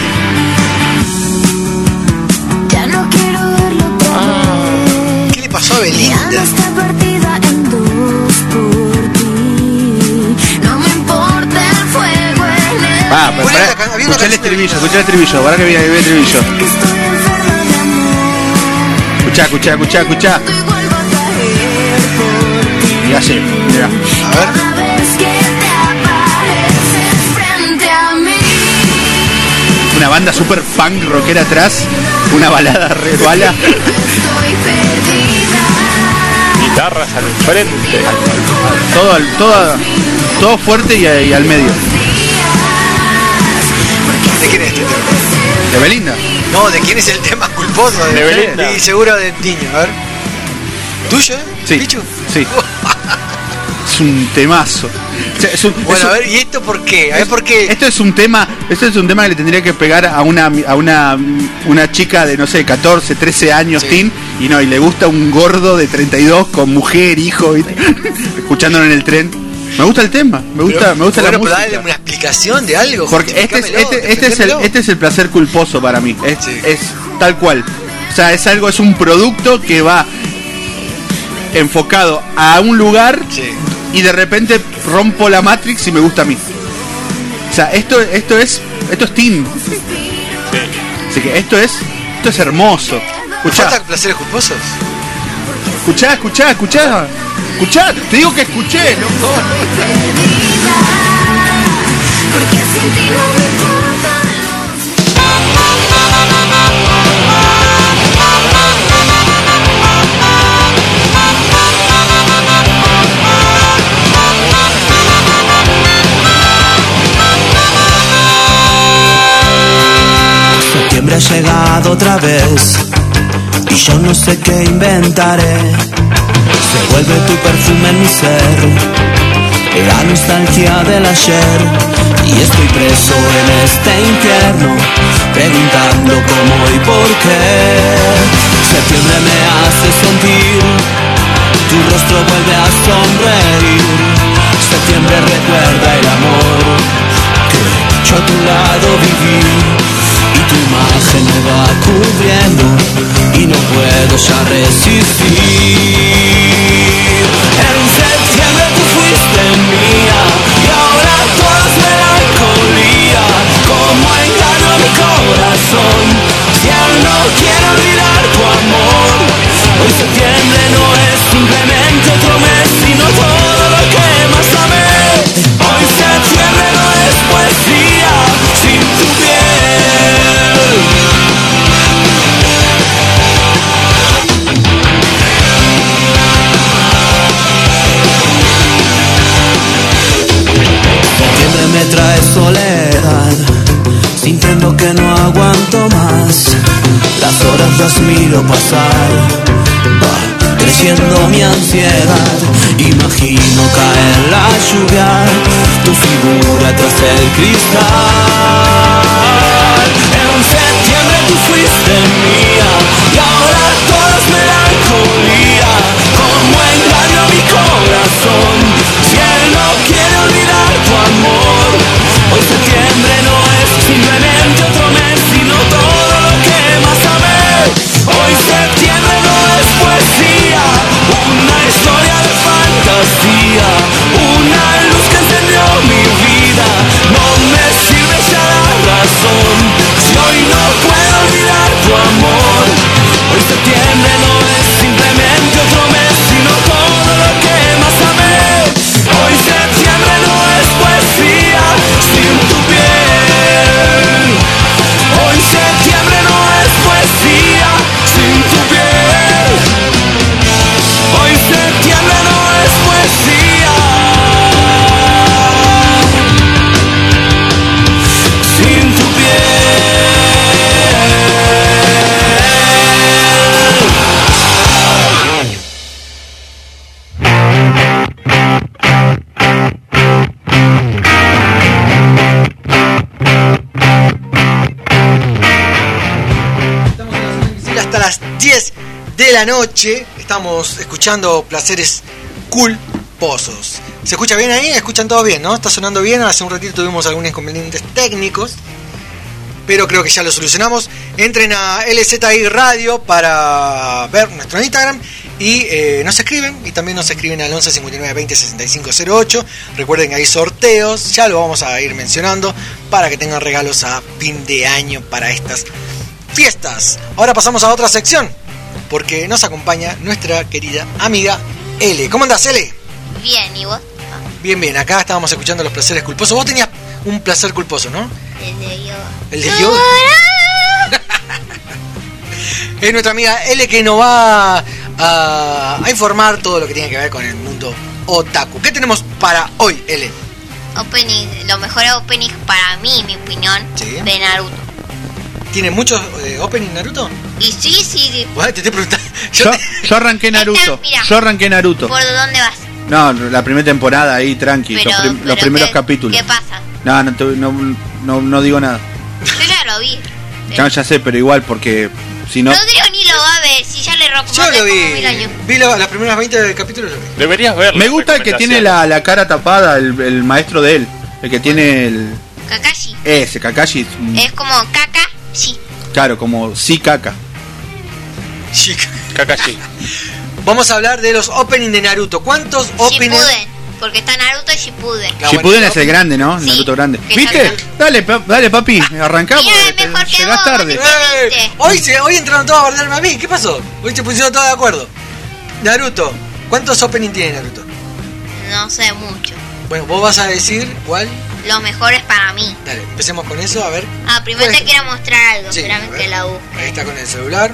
Ah, pero ¿Cuál pará, era la can- había una escuchá el canción estribillo, Belinda? escuchá el estribillo, para que viene el estribillo. Escuchá, escuchá, escuchá, escuchá. Y así, mira. A ver. Una banda super punk rockera atrás, una balada re bala. Guitarras al frente. Todo, al- todo, todo fuerte y, y al medio. ¿De quién es este tema? De Belinda. No, ¿de quién es el tema culposo? De Belinda. Y seguro de niño, a ver. ¿Tuyo, eh? Sí. ¿Pichu? Sí. [LAUGHS] Es un temazo. O sea, es un- es Bueno, un- a ver, ¿y esto por qué? A ver, ¿por qué? Esto es un tema, esto es un tema que le tendría que pegar a una a una una chica de no sé, 14, 13 años, Sí. teen, y no, y le gusta un gordo de 32 con mujer, hijo, [LAUGHS] escuchándolo en el tren. Me gusta el tema, me gusta, Pero, me gusta bueno, la música. dale una explicación de algo. Porque este es, este, este es el, este es el placer culposo para mí. Es, Sí. es tal cual. O sea, es algo, es un producto que va enfocado a un lugar Sí. y de repente rompo la Matrix y me gusta a mí. O sea, esto, esto es, esto es teen. Así que esto es, esto es hermoso. ¿Me Escuchá, placeres culposos? escuchá, escuchá, escuchá. Escuchá, te digo que escuché, loco. Porque sin ti no me Septiembre ha llegado otra vez y yo no sé qué inventaré. Se vuelve tu perfume en mi ser, la nostalgia del ayer. Y estoy preso en este infierno, preguntando cómo y por qué. Septiembre me hace sentir, tu rostro vuelve a sonreír. Septiembre recuerda el amor que yo a tu lado viví y tu imagen me va cubriendo y no puedo ya resistir. En septiembre tú fuiste mía y ahora todo es melancolía. Como engaño mi corazón, si aún no quiero olvidar tu amor. Hoy septiembre no es no aguanto más. Las horas las miro pasar, va creciendo mi ansiedad. Imagino caer la lluvia, tu figura tras el cristal. En septiembre tú fuiste mía noche. Estamos escuchando placeres culposos. ¿Se escucha bien ahí? ¿Escuchan todo bien, no? Está sonando bien. Hace un ratito tuvimos algunos inconvenientes técnicos. Pero creo que ya lo solucionamos. Entren a LZI Radio para ver nuestro Instagram. Y eh, nos escriben. Y también nos escriben al 11 59 20 65 08. Recuerden que hay sorteos. Ya lo vamos a ir mencionando. Para que tengan regalos a fin de año para estas fiestas. Ahora pasamos a otra sección, porque nos acompaña nuestra querida amiga L. ¿Cómo andás, L? Bien, ¿y vos? Bien, bien, acá estábamos escuchando los placeres culposos. Vos tenías un placer culposo, ¿no? Desde yo. El de yoga. [LAUGHS] Es nuestra amiga L que nos va a, a informar todo lo que tiene que ver con el mundo otaku. ¿Qué tenemos para hoy, L? Opening, lo mejor opening para mí, mi opinión, Sí. de Naruto. ¿Tiene muchos eh, opening Naruto? Y sí, sí, sí. Bueno, te estoy preguntando. [LAUGHS] Yo, yo arranqué Naruto. mira. Yo arranqué Naruto. ¿Por dónde vas? No, la primera temporada ahí, tranqui. Pero- los, prim- los primeros ¿qué- capítulos. ¿Qué pasa? No, no, te- no, no, no digo nada. Yo ya lo vi. Ya, ya sé, pero igual, porque si no. Rodrigo ni lo va a ver, si ya le rompo Yo lo vi. años. Vi las primeras 20 capítulos. Lo vi. Deberías verlo. Me gusta el que tiene la, la cara tapada, el, el maestro de él. El que tiene el. Kakashi. Ese, Kakashi. es como caca, sí. Claro, como sí caca. Kakashi. Vamos a hablar de los openings de Naruto. ¿Cuántos openings? Shippuden. Porque está Naruto y Shippuden. Shippuden es el grande, ¿no? Naruto grande. que ¿Viste? está- Dale, pa- dale, papi, arrancamos. te- Llegás tarde. ¡Eh! Hoy, se, hoy entraron todos a bardearme a mí. ¿Qué pasó? Hoy se pusieron todos de acuerdo. Naruto. ¿Cuántos openings tiene Naruto? No sé mucho. Bueno, vos vas a decir cuál. Los mejores para mí. Dale, empecemos con eso. A ver. Ah, primero te quiero mostrar algo. Sí, Espérame que la busco. Ahí está con el celular.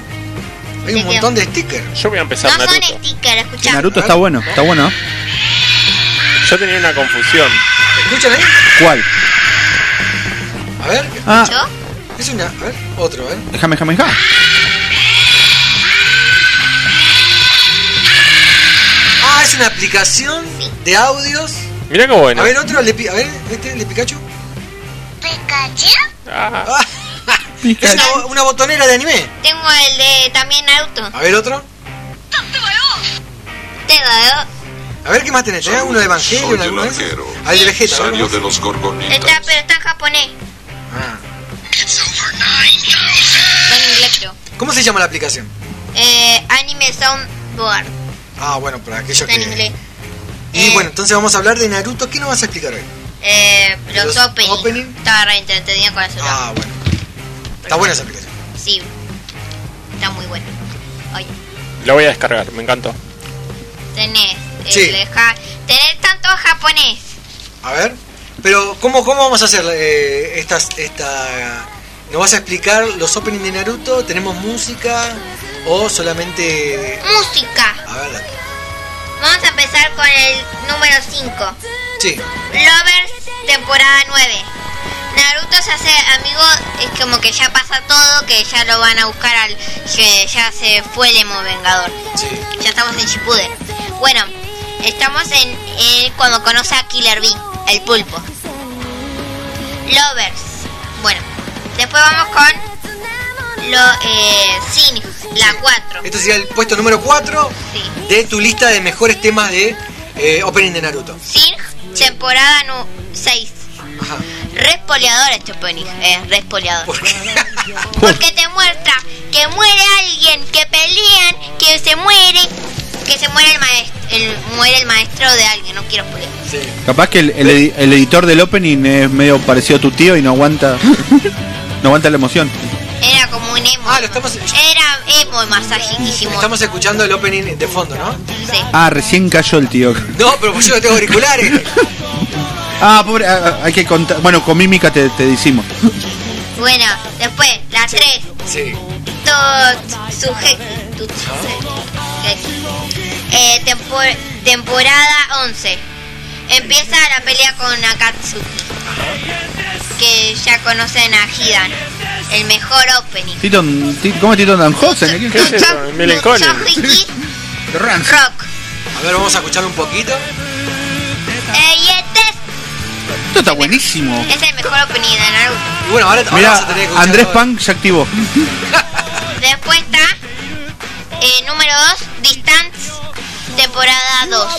Hay un montón de stickers. Yo voy a empezar No son Naruto. stickers, escuchá. Naruto está bueno, está bueno. Yo tenía una confusión. ¿Escuchan ahí? ¿Cuál? A ver. Ah. ¿Yo? Es una. A ver, otro, a ver. Déjame, déjame, déjame. Ah, es una aplicación de audios. Mirá qué bueno. A ver, otro, a ver, este, el de Pikachu. ¿Pikachu? Ah, Es una, bo- una botonera de anime. Tengo el de también Naruto. A ver, otro. A ver, ¿qué más tenés? ¿Tenés uno de Evangelion? alguno de esos? Ah, el de Vegeta. vos. de los gorgonitas. Está, pero está en japonés. Ah. Está en inglés, creo. ¿Cómo se llama la aplicación? Eh, anime Soundboard. Ah, bueno, para aquellos Está en que... inglés. Y bueno, entonces vamos a hablar de Naruto. ¿Qué nos vas a explicar hoy? Eh, los, Los opening. opening. Estaba re entretenido con eso. Ah, bueno. Está buena esa aplicación. Sí. Está muy bueno. Oye, la voy a descargar, me encantó. tenés. El Sí. ja- tenés tanto japonés. A ver. Pero, ¿cómo, cómo vamos a hacer eh, estas, esta... ¿Nos vas a explicar los openings de Naruto? ¿Tenemos música? ¿O solamente...? Música. A ver, dale. Vamos a empezar con el número 5. Sí. Lovers, temporada 9. Naruto se hace amigo, es como que ya pasa todo, que ya lo van a buscar al. que ya se fue el emo vengador. Ya estamos en Shippuden. Bueno, estamos en, en cuando conoce a Killer Bee, el pulpo. Lovers. Bueno, después vamos con lo eh, Sin, la 4. Este sería el puesto número 4 Sí. de tu lista de mejores temas de eh, opening de Naruto. Sin, temporada 6. Ajá. Respoleador este opening, es respoleador. Porque te muestra que muere alguien, que pelean, que se muere, que se muere el maestro, el, muere el maestro de alguien, no quiero spoiler. Capaz que el, el edi- el editor del opening es medio parecido a tu tío y no aguanta. [LAUGHS] no aguanta la emoción. Era como un emo. Ah, lo estamos, Era emo hicimos. estamos escuchando el opening de fondo, ¿no? Sí. Ah, recién cayó el tío. No, pero pues yo no tengo auriculares. [LAUGHS] Ah, pobre, ah, ah, hay que contar. Bueno, con mímica te, te decimos. Bueno, después, la 3. Sí. Eh, tempor- temporada 11. Empieza la pelea con Akatsuki. Que ya conocen a Hidan. El mejor opening. Tito, Ti- ¿Cómo es Tito Danhausen? ¿Qué es eso? Rance. Rock. A ver, vamos a escuchar un poquito. Eh, y este Esto está buenísimo. es el mejor opening de Naruto. Y bueno, ahora, ahora Mira, vas a tener que escuchar Andrés ahora. Punk se activó. [LAUGHS] Después está eh, número 2, Distance, temporada 2.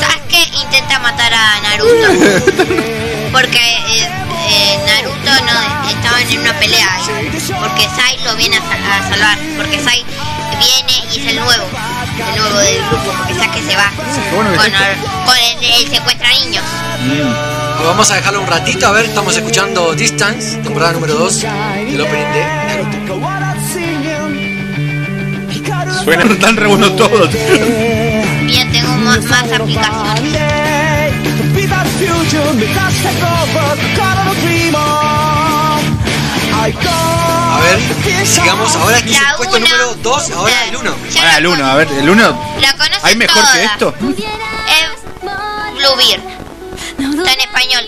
Sasuke intenta matar a Naruto. [LAUGHS] Porque eh, eh, Naruto no estaban en una pelea. ahí. Porque Sai lo viene a, sal- a salvar. Porque Sai viene y es el nuevo. El nuevo del grupo. Porque Sasuke se va. con, el, con el, el secuestra niños. Pues Vamos a dejarlo un ratito, a ver, estamos escuchando Distance, temporada número 2 del opening de Naruto. Suena. [LAUGHS] Están re buenos todos. Bien, tengo más, más aplicaciones. A ver, sigamos, ahora es el puesto número 2, ahora el 1. Ah, el 1, a ver, el 1. La conocen ¿Hay mejor todas. que esto? Es Bluebeard. Está en español.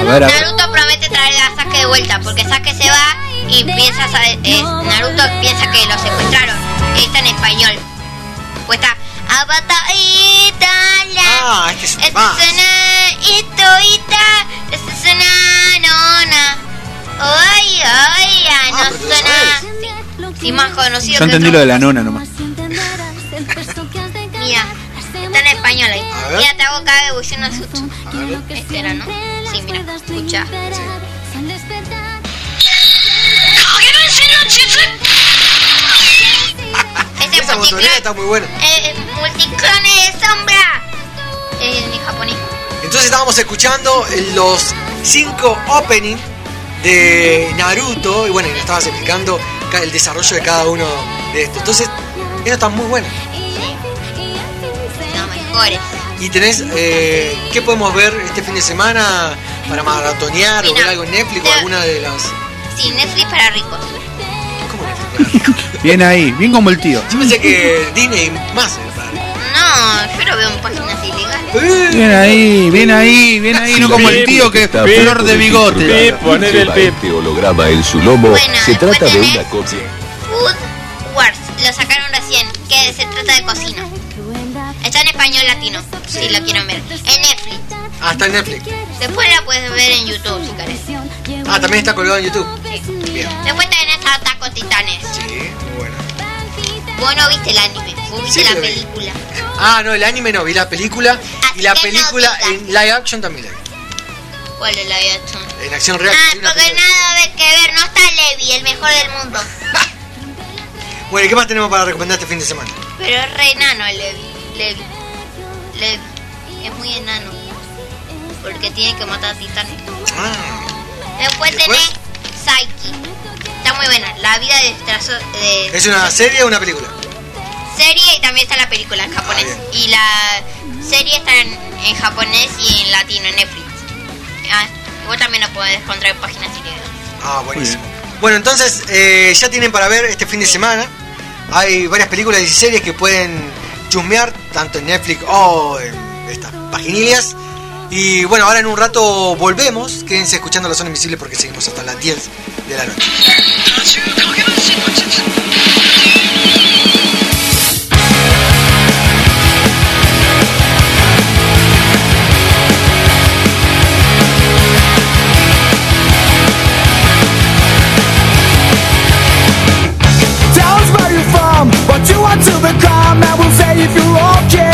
A ver, a ver. Naruto promete traer a Sasuke de vuelta porque Sasuke se va y piensa sa- eh, Naruto piensa que lo secuestraron. Está en español. Pues está. Ah, este es Este más. Ito Ita. Este suena Nona. Ay, ay, ay, Ah, no suena. Sí, más conocido Yo que entendí lo de la nona nomás. Mira, está en español ahí. A ver. Mira, te hago cada evolución no Sutsu. Este era, ¿no? Sí, mira, escucha. [LAUGHS] Ese Esa botonera está muy buena. eh, multiclone de sombra. Eh, en japonés. Entonces estábamos escuchando los 5 opening de Naruto y bueno, y nos estabas explicando ca- el desarrollo de cada uno de estos. Entonces, eso está muy bueno. Los mejores. Y tenés, eh, ¿qué podemos ver este fin de semana para maratonear o ver algo en Netflix o alguna de las... Sí, Netflix para ricos. [LAUGHS] Bien ahí, bien como el tío. Yo pensé que Disney más era para- No, yo lo veo en páginas ilegales. Bien ahí, bien ahí, bien ahí, no como el tío que Está flor de bigote. poner el. Este holograma en su lomo. Bueno, se trata de una copia. Food Wars, lo sacaron recién, que se trata de cocina. Está en español latino, si lo quieren ver. En Netflix. Ah, está en Netflix. Después la puedes ver en YouTube si querés. Ah, también está colgado en YouTube. Bien. Después tenés Attack on Titanes. Sí, muy bueno. Vos no viste el anime, vos viste Sí, la vi. película. Ah, no, el anime no, vi la película. Y la no película en live action también la vi. ¿Cuál es la action? En acción real. Ah, porque nada de que ver, no está Levi, el mejor del mundo. [LAUGHS] Bueno, ¿y qué más tenemos para recomendar este fin de semana? Pero es re enano el Levi. Levi. Levi. Es muy enano. Porque tiene que matar a titanes. Después tenés Psyche. Está muy buena. La vida de, trazo- de ¿Es una serie o una película? serie y también está la película en japonés. Y la serie está en, en japonés y en latino en Netflix. Ah, vos también lo podés encontrar en páginas ilegales. Ah, buenísimo. Bueno, entonces eh, ya tienen para ver este fin de semana. Hay varias películas y series que pueden chusmear, tanto en Netflix o en estas paginillas. Y bueno, ahora en un rato volvemos. Quédense escuchando la zona invisible porque seguimos hasta las 10 de la noche. Tell us if you're okay.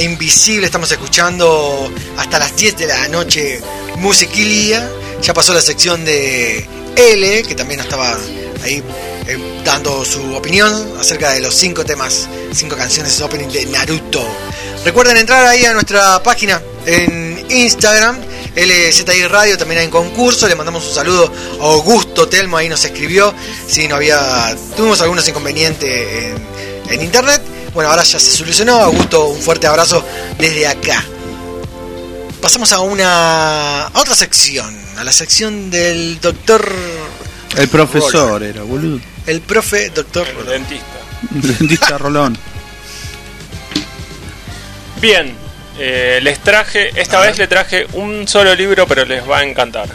Invisible, estamos escuchando hasta las 10 de la noche Musiquilia. Ya pasó la sección de L, que también estaba ahí eh, dando su opinión acerca de los cinco temas, cinco canciones opening de Naruto. Recuerden entrar ahí a nuestra página en Instagram, LZI Radio, también hay en concurso. Le mandamos un saludo a Augusto Telmo, ahí nos escribió. Si no había, tuvimos algunos inconvenientes en, en internet. Bueno, ahora ya se solucionó. Augusto, un fuerte abrazo desde acá. Pasamos a una a otra sección, a la sección del doctor. El profesor era, boludo. El profe doctor. El dentista. Dentista [LAUGHS] Rolón. Bien, eh, les traje, esta vez le traje un solo libro, pero les va a encantar.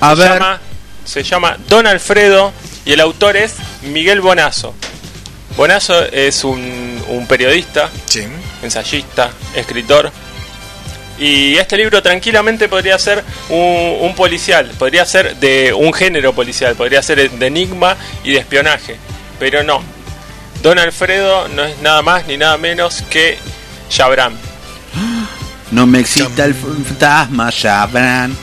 A se ver. Llama, se llama Don Alfredo y el autor es Miguel Bonazo. Bonazo es un, un periodista, ensayista, escritor. Y este libro tranquilamente podría ser un, un policial, podría ser de un género policial, podría ser de enigma y de espionaje, pero no. Don Alfredo no es nada más ni nada menos que Jabram. No me excita el fantasma, Jabran.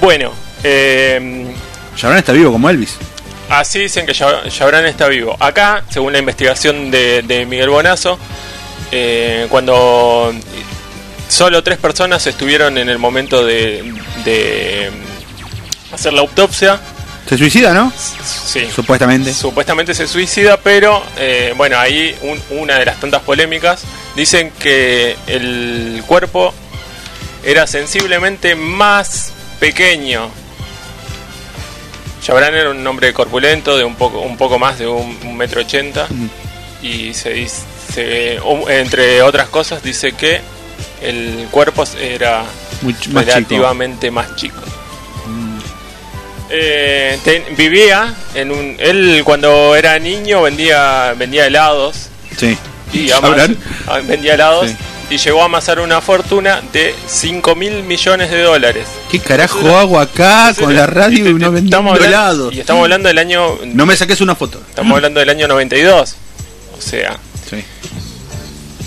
Bueno, eh, Jabran está vivo como Elvis. Así dicen que Jabran está vivo. Acá, según la investigación de, de Miguel Bonazo, eh, cuando solo tres personas estuvieron en el momento de, de hacer la autopsia, Se suicida, ¿no? sí, Supuestamente. supuestamente se suicida, pero eh, bueno, ahí un- una de las tantas polémicas dicen que el cuerpo era sensiblemente más pequeño. Jabran era un hombre corpulento de un poco un poco más de un, un metro ochenta. Y se dice se- um, entre otras cosas dice que el cuerpo era más relativamente más chico. Eh, ten- vivía en un él cuando era niño vendía vendía helados. Sí. y amas- ah, vendía helados. Sí. Y llegó a amasar una fortuna de 5 mil millones de dólares. ¿Qué carajo hago acá con la radio y no vendiendo Estamos hablando, y estamos hablando del año No me saques una foto. estamos hablando del año 92. O sea, Sí.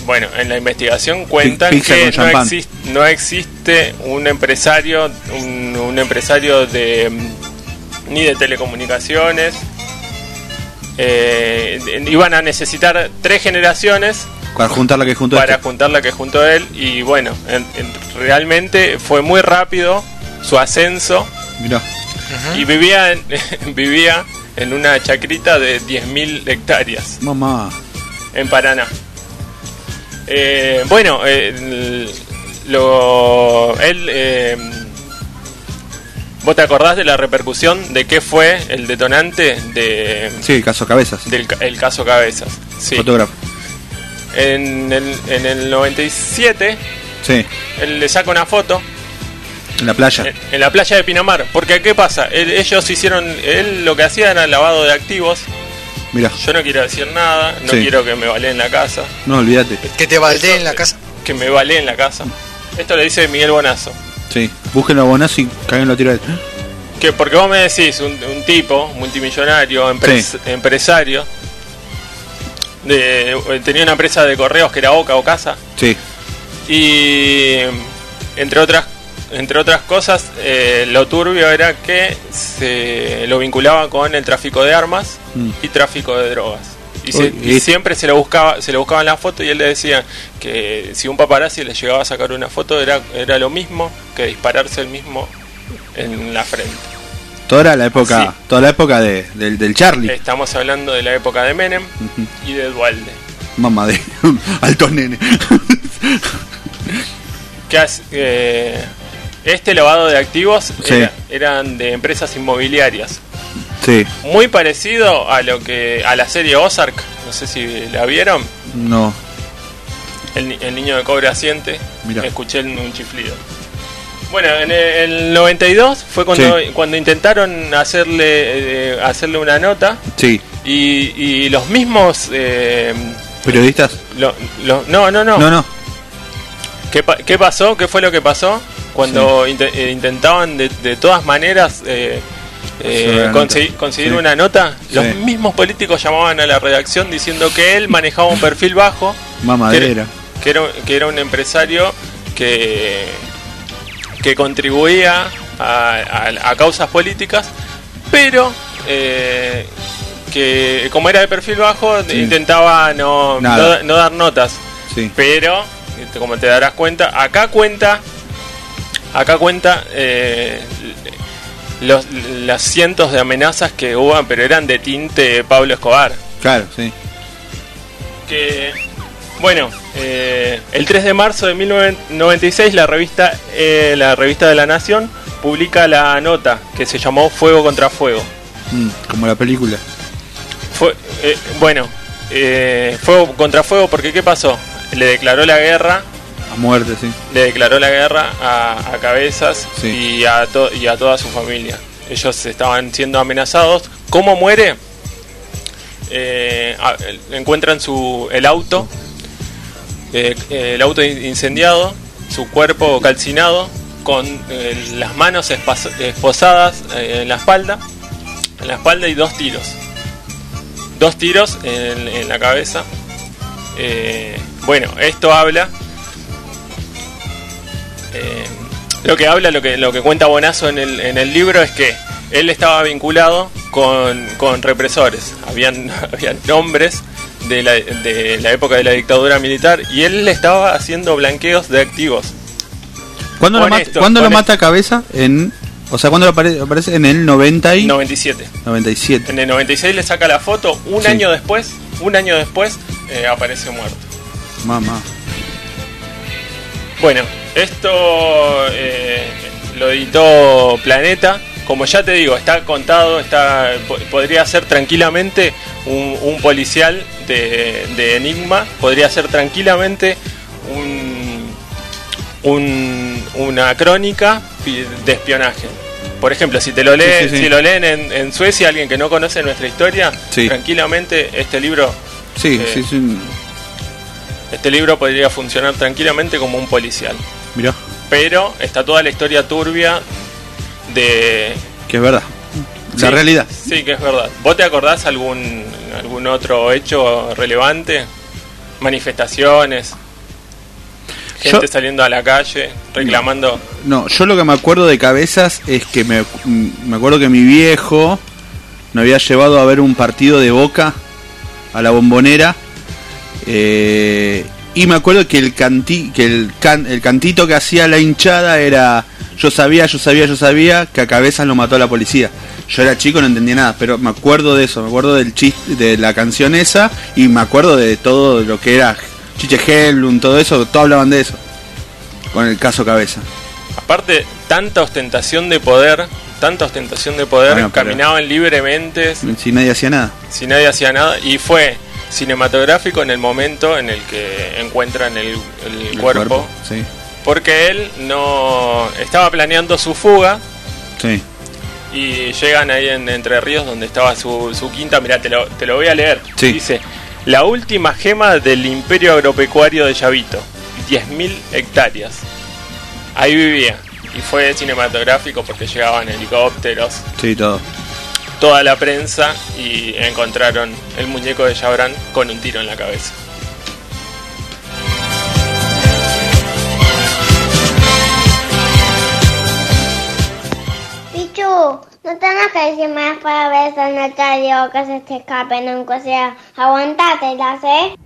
bueno, en la investigación cuentan Pizza que no, existe un empresario un, un empresario de mm, ni de telecomunicaciones eh, iban a necesitar tres generaciones Para juntar la que junto para este. juntar la que juntó él y bueno, en- en- realmente fue muy rápido su ascenso Mirá. y vivía en, [LAUGHS] vivía en una chacrita de 10.000 hectáreas Mamá. en Paraná. Eh, bueno, el- lo, él, eh, ¿vos te acordás de la repercusión de qué fue el detonante de, Sí, el caso Cabezas. del el caso Cabezas? Sí. Fotógrafo. En el, en el 97, Sí. él le saca una foto En la playa. en, en la playa de Pinamar. Porque, ¿qué pasa? Él- ellos hicieron, él lo que hacía era lavado de activos. Mirá. Yo no quiero decir nada, no Sí. quiero que me en la casa. No, olvídate. Que te en la casa. Que me vale en la casa. Esto le dice Miguel Bonazo. Sí. Búsquenlo a Bonazo y caguen a tiro a él. Que porque vos me decís, un, un tipo multimillonario, empres- Sí. empresario, de, tenía una empresa de correos que era Oca o Casa, Sí. y entre otras entre otras cosas eh, lo turbio era que se lo vinculaba con el tráfico de armas Mm. y tráfico de drogas y, se- y siempre se lo buscaba se le buscaban la foto y él le decía que si un paparazzi le llegaba a sacar una foto era era lo mismo que dispararse el mismo en la frente Toda la época, Sí. toda la época de, del, del Charlie. estamos hablando de la época de Menem y de Dualde Mamá de [LAUGHS] altos nene. [LAUGHS] que hace- eh, este lavado de activos Sí. era- eran de empresas inmobiliarias sí. muy parecido a lo que a la serie Ozark no sé si la vieron No. el, ni- el niño de cobre asiente Mirá. escuché un chiflido bueno en el, el 92 fue cuando Sí. cuando intentaron hacerle eh, hacerle una nota Sí. y, y los mismos eh, ¿Periodistas? lo- lo- no no no No, no. ¿Qué, pa- qué pasó? ¿Qué fue lo que pasó? Cuando eh, intentaban de, de todas maneras eh, eh, conseguir Sí. una nota, los Sí. mismos políticos llamaban a la redacción diciendo que él manejaba un perfil bajo, que Mamadera. era, que era, que era un empresario que, que contribuía a, a- a causas políticas, pero eh, que como era de perfil bajo Sí. intentaba no, no, Nada. no dar notas. Sí. Pero, como te darás cuenta, acá cuenta, acá cuenta eh, los, las cientos de amenazas que hubo, pero eran de tinte Pablo Escobar. Claro, sí. Que, bueno, eh, el 3 de marzo de 1996 la revista, eh, la revista de la Nación publica la nota que se llamó Fuego contra Fuego. Mm, como la película. Fue, eh, bueno, eh, fuego contra fuego porque ¿qué pasó? Le declaró la guerra A muerte, sí. le declaró la guerra a, a Cabezas Sí. y, a to- y a toda su familia. Ellos estaban siendo amenazados. ¿Cómo muere? Eh, encuentran su el auto, eh, el auto in- incendiado su cuerpo calcinado con eh, las manos esposadas eh, en la espalda, en la espalda y dos tiros. Dos tiros en, la cabeza. Eh, bueno, esto habla. eh, lo que habla, lo que, lo que cuenta Bonazo en el, en el libro es que él estaba vinculado con, con represores. Habían, [LAUGHS] habían hombres de la, de la época de la dictadura militar y él le estaba haciendo blanqueos de activos. ¿Cuándo, lo, Con mata, esto, ¿cuándo con lo mata Cabeza? En, o sea, ¿cuándo lo apare- aparece? En el 90 y... 97. 97. En el 96 le saca la foto, un Sí. año después, un año después eh, aparece muerto. Mamá. Bueno, esto eh, lo editó Planeta. Como ya te digo, está contado, está po- podría ser tranquilamente un, un policial de, de Enigma, podría ser tranquilamente un, un- una crónica de espionaje. Por ejemplo, si te lo leen, Sí, sí, sí. si lo leen en, en Suecia, alguien que no conoce nuestra historia, tranquilamente este libro Sí, Eh, sí, sí. este libro podría funcionar tranquilamente como un policial. Mirá, Pero está toda la historia turbia de... que es verdad. La Sí, realidad. Sí, que es verdad. ¿Vos te acordás algún, algún otro hecho relevante? Manifestaciones, gente Yo- saliendo a la calle reclamando... No, yo lo que me acuerdo de cabezas es que me, me acuerdo que mi viejo me había llevado a ver un partido de Boca a la bombonera eh, y me acuerdo que el canti, que el, can- el cantito que hacía la hinchada era yo sabía, yo sabía, yo sabía que a cabezas lo mató la policía. Yo era chico, no entendía nada, pero me acuerdo de eso, me acuerdo del chiste, de la canción esa y me acuerdo de todo lo que era Chiche Helblum, todo eso, todos hablaban de eso. Con el caso cabeza. Aparte, tanta ostentación de poder, tanta ostentación de poder, Bueno, caminaban libremente, Si nadie hacía nada. si nadie hacía nada, y fue cinematográfico en el momento en el que encuentran el, el El cuerpo, Sí, porque él no estaba planeando su fuga sí. y llegan ahí en Entre Ríos donde estaba su, su quinta, mirá, te lo, te lo voy a leer, Sí. dice, la última gema del imperio agropecuario de Llavito, 10.000 hectáreas, ahí vivía. Y fue cinematográfico porque llegaban helicópteros, Sí, todo. toda la prensa y encontraron el muñeco de Chabrán con un tiro en la cabeza. Pichu, no tenés que decir más palabras, no te digo que se te escapen, aunque sea, aguantatelas, ¿eh? Father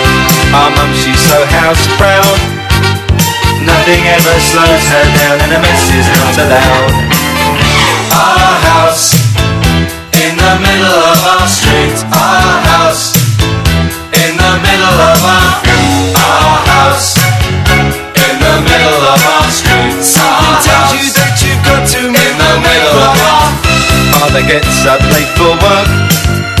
Our mum, she's so house proud. Nothing ever slows her down and a mess is not allowed. Our house in the middle of our street. Our house in the middle of our our house in the middle of our street. Something tells you that you've got to in the middle of our Father gets up late for work.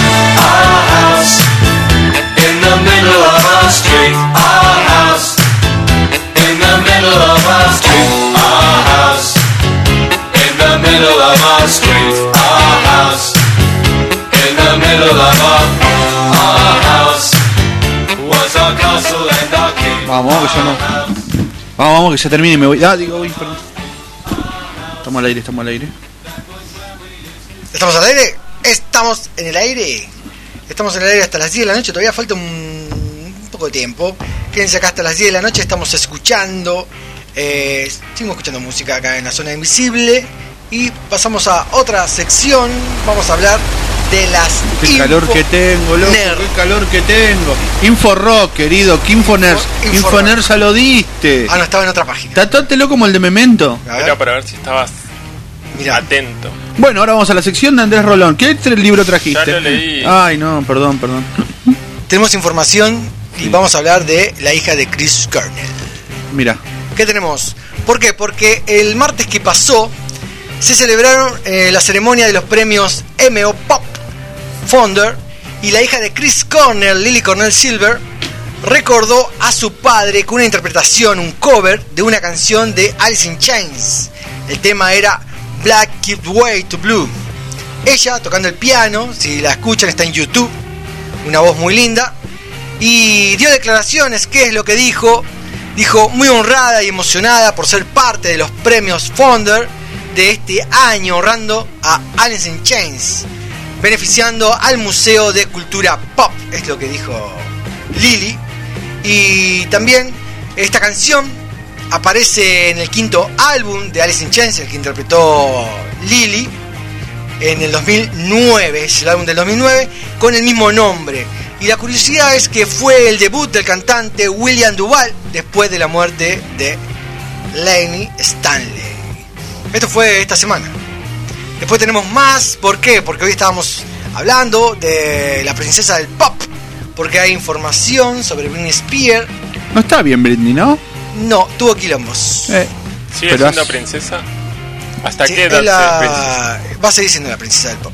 Our house in the middle of our street. Our house in the middle of our street. Our house in the middle of our street. Our house in the middle of our our house was our castle and our king. Vamos, vamos, que ya no. Vamos, vamos, que ya termine y me voy. Ah, digo, uy, perdón. Estamos al aire, estamos al aire. ¿Estamos al aire? Estamos en el aire. Estamos en el aire hasta las 10 de la noche. Todavía falta un, un poco de tiempo. Quédense acá hasta las 10 de la noche. Estamos escuchando. Eh, seguimos escuchando música acá en la zona invisible. Y pasamos a otra sección. Vamos a hablar de las. Qué calor info que tengo, loco, nerd. qué calor que tengo. Inforock, querido, que Infoners. Info- Infoners ya lo diste. Ah, no, estaba en otra página. Tatátelo como el de Memento. A ver. Era para ver si estabas Mirá. atento. Bueno, ahora vamos a la sección de Andrés Rolón. ¿Qué libro trajiste? Ya lo leí. Ay, no, perdón, perdón. Tenemos información y vamos a hablar de la hija de Chris Cornell. Mira, ¿Qué tenemos? ¿Por qué? Porque el martes que pasó se celebraron eh, la ceremonia de los premios MO Pop Founder y la hija de Chris Cornell, Lily Cornell Silver, recordó a su padre con una interpretación, un cover de una canción de Alice in Chains. El tema era Black Keep Way to Blue. Ella tocando el piano, si la escuchan está en YouTube, una voz muy linda, y dio declaraciones, ¿qué es lo que dijo? Dijo muy honrada y emocionada por ser parte de los premios Founder de este año, honrando a Alice in Chains, beneficiando al Museo de Cultura Pop, es lo que dijo Lily. Y también esta canción aparece en el quinto álbum de Alice in Chains, el que interpretó Lily, en el 2009, es el álbum del 2009, con el mismo nombre. Y la curiosidad es que fue el debut del cantante William Duval después de la muerte de Laney Stanley. Esto fue esta semana. Después tenemos más, ¿por qué? Porque hoy estábamos hablando de la princesa del pop, porque hay información sobre Britney Spears. no está bien Britney, ¿no? No, tuvo quilombos. Eh, ¿Sigue Pero siendo has- princesa? ¿Hasta Sí, qué edad la- es princesa? Va a seguir siendo la princesa del pop.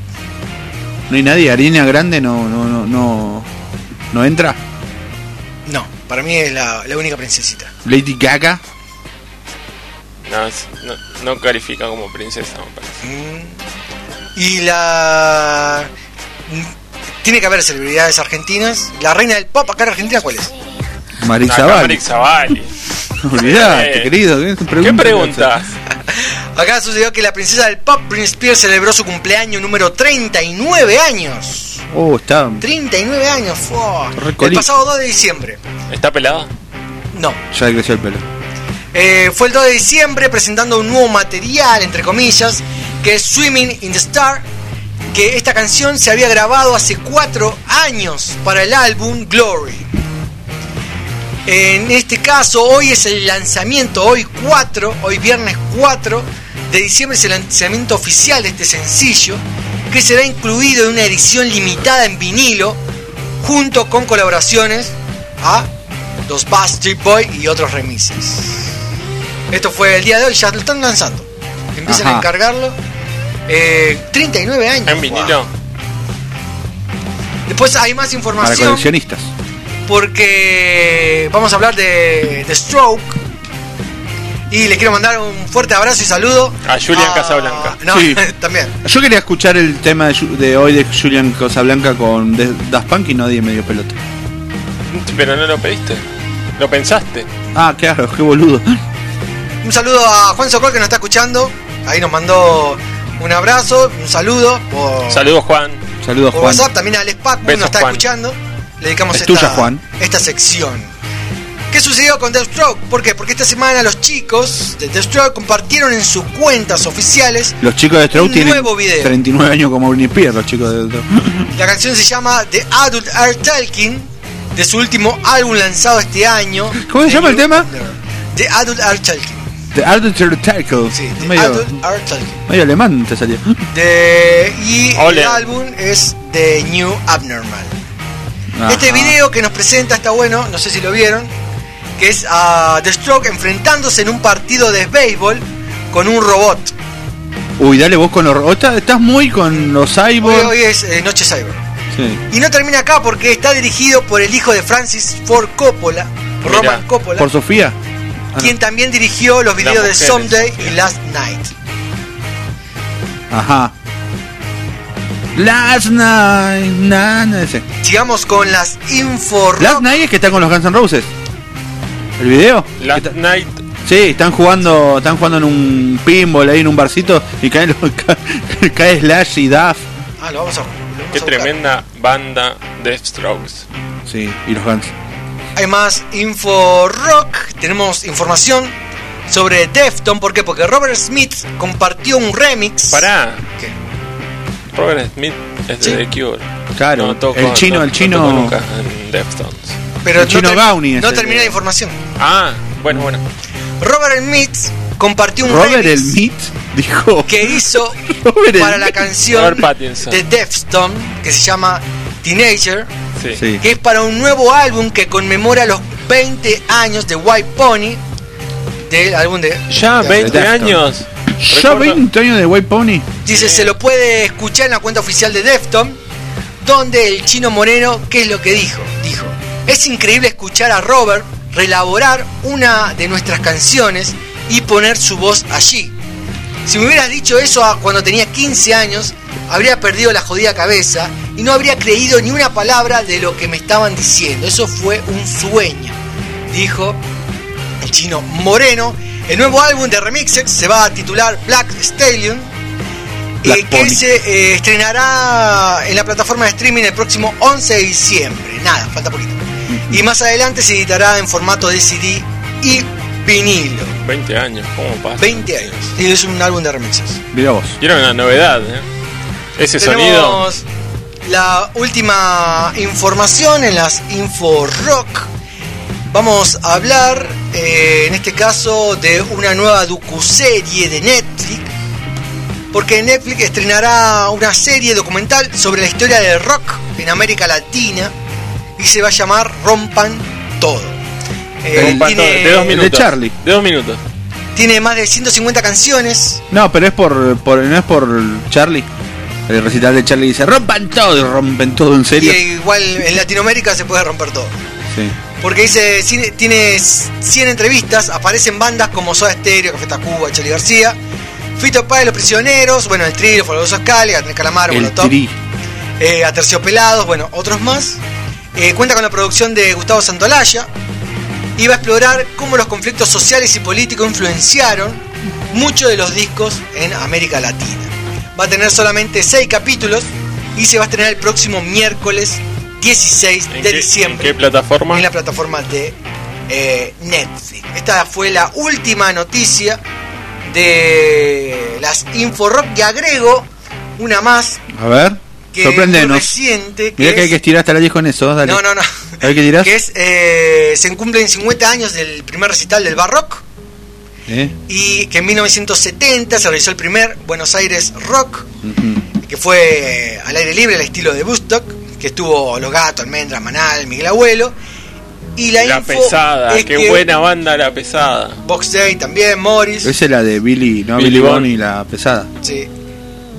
no hay nadie. Ariana Grande no, no, no, no, no entra. No, para mí es la, la única princesita. Lady Gaga. No, es- no, no califica como princesa, me parece. Mm. Y la. mm, Tiene que haber celebridades argentinas. La reina del pop acá en Argentina, ¿cuál es? Marisa Acá Bali. Marix Zavalli. [LAUGHS] Olvidate, Eh, querido. ¿Qué, ¿Qué preguntas? Acá sucedió que la princesa del pop, Britney Spears, celebró su cumpleaños número 39 años. Oh, está. 39 años, fue. El pasado 2 de diciembre. ¿Está pelada? No. Ya le creció el pelo. Eh, fue el 2 de diciembre presentando un nuevo material, entre comillas, que es Swimming in the Star, que esta canción se había grabado hace 4 años para el álbum Glory. En este caso, hoy es el lanzamiento, hoy 4, hoy viernes 4 de diciembre es el lanzamiento oficial de este sencillo, que será incluido en una edición limitada en vinilo, junto con colaboraciones a los Bastard Boy y otros remixes. Esto fue el día de hoy, ya lo están lanzando. Empiezan Ajá. a encargarlo. Eh, 39 años. ¿En vinilo? Después hay más Para información coleccionistas. Porque vamos a hablar de, de Stroke. Y le quiero mandar un fuerte abrazo y saludo A Julian Casablanca. No, Sí. [LAUGHS] también. Yo quería escuchar el tema de, hoy de Julian Casablanca con Daft Punk y nadie me dio pelota. Pero no lo pediste. ¿Lo pensaste? Ah, claro, qué boludo. [LAUGHS] Un saludo a Juan Socol que nos está escuchando. Ahí nos mandó un abrazo, un saludo por, Saludos, Juan. Saludos, por Juan. WhatsApp. También a Alex Pac Besos, nos está Juan. escuchando. Le dedicamos Es esta, tuya, Juan. esta sección. ¿Qué sucedió con Deathstroke? ¿Por qué? Porque esta semana los chicos de Deathstroke compartieron en sus cuentas oficiales Los chicos de Stroke Un tienen nuevo video. 39 años como Britney Spears, los chicos de Stroke. [LAUGHS] La canción se llama The Adult Are Talking, de su último álbum lanzado este año. [LAUGHS] ¿Cómo se llama el tema? The Adult Are Talking. The Adult Tackle. Sí, The medio, Adult Are Talking. medio alemán te salió. De- y Ole. el álbum es The New Abnormal. Ajá. Este video que nos presenta está bueno, no sé si lo vieron, que es a The Stroke enfrentándose en un partido de béisbol con un robot. Uy, dale vos con los robots. Estás, muy con los Hoy, cyborgs. hoy es eh, Noche Cyber. Sí. Y no termina acá porque está dirigido por el hijo de Francis Ford Coppola, Roman Coppola, Por Sofía. Ah, no. quien también dirigió los videos de Someday y Last Night. Ajá. Last night. Na, na, ese. Sigamos con las info Last night es que está con los Guns N' Roses. ¿El video? Last Night. Sí, están jugando, están jugando en un pinball ahí en un barcito y cae, [LAUGHS] cae, cae Slash y Duff. Ah, lo vamos a. lo vamos Qué a tremenda banda de Strokes. Sí, y los Guns. Hay más info rock. Tenemos información sobre Defton. ¿Por qué? Porque Robert Smith compartió un remix. Pará. ¿Qué? Robert Smith es de. The Cure. Claro, No tocó- el chino, no- el no chino. tocó nunca en Deftones. Pero El chino ter- Gauni es no terminé de- la información. Ah, bueno, bueno. Robert Smith compartió un Robert el remix Meat dijo. que hizo [LAUGHS] Robert para la canción de Defton que se llama Teenager, Sí. Sí. que es para un nuevo álbum que conmemora los 20 años de White Pony del álbum de Ya, de- 20 Deftones. años. ¿Ya Recuerdo- 20 años de White Pony? Dice, se lo puede escuchar en la cuenta oficial de Defton, donde el chino moreno, ¿qué es lo que dijo? Dijo, es increíble escuchar a Robert relaborar una de nuestras canciones y poner su voz allí. Si me hubieras dicho eso a- cuando tenía 15 años, habría perdido la jodida cabeza y no habría creído ni una palabra de lo que me estaban diciendo. Eso fue un sueño, dijo el chino moreno. El nuevo álbum de remixes se va a titular Black Stallion, Black eh, que se eh, estrenará en la plataforma de streaming el próximo 11 de diciembre. Nada, falta poquito. Y más adelante se editará en formato de CD y vinilo. 20 años, ¿cómo pasa? 20 años. Y es un álbum de remixes. Mira vos. Y era una novedad, ¿eh? Ese sonido. Tenemos la última información en las Info Rock. Vamos a hablar, eh, en este caso, de una nueva docuserie de Netflix. Porque Netflix estrenará una serie documental sobre la historia del rock en América Latina y se va a llamar Rompan Todo. Eh, Rompan todo, tiene, de dos El de minutos. Charlie. De dos minutos. tiene más de 150 canciones. No, pero es por, por no es por Charlie. El recital de Charlie dice, rompan todo y rompen todo en Y serio. igual en Latinoamérica se puede romper todo. Sí. Porque dice, tiene 100 entrevistas, aparecen bandas como Soda Stereo, Café Tacuba, Charlie García, Fito Páez, Los Prisioneros, bueno, El Trío, Folgosos Cali, Gatel Calamaro, El Molotov, eh, Aterciopelados, bueno, otros más. Eh, cuenta con la producción de Gustavo Santolaya y va a explorar cómo los conflictos sociales y políticos influenciaron muchos de los discos en América Latina. Va a tener solamente 6 capítulos y se va a estrenar el próximo miércoles 16 ¿En de qué, diciembre en qué plataforma? en la plataforma de eh, Netflix. Esta fue la última noticia de las Inforock y agrego una más A ver, que sorprendenos. reciente. Que Mira que hay que estirar hasta la 10 con eso, dale. no, no, no. A ver qué dirás. Que es, eh, se cumplen 50 años del primer recital del Barrock ¿Eh? y que en 1970 se realizó el primer Buenos Aires Rock, que fue eh, al aire libre, al estilo de Woodstock, que estuvo Los Gatos, Almendra, Manal, Miguel Abuelo. Y la, La info pesada, es qué que buena banda la pesada. Box Day también, Morris. Esa es la de Billy, no Billy Billy, y la pesada. Sí.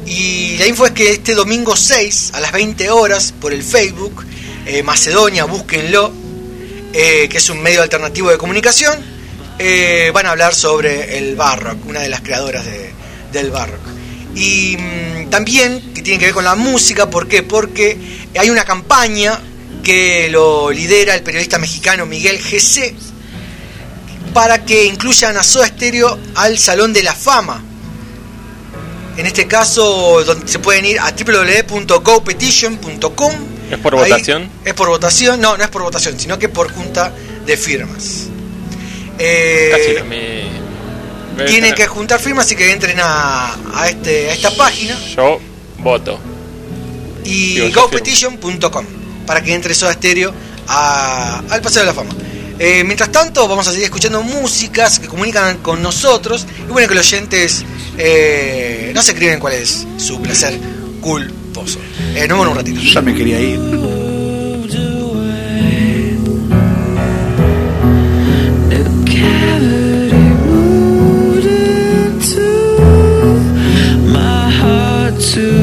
Y la info es que este domingo 6 a las 20 horas por el Facebook, eh, Macedonia, búsquenlo, eh, que es un medio alternativo de comunicación, eh, van a hablar sobre el Barrock, una de las creadoras de- del Barrock. Y mm, también que tiene que ver con la música, ¿por qué? Porque hay una campaña que lo lidera el periodista mexicano Miguel GC para que incluyan a Soda Stereo al Salón de la Fama. En este caso, donde se pueden ir a www.gopetition.com. ¿Es por Ahí- votación? Es por votación, no, no es por votación, sino que por junta de firmas. Eh, Casi. Tienen que juntar firmas, así que entren a, a este, a esta página Yo voto. y gopetition.com para que entre Soda Stereo a- al Paseo de la Fama. Eh, mientras tanto, vamos a seguir escuchando músicas que comunican con nosotros y bueno, que los oyentes eh, no se escriben cuál es su placer culposo. Eh, nos vemos en un ratito. Ya me quería ir. to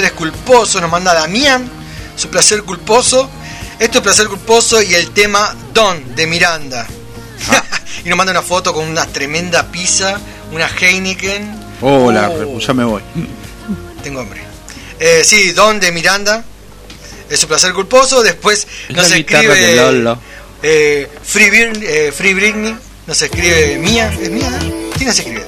mandarnos sus placeres culposos. Nos manda Damián su placer culposo. Esto es placer culposo y el tema Don de Miranda. Ah. [LAUGHS] y nos manda una foto con una tremenda pizza, una Heineken. Hola, Oh. ya me voy. Tengo hambre. Eh, sí, Don de Miranda. Es su placer culposo. Después Es nos la escribe Lolo. eh, Free, eh, Free Britney. Nos escribe Mía. ¿Es Mía? ¿Quién nos escribe?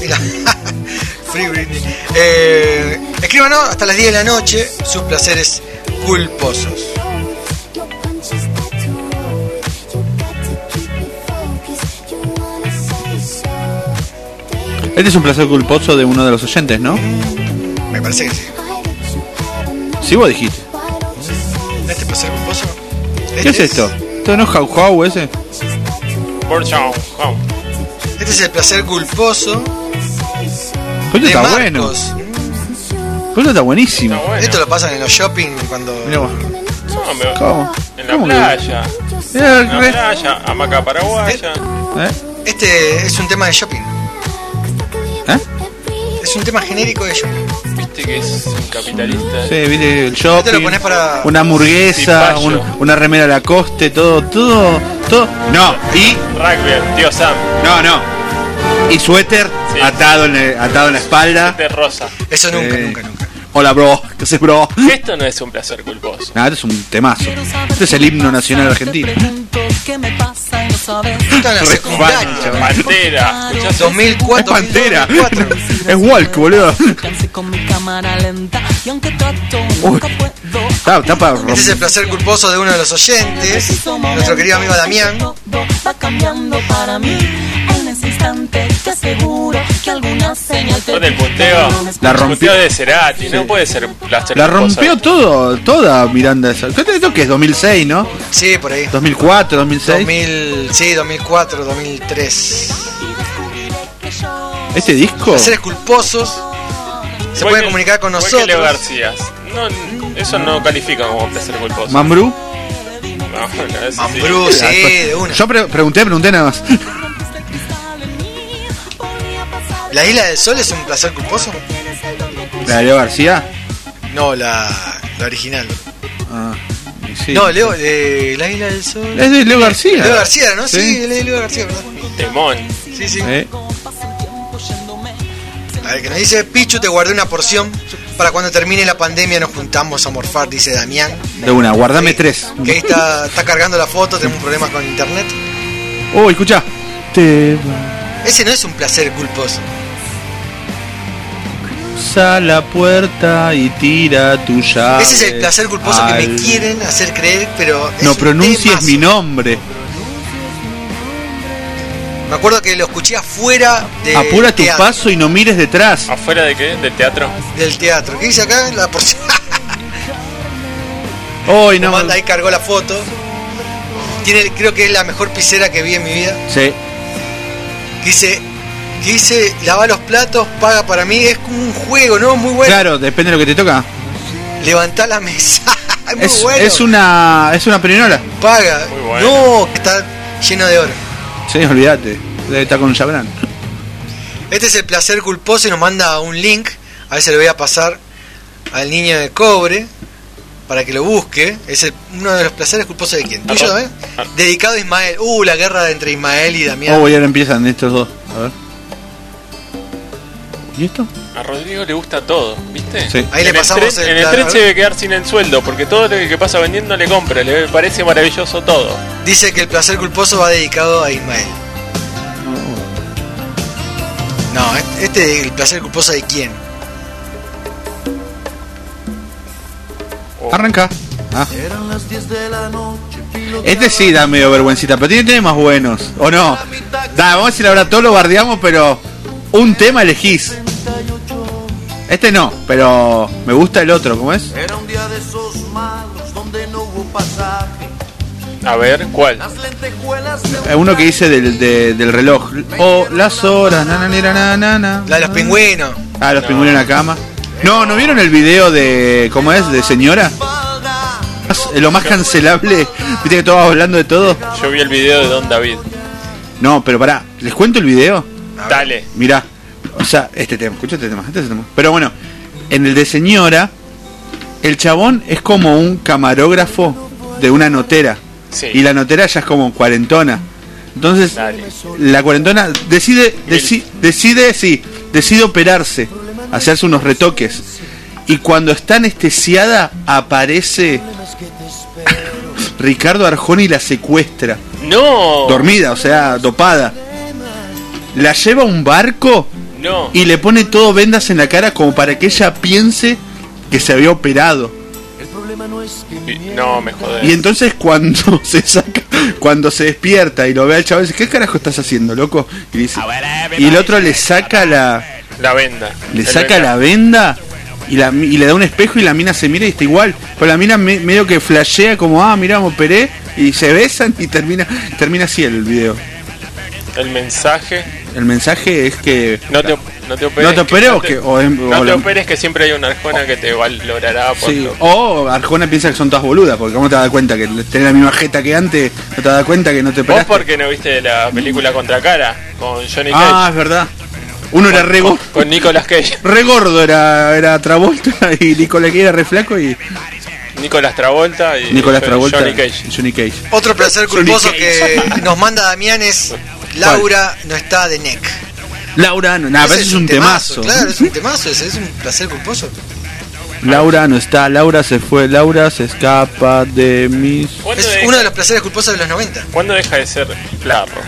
Mira. [LAUGHS] Free Britney. Eh, escríbanos hasta las 10 de la noche sus placeres culposos. Este es un placer culposo de uno de los oyentes, ¿no? Me parece que sí. Sí, vos dijiste. ¿Este placer culposo? ¿Qué es esto? ¿Esto no es How How ese? Este es el placer culposo Oye, de está Marcos. bueno. Pero está buenísimo. Está bueno. Esto lo pasan en los shopping cuando. Mirá vos. No, me- ¿Cómo? En la playa. En la re- playa, hamaca paraguaya. ¿Eh? Este es un tema de shopping. ¿Eh? Es un tema genérico de shopping. Viste que es un capitalista. Sí, viste el Este lo shopping, pones para. una hamburguesa, un- una remera Lacoste, todo, todo, todo. No, y Rugby, tío Sam. no, no. Y suéter Sí. atado en el- atado en la espalda. De rosa. Eso nunca, Eh, nunca, nunca. Hola, bro. ¿Qué haces, bro? Esto no es un placer culposo. Nada, es un temazo. Este es el himno nacional argentino. Esto en la Re secundaria. fan, chaval. Pantera. ¿Escuchás? Es 2004, Pantera. 2004. Es Walk, boludo. Uy. Está, está para Este es el placer culposo de uno de los oyentes, nuestro querido amigo Damián. Va cambiando para mí instante. Te aseguro que alguna señal te Con el punteo. La el rompió. punteo de Cerati. No puede ser La rompió todo, toda Miranda esa. ¿Qué te esto que es? 2006, ¿no? Sí, por ahí. 2004, 2006. 2000, sí, 2004, 2003. Este disco. Placeres culposos. Se que- comunicar con Leo nosotros. García. No, eso no califica como placer culposo. Mambrú. No, no, ese Mambrú, sí, de una. Yo pre- pregunté, pregunté nada más. ¿La Isla del Sol es un placer culposo? La de Leo García. No, la, la original. Ah, y sí. No, Leo, eh, la Isla del Sol. Es de Leo García. Leo García, ¿no? Sí, Sí. es de Leo García, ¿verdad? Temón. Sí, sí. Eh, A ver, que nos dice, Pichu, te guardé una porción. Para cuando termine la pandemia nos juntamos a morfar, dice Damián. de una, guardame Sí, tres. Que ahí está, está cargando la foto, tenemos problemas con internet. Oh, escucha. Te Ese no es un placer culposo. Usa la puerta y tira tu llave. Ese es el placer culposo que me quieren hacer creer, pero. es No un pronuncies mi nombre. Me acuerdo que lo escuché afuera de Apura tu teatro- paso y no mires detrás. ¿Afuera de qué? ¿Del teatro? del teatro. ¿Qué dice acá? La porción. [LAUGHS] Hoy Me no. manda ahí, cargó la foto. Tiene, creo que es la mejor piscera que vi en mi vida. Sí. Que dice, que dice, lava los platos, paga para mí. Es como un juego, ¿no? Muy bueno. Claro, depende de lo que te toca. Levantá la mesa. [LAUGHS] es muy Es, bueno. es una es una perinola. Paga. Muy bueno. No, que está lleno de oro. Sí, olvídate. Debe estar con Chabran. Este es el placer culposo y nos manda un link. A ver si le voy a pasar al niño de cobre para que lo busque. Es el- uno de los placeres culposos de quién? ¿Tuyo, eh? Dedicado a Ismael. Uh, la guerra entre Ismael y Damián. Oh, y ahora empiezan estos dos. A ver. ¿Y esto? A Rodrigo le gusta todo, ¿viste? Sí. Ahí le en el pasamos tren, el En el tren se debe quedar sin el sueldo, porque todo lo que pasa vendiendo le compra, le parece maravilloso todo. Dice que el placer culposo va dedicado a Ismael. No, este el placer culposo de quién? Arranca. Ah. Este sí da medio vergüencita, pero tiene temas buenos. ¿O no? Da, vamos a decir ahora todo lo bardeamos, pero un tema elegís. Este no, pero me gusta el otro, ¿cómo es? Era un día de esos malos donde no hubo pasaje. A ver, ¿cuál? Las lentejuelas de Uno que dice del, de- del reloj. O las horas, na, na, na, na, na, na. La de los pingüinos. Ah, los pingüinos en la cama. No, ¿no vieron el video de. ¿Cómo es? De señora? Lo más cancelable. Viste que todos hablando de todo. Yo vi el video de Don David. No, pero pará, ¿les cuento el video? Dale. Mirá, o sea, este tema, escucha este tema, este tema. Pero bueno, en el de señora, el chabón es como un camarógrafo de una notera. Sí. Y la notera ya es como cuarentona. Entonces, Dale. la cuarentona decide, deci- decide, sí, decide operarse, hacerse unos retoques. Y cuando está anestesiada, aparece [LAUGHS] Ricardo Arjona y la secuestra. No. Dormida, o sea, dopada. La lleva a un barco No. y le pone todo vendas en la cara como para que ella piense que se había operado. Y- No, me jodés. Y entonces cuando [LAUGHS] se saca, cuando se despierta y lo ve al chaval, dice, ¿qué carajo estás haciendo, loco? Y dice, y el otro le saca la, La venda. le El saca venda. la venda y, la, y le da un espejo y la mina se mira y está igual. Pero la mina me- medio que flashea como, ah, mira, me operé y se besan y termina, termina así el video. El mensaje. El mensaje es que No te, no te operes. no te operes no o que o, no o te operes que siempre hay una arjona que te valorará por sí, lo- o Arjona piensa que son todas boludas, porque cómo te das cuenta que tenés la misma jeta que antes, no te das cuenta que no te Vos operaste. porque no viste la película Contracara con Johnny Ah, Cage. es verdad. Uno era re, Con Nicolas Cage. [LAUGHS] re gordo, era, era Travolta [LAUGHS] y Nicolás Cage era re flaco y Nicolas Travolta y Johnny- Travolta Johnny Cage. y Johnny Cage. Otro placer culposo que nos manda Damián es Laura no está de NEC. Laura, no, nada, Ese es un temazo. Claro, es un [LAUGHS] temazo, ese es un placer culposo. Laura no está, Laura se fue, Laura se escapa de mis. ¿Cuándo, Es deja, uno de los placeres culposos de los 90. cuándo deja de ser Larro?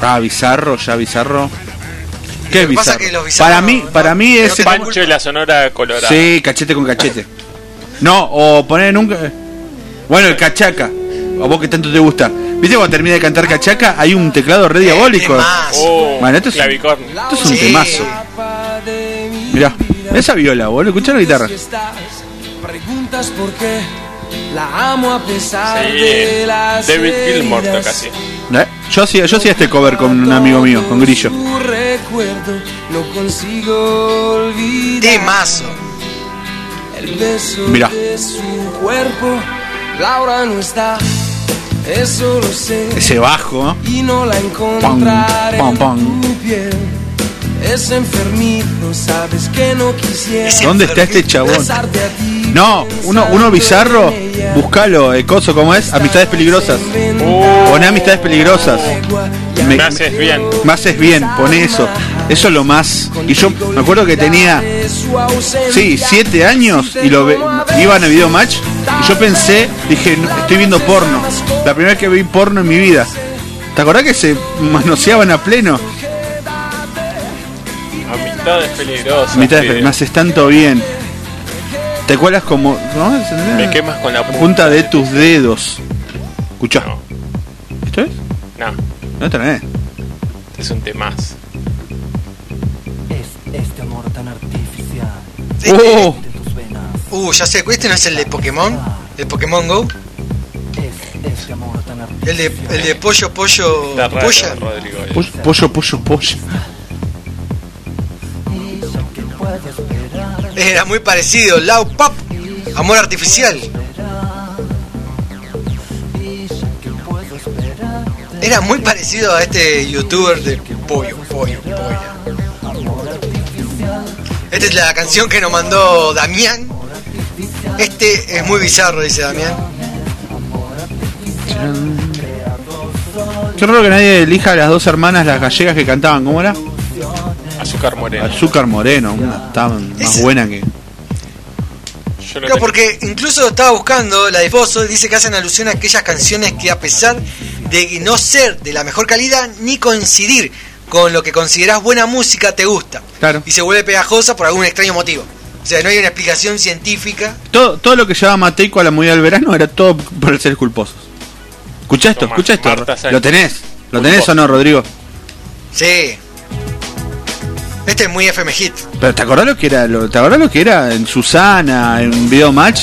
Ah, bizarro, ya bizarro. ¿Qué Lo es que pasa bizarro? es que para mí, no- para mí te- Pancho y la Sonora Colorada. Sí, cachete con cachete. No, o poner nunca. Bueno, el cachaca. A vos que tanto te gusta. ¿Viste cuando termina de cantar cachaca? Hay un teclado re diabólico. Temazo. Oh, Bueno, esto es-. Esto es un Sí. temazo. Mirá, esa viola, boludo. Escuchá la guitarra. Preguntas por qué la amo a pesar Sí, de las David Gilmour heridas. toca así. ¿Eh? Yo hacía, yo hacía este cover con un amigo mío, con Grillo. Recuerdo no consigo olvidar Temazo. el beso Mirá. de su cuerpo. Laura no está, eso lo sé. Ese bajo. y no la encontraré pam, en pam. tu piel. Es enfermizo, sabes que no quisiera ¿Dónde está este chabón? No, uno, uno bizarro, buscalo, el coso como es, amistades peligrosas. Poné amistades peligrosas. Me, Me haces bien. me haces bien, poné eso. Eso es lo más. Y yo me acuerdo que tenía, Su ausencia. sí, siete años y lo ve- iban a video match y yo pensé, dije, "No, estoy viendo porno. La primera vez que vi porno en mi vida. ¿Te acordás que se manoseaban a pleno? Amistades peligrosas. Amistades, sí. me haces tanto bien. ¿Te acuerdas como... ¿no? Me quemas con la punta. punta de tus dedos. Escuchá. No, ¿Esto es? no, No, no es. es un temaz. Este amor tan artificial ¡Oh! Uh, ya sé, ¿este no es el de Pokémon? ¿El Pokémon Go? El de, el de pollo, pollo, raro, polla. Rodrigo. Pollo, pollo, pollo, pollo. Era muy parecido, Lau Pop, Amor Artificial. Era muy parecido a este youtuber de pollo, pollo, pollo. Esta es la canción que nos mandó Damián. Este es muy bizarro, dice Damián. Qué raro que nadie elija a las dos hermanas, las gallegas que cantaban. ¿Cómo era? Azúcar moreno. Azúcar Moreno. Una estaban más buena que. Yo no porque incluso estaba buscando la de Pozo y dice que hacen alusión a aquellas canciones que a pesar de no ser de la mejor calidad ni coincidir con lo que consideras buena música te gusta Claro. y se vuelve pegajosa por algún extraño motivo. O sea, no hay una explicación científica. Todo, todo lo que llevaba Mateico a la movida del verano era todo por seres culposos. Escucha esto, escucha esto. Marta. ¿Lo tenés? ¿Lo tenés Culposo. o no, Rodrigo? Sí. Este es muy FM Hit. Pero ¿te acordás lo que era? Lo, ¿Te acordás lo que era en Susana, en Video Match?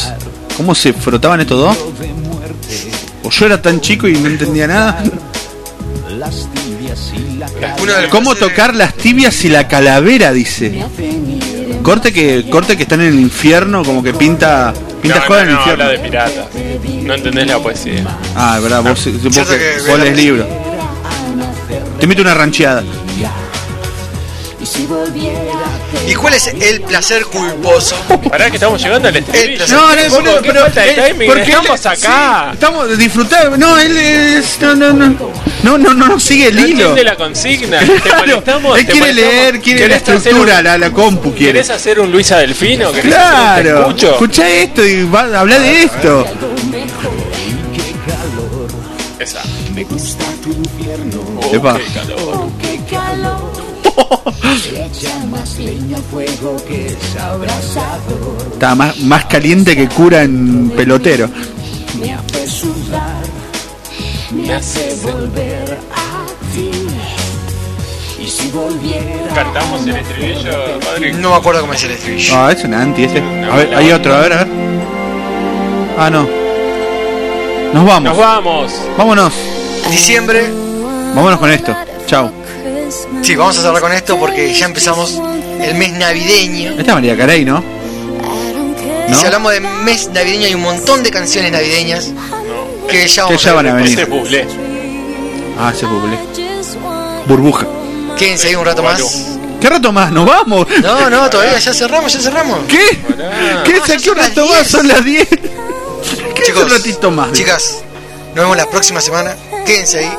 ¿Cómo se frotaban estos dos? O yo era tan chico y no entendía nada. ¿Cómo tocar las tibias y la calavera? Dice. Corte que, corte que están en el infierno, como que pinta, pinta no, joda no, en el no, infierno. habla de piratas. No entendés la poesía. Ah, verdad, vos, vos, Cierto que, que- vos lees libros. Te invito una rancheada. ¿Y cuál es el placer culposo? Pará que estamos llegando al estribillo. No, no, qué pero falta de timing, porque estamos acá. sí, estamos disfrutando. No, él es. No, no, no. No, no, no, no sigue el No hilo. la consigna. [LAUGHS] Te Claro, molestamos. él te quiere molestamos. leer, quiere la ¿Querés hacer estructura, un- la, la compu quiere. ¿Querés hacer un Luisa Delfino? ¿Querés hacer un Claro, te escucha esto y va, habla de esto. Esa. Epa. Oh, qué calor. Está más, más caliente que cura en pelotero. Me hace Cantamos el estribillo, Rodrigo. No me acuerdo cómo es el estribillo. Ah, es un anti ese. A ver, hay otro, a ver, a ver. Ah, no. Nos vamos. Nos vamos. Vámonos. Diciembre, Vámonos con esto. Chao. Sí, vamos a cerrar con esto porque ya empezamos el mes navideño. Esta es María Carey, ¿no? Y ¿No? si hablamos de mes navideño, hay un montón de canciones navideñas que ya Que vamos ya van a venir. Ese. Ah, ese buble. Burbuja. Quédense ahí un rato más. ¿Qué rato más? ¿Nos vamos? No, no, todavía ya cerramos, ya cerramos. ¿Qué? ¿Qué? No, ¿Se ya qué un rato más? 10. Son las 10. ¿Qué es un ratito más? Chicas, nos vemos la próxima semana. Quédense ahí.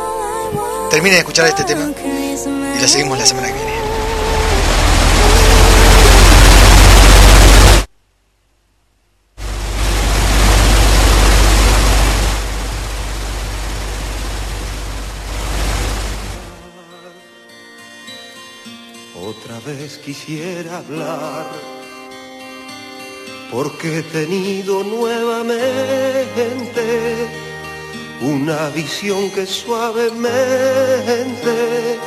Terminen de escuchar este tema. Lo seguimos la semana que viene. Otra vez quisiera hablar, porque he tenido nuevamente una visión que suavemente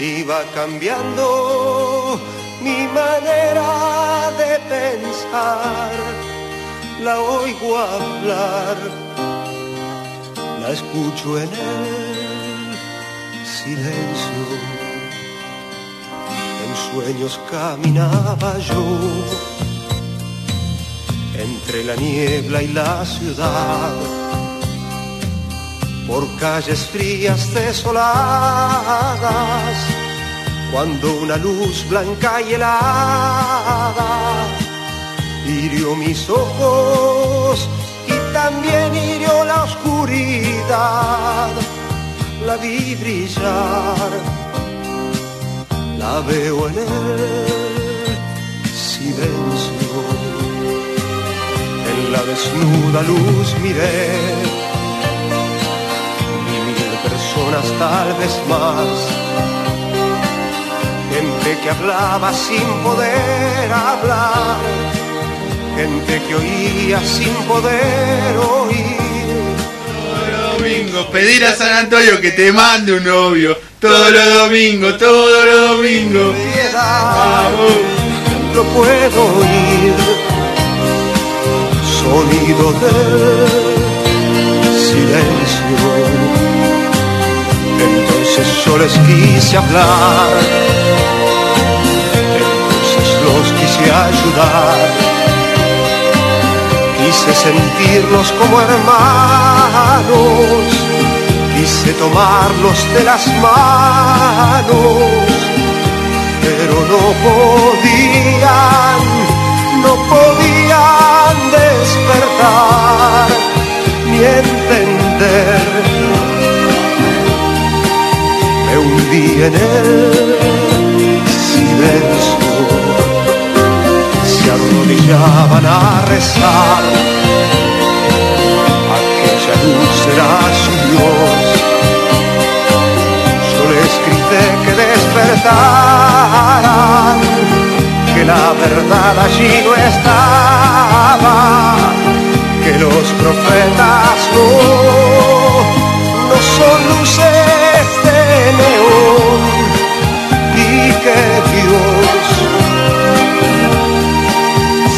iba cambiando mi manera de pensar. La oigo hablar, la escucho en el silencio en sueños caminaba yo entre la niebla y la ciudad, por calles frías desoladas, cuando una luz blanca y helada hirió mis ojos y también hirió la oscuridad. La vi brillar la veo en el silencio. En la desnuda luz miré tal vez más. Gente que hablaba sin poder hablar, gente que oía sin poder oír. Domingo, pedir a San Antonio que te mande un novio. Todos los domingos, todos los domingos. Vamos. Lo puedo oír, sonido del silencio. Entonces yo les quise hablar, entonces los quise ayudar. Quise sentirlos como hermanos quise tomarlos de las manos, pero no podían, no podían despertar ni entender. Hundí en el silencio, se arrodillaban a rezar. Aquella luz será su Dios. Yo les grité que despertaran, que la verdad allí no estaba, que los profetas no, no son luces que Dios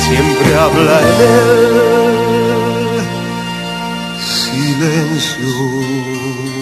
siempre habla en él silencio.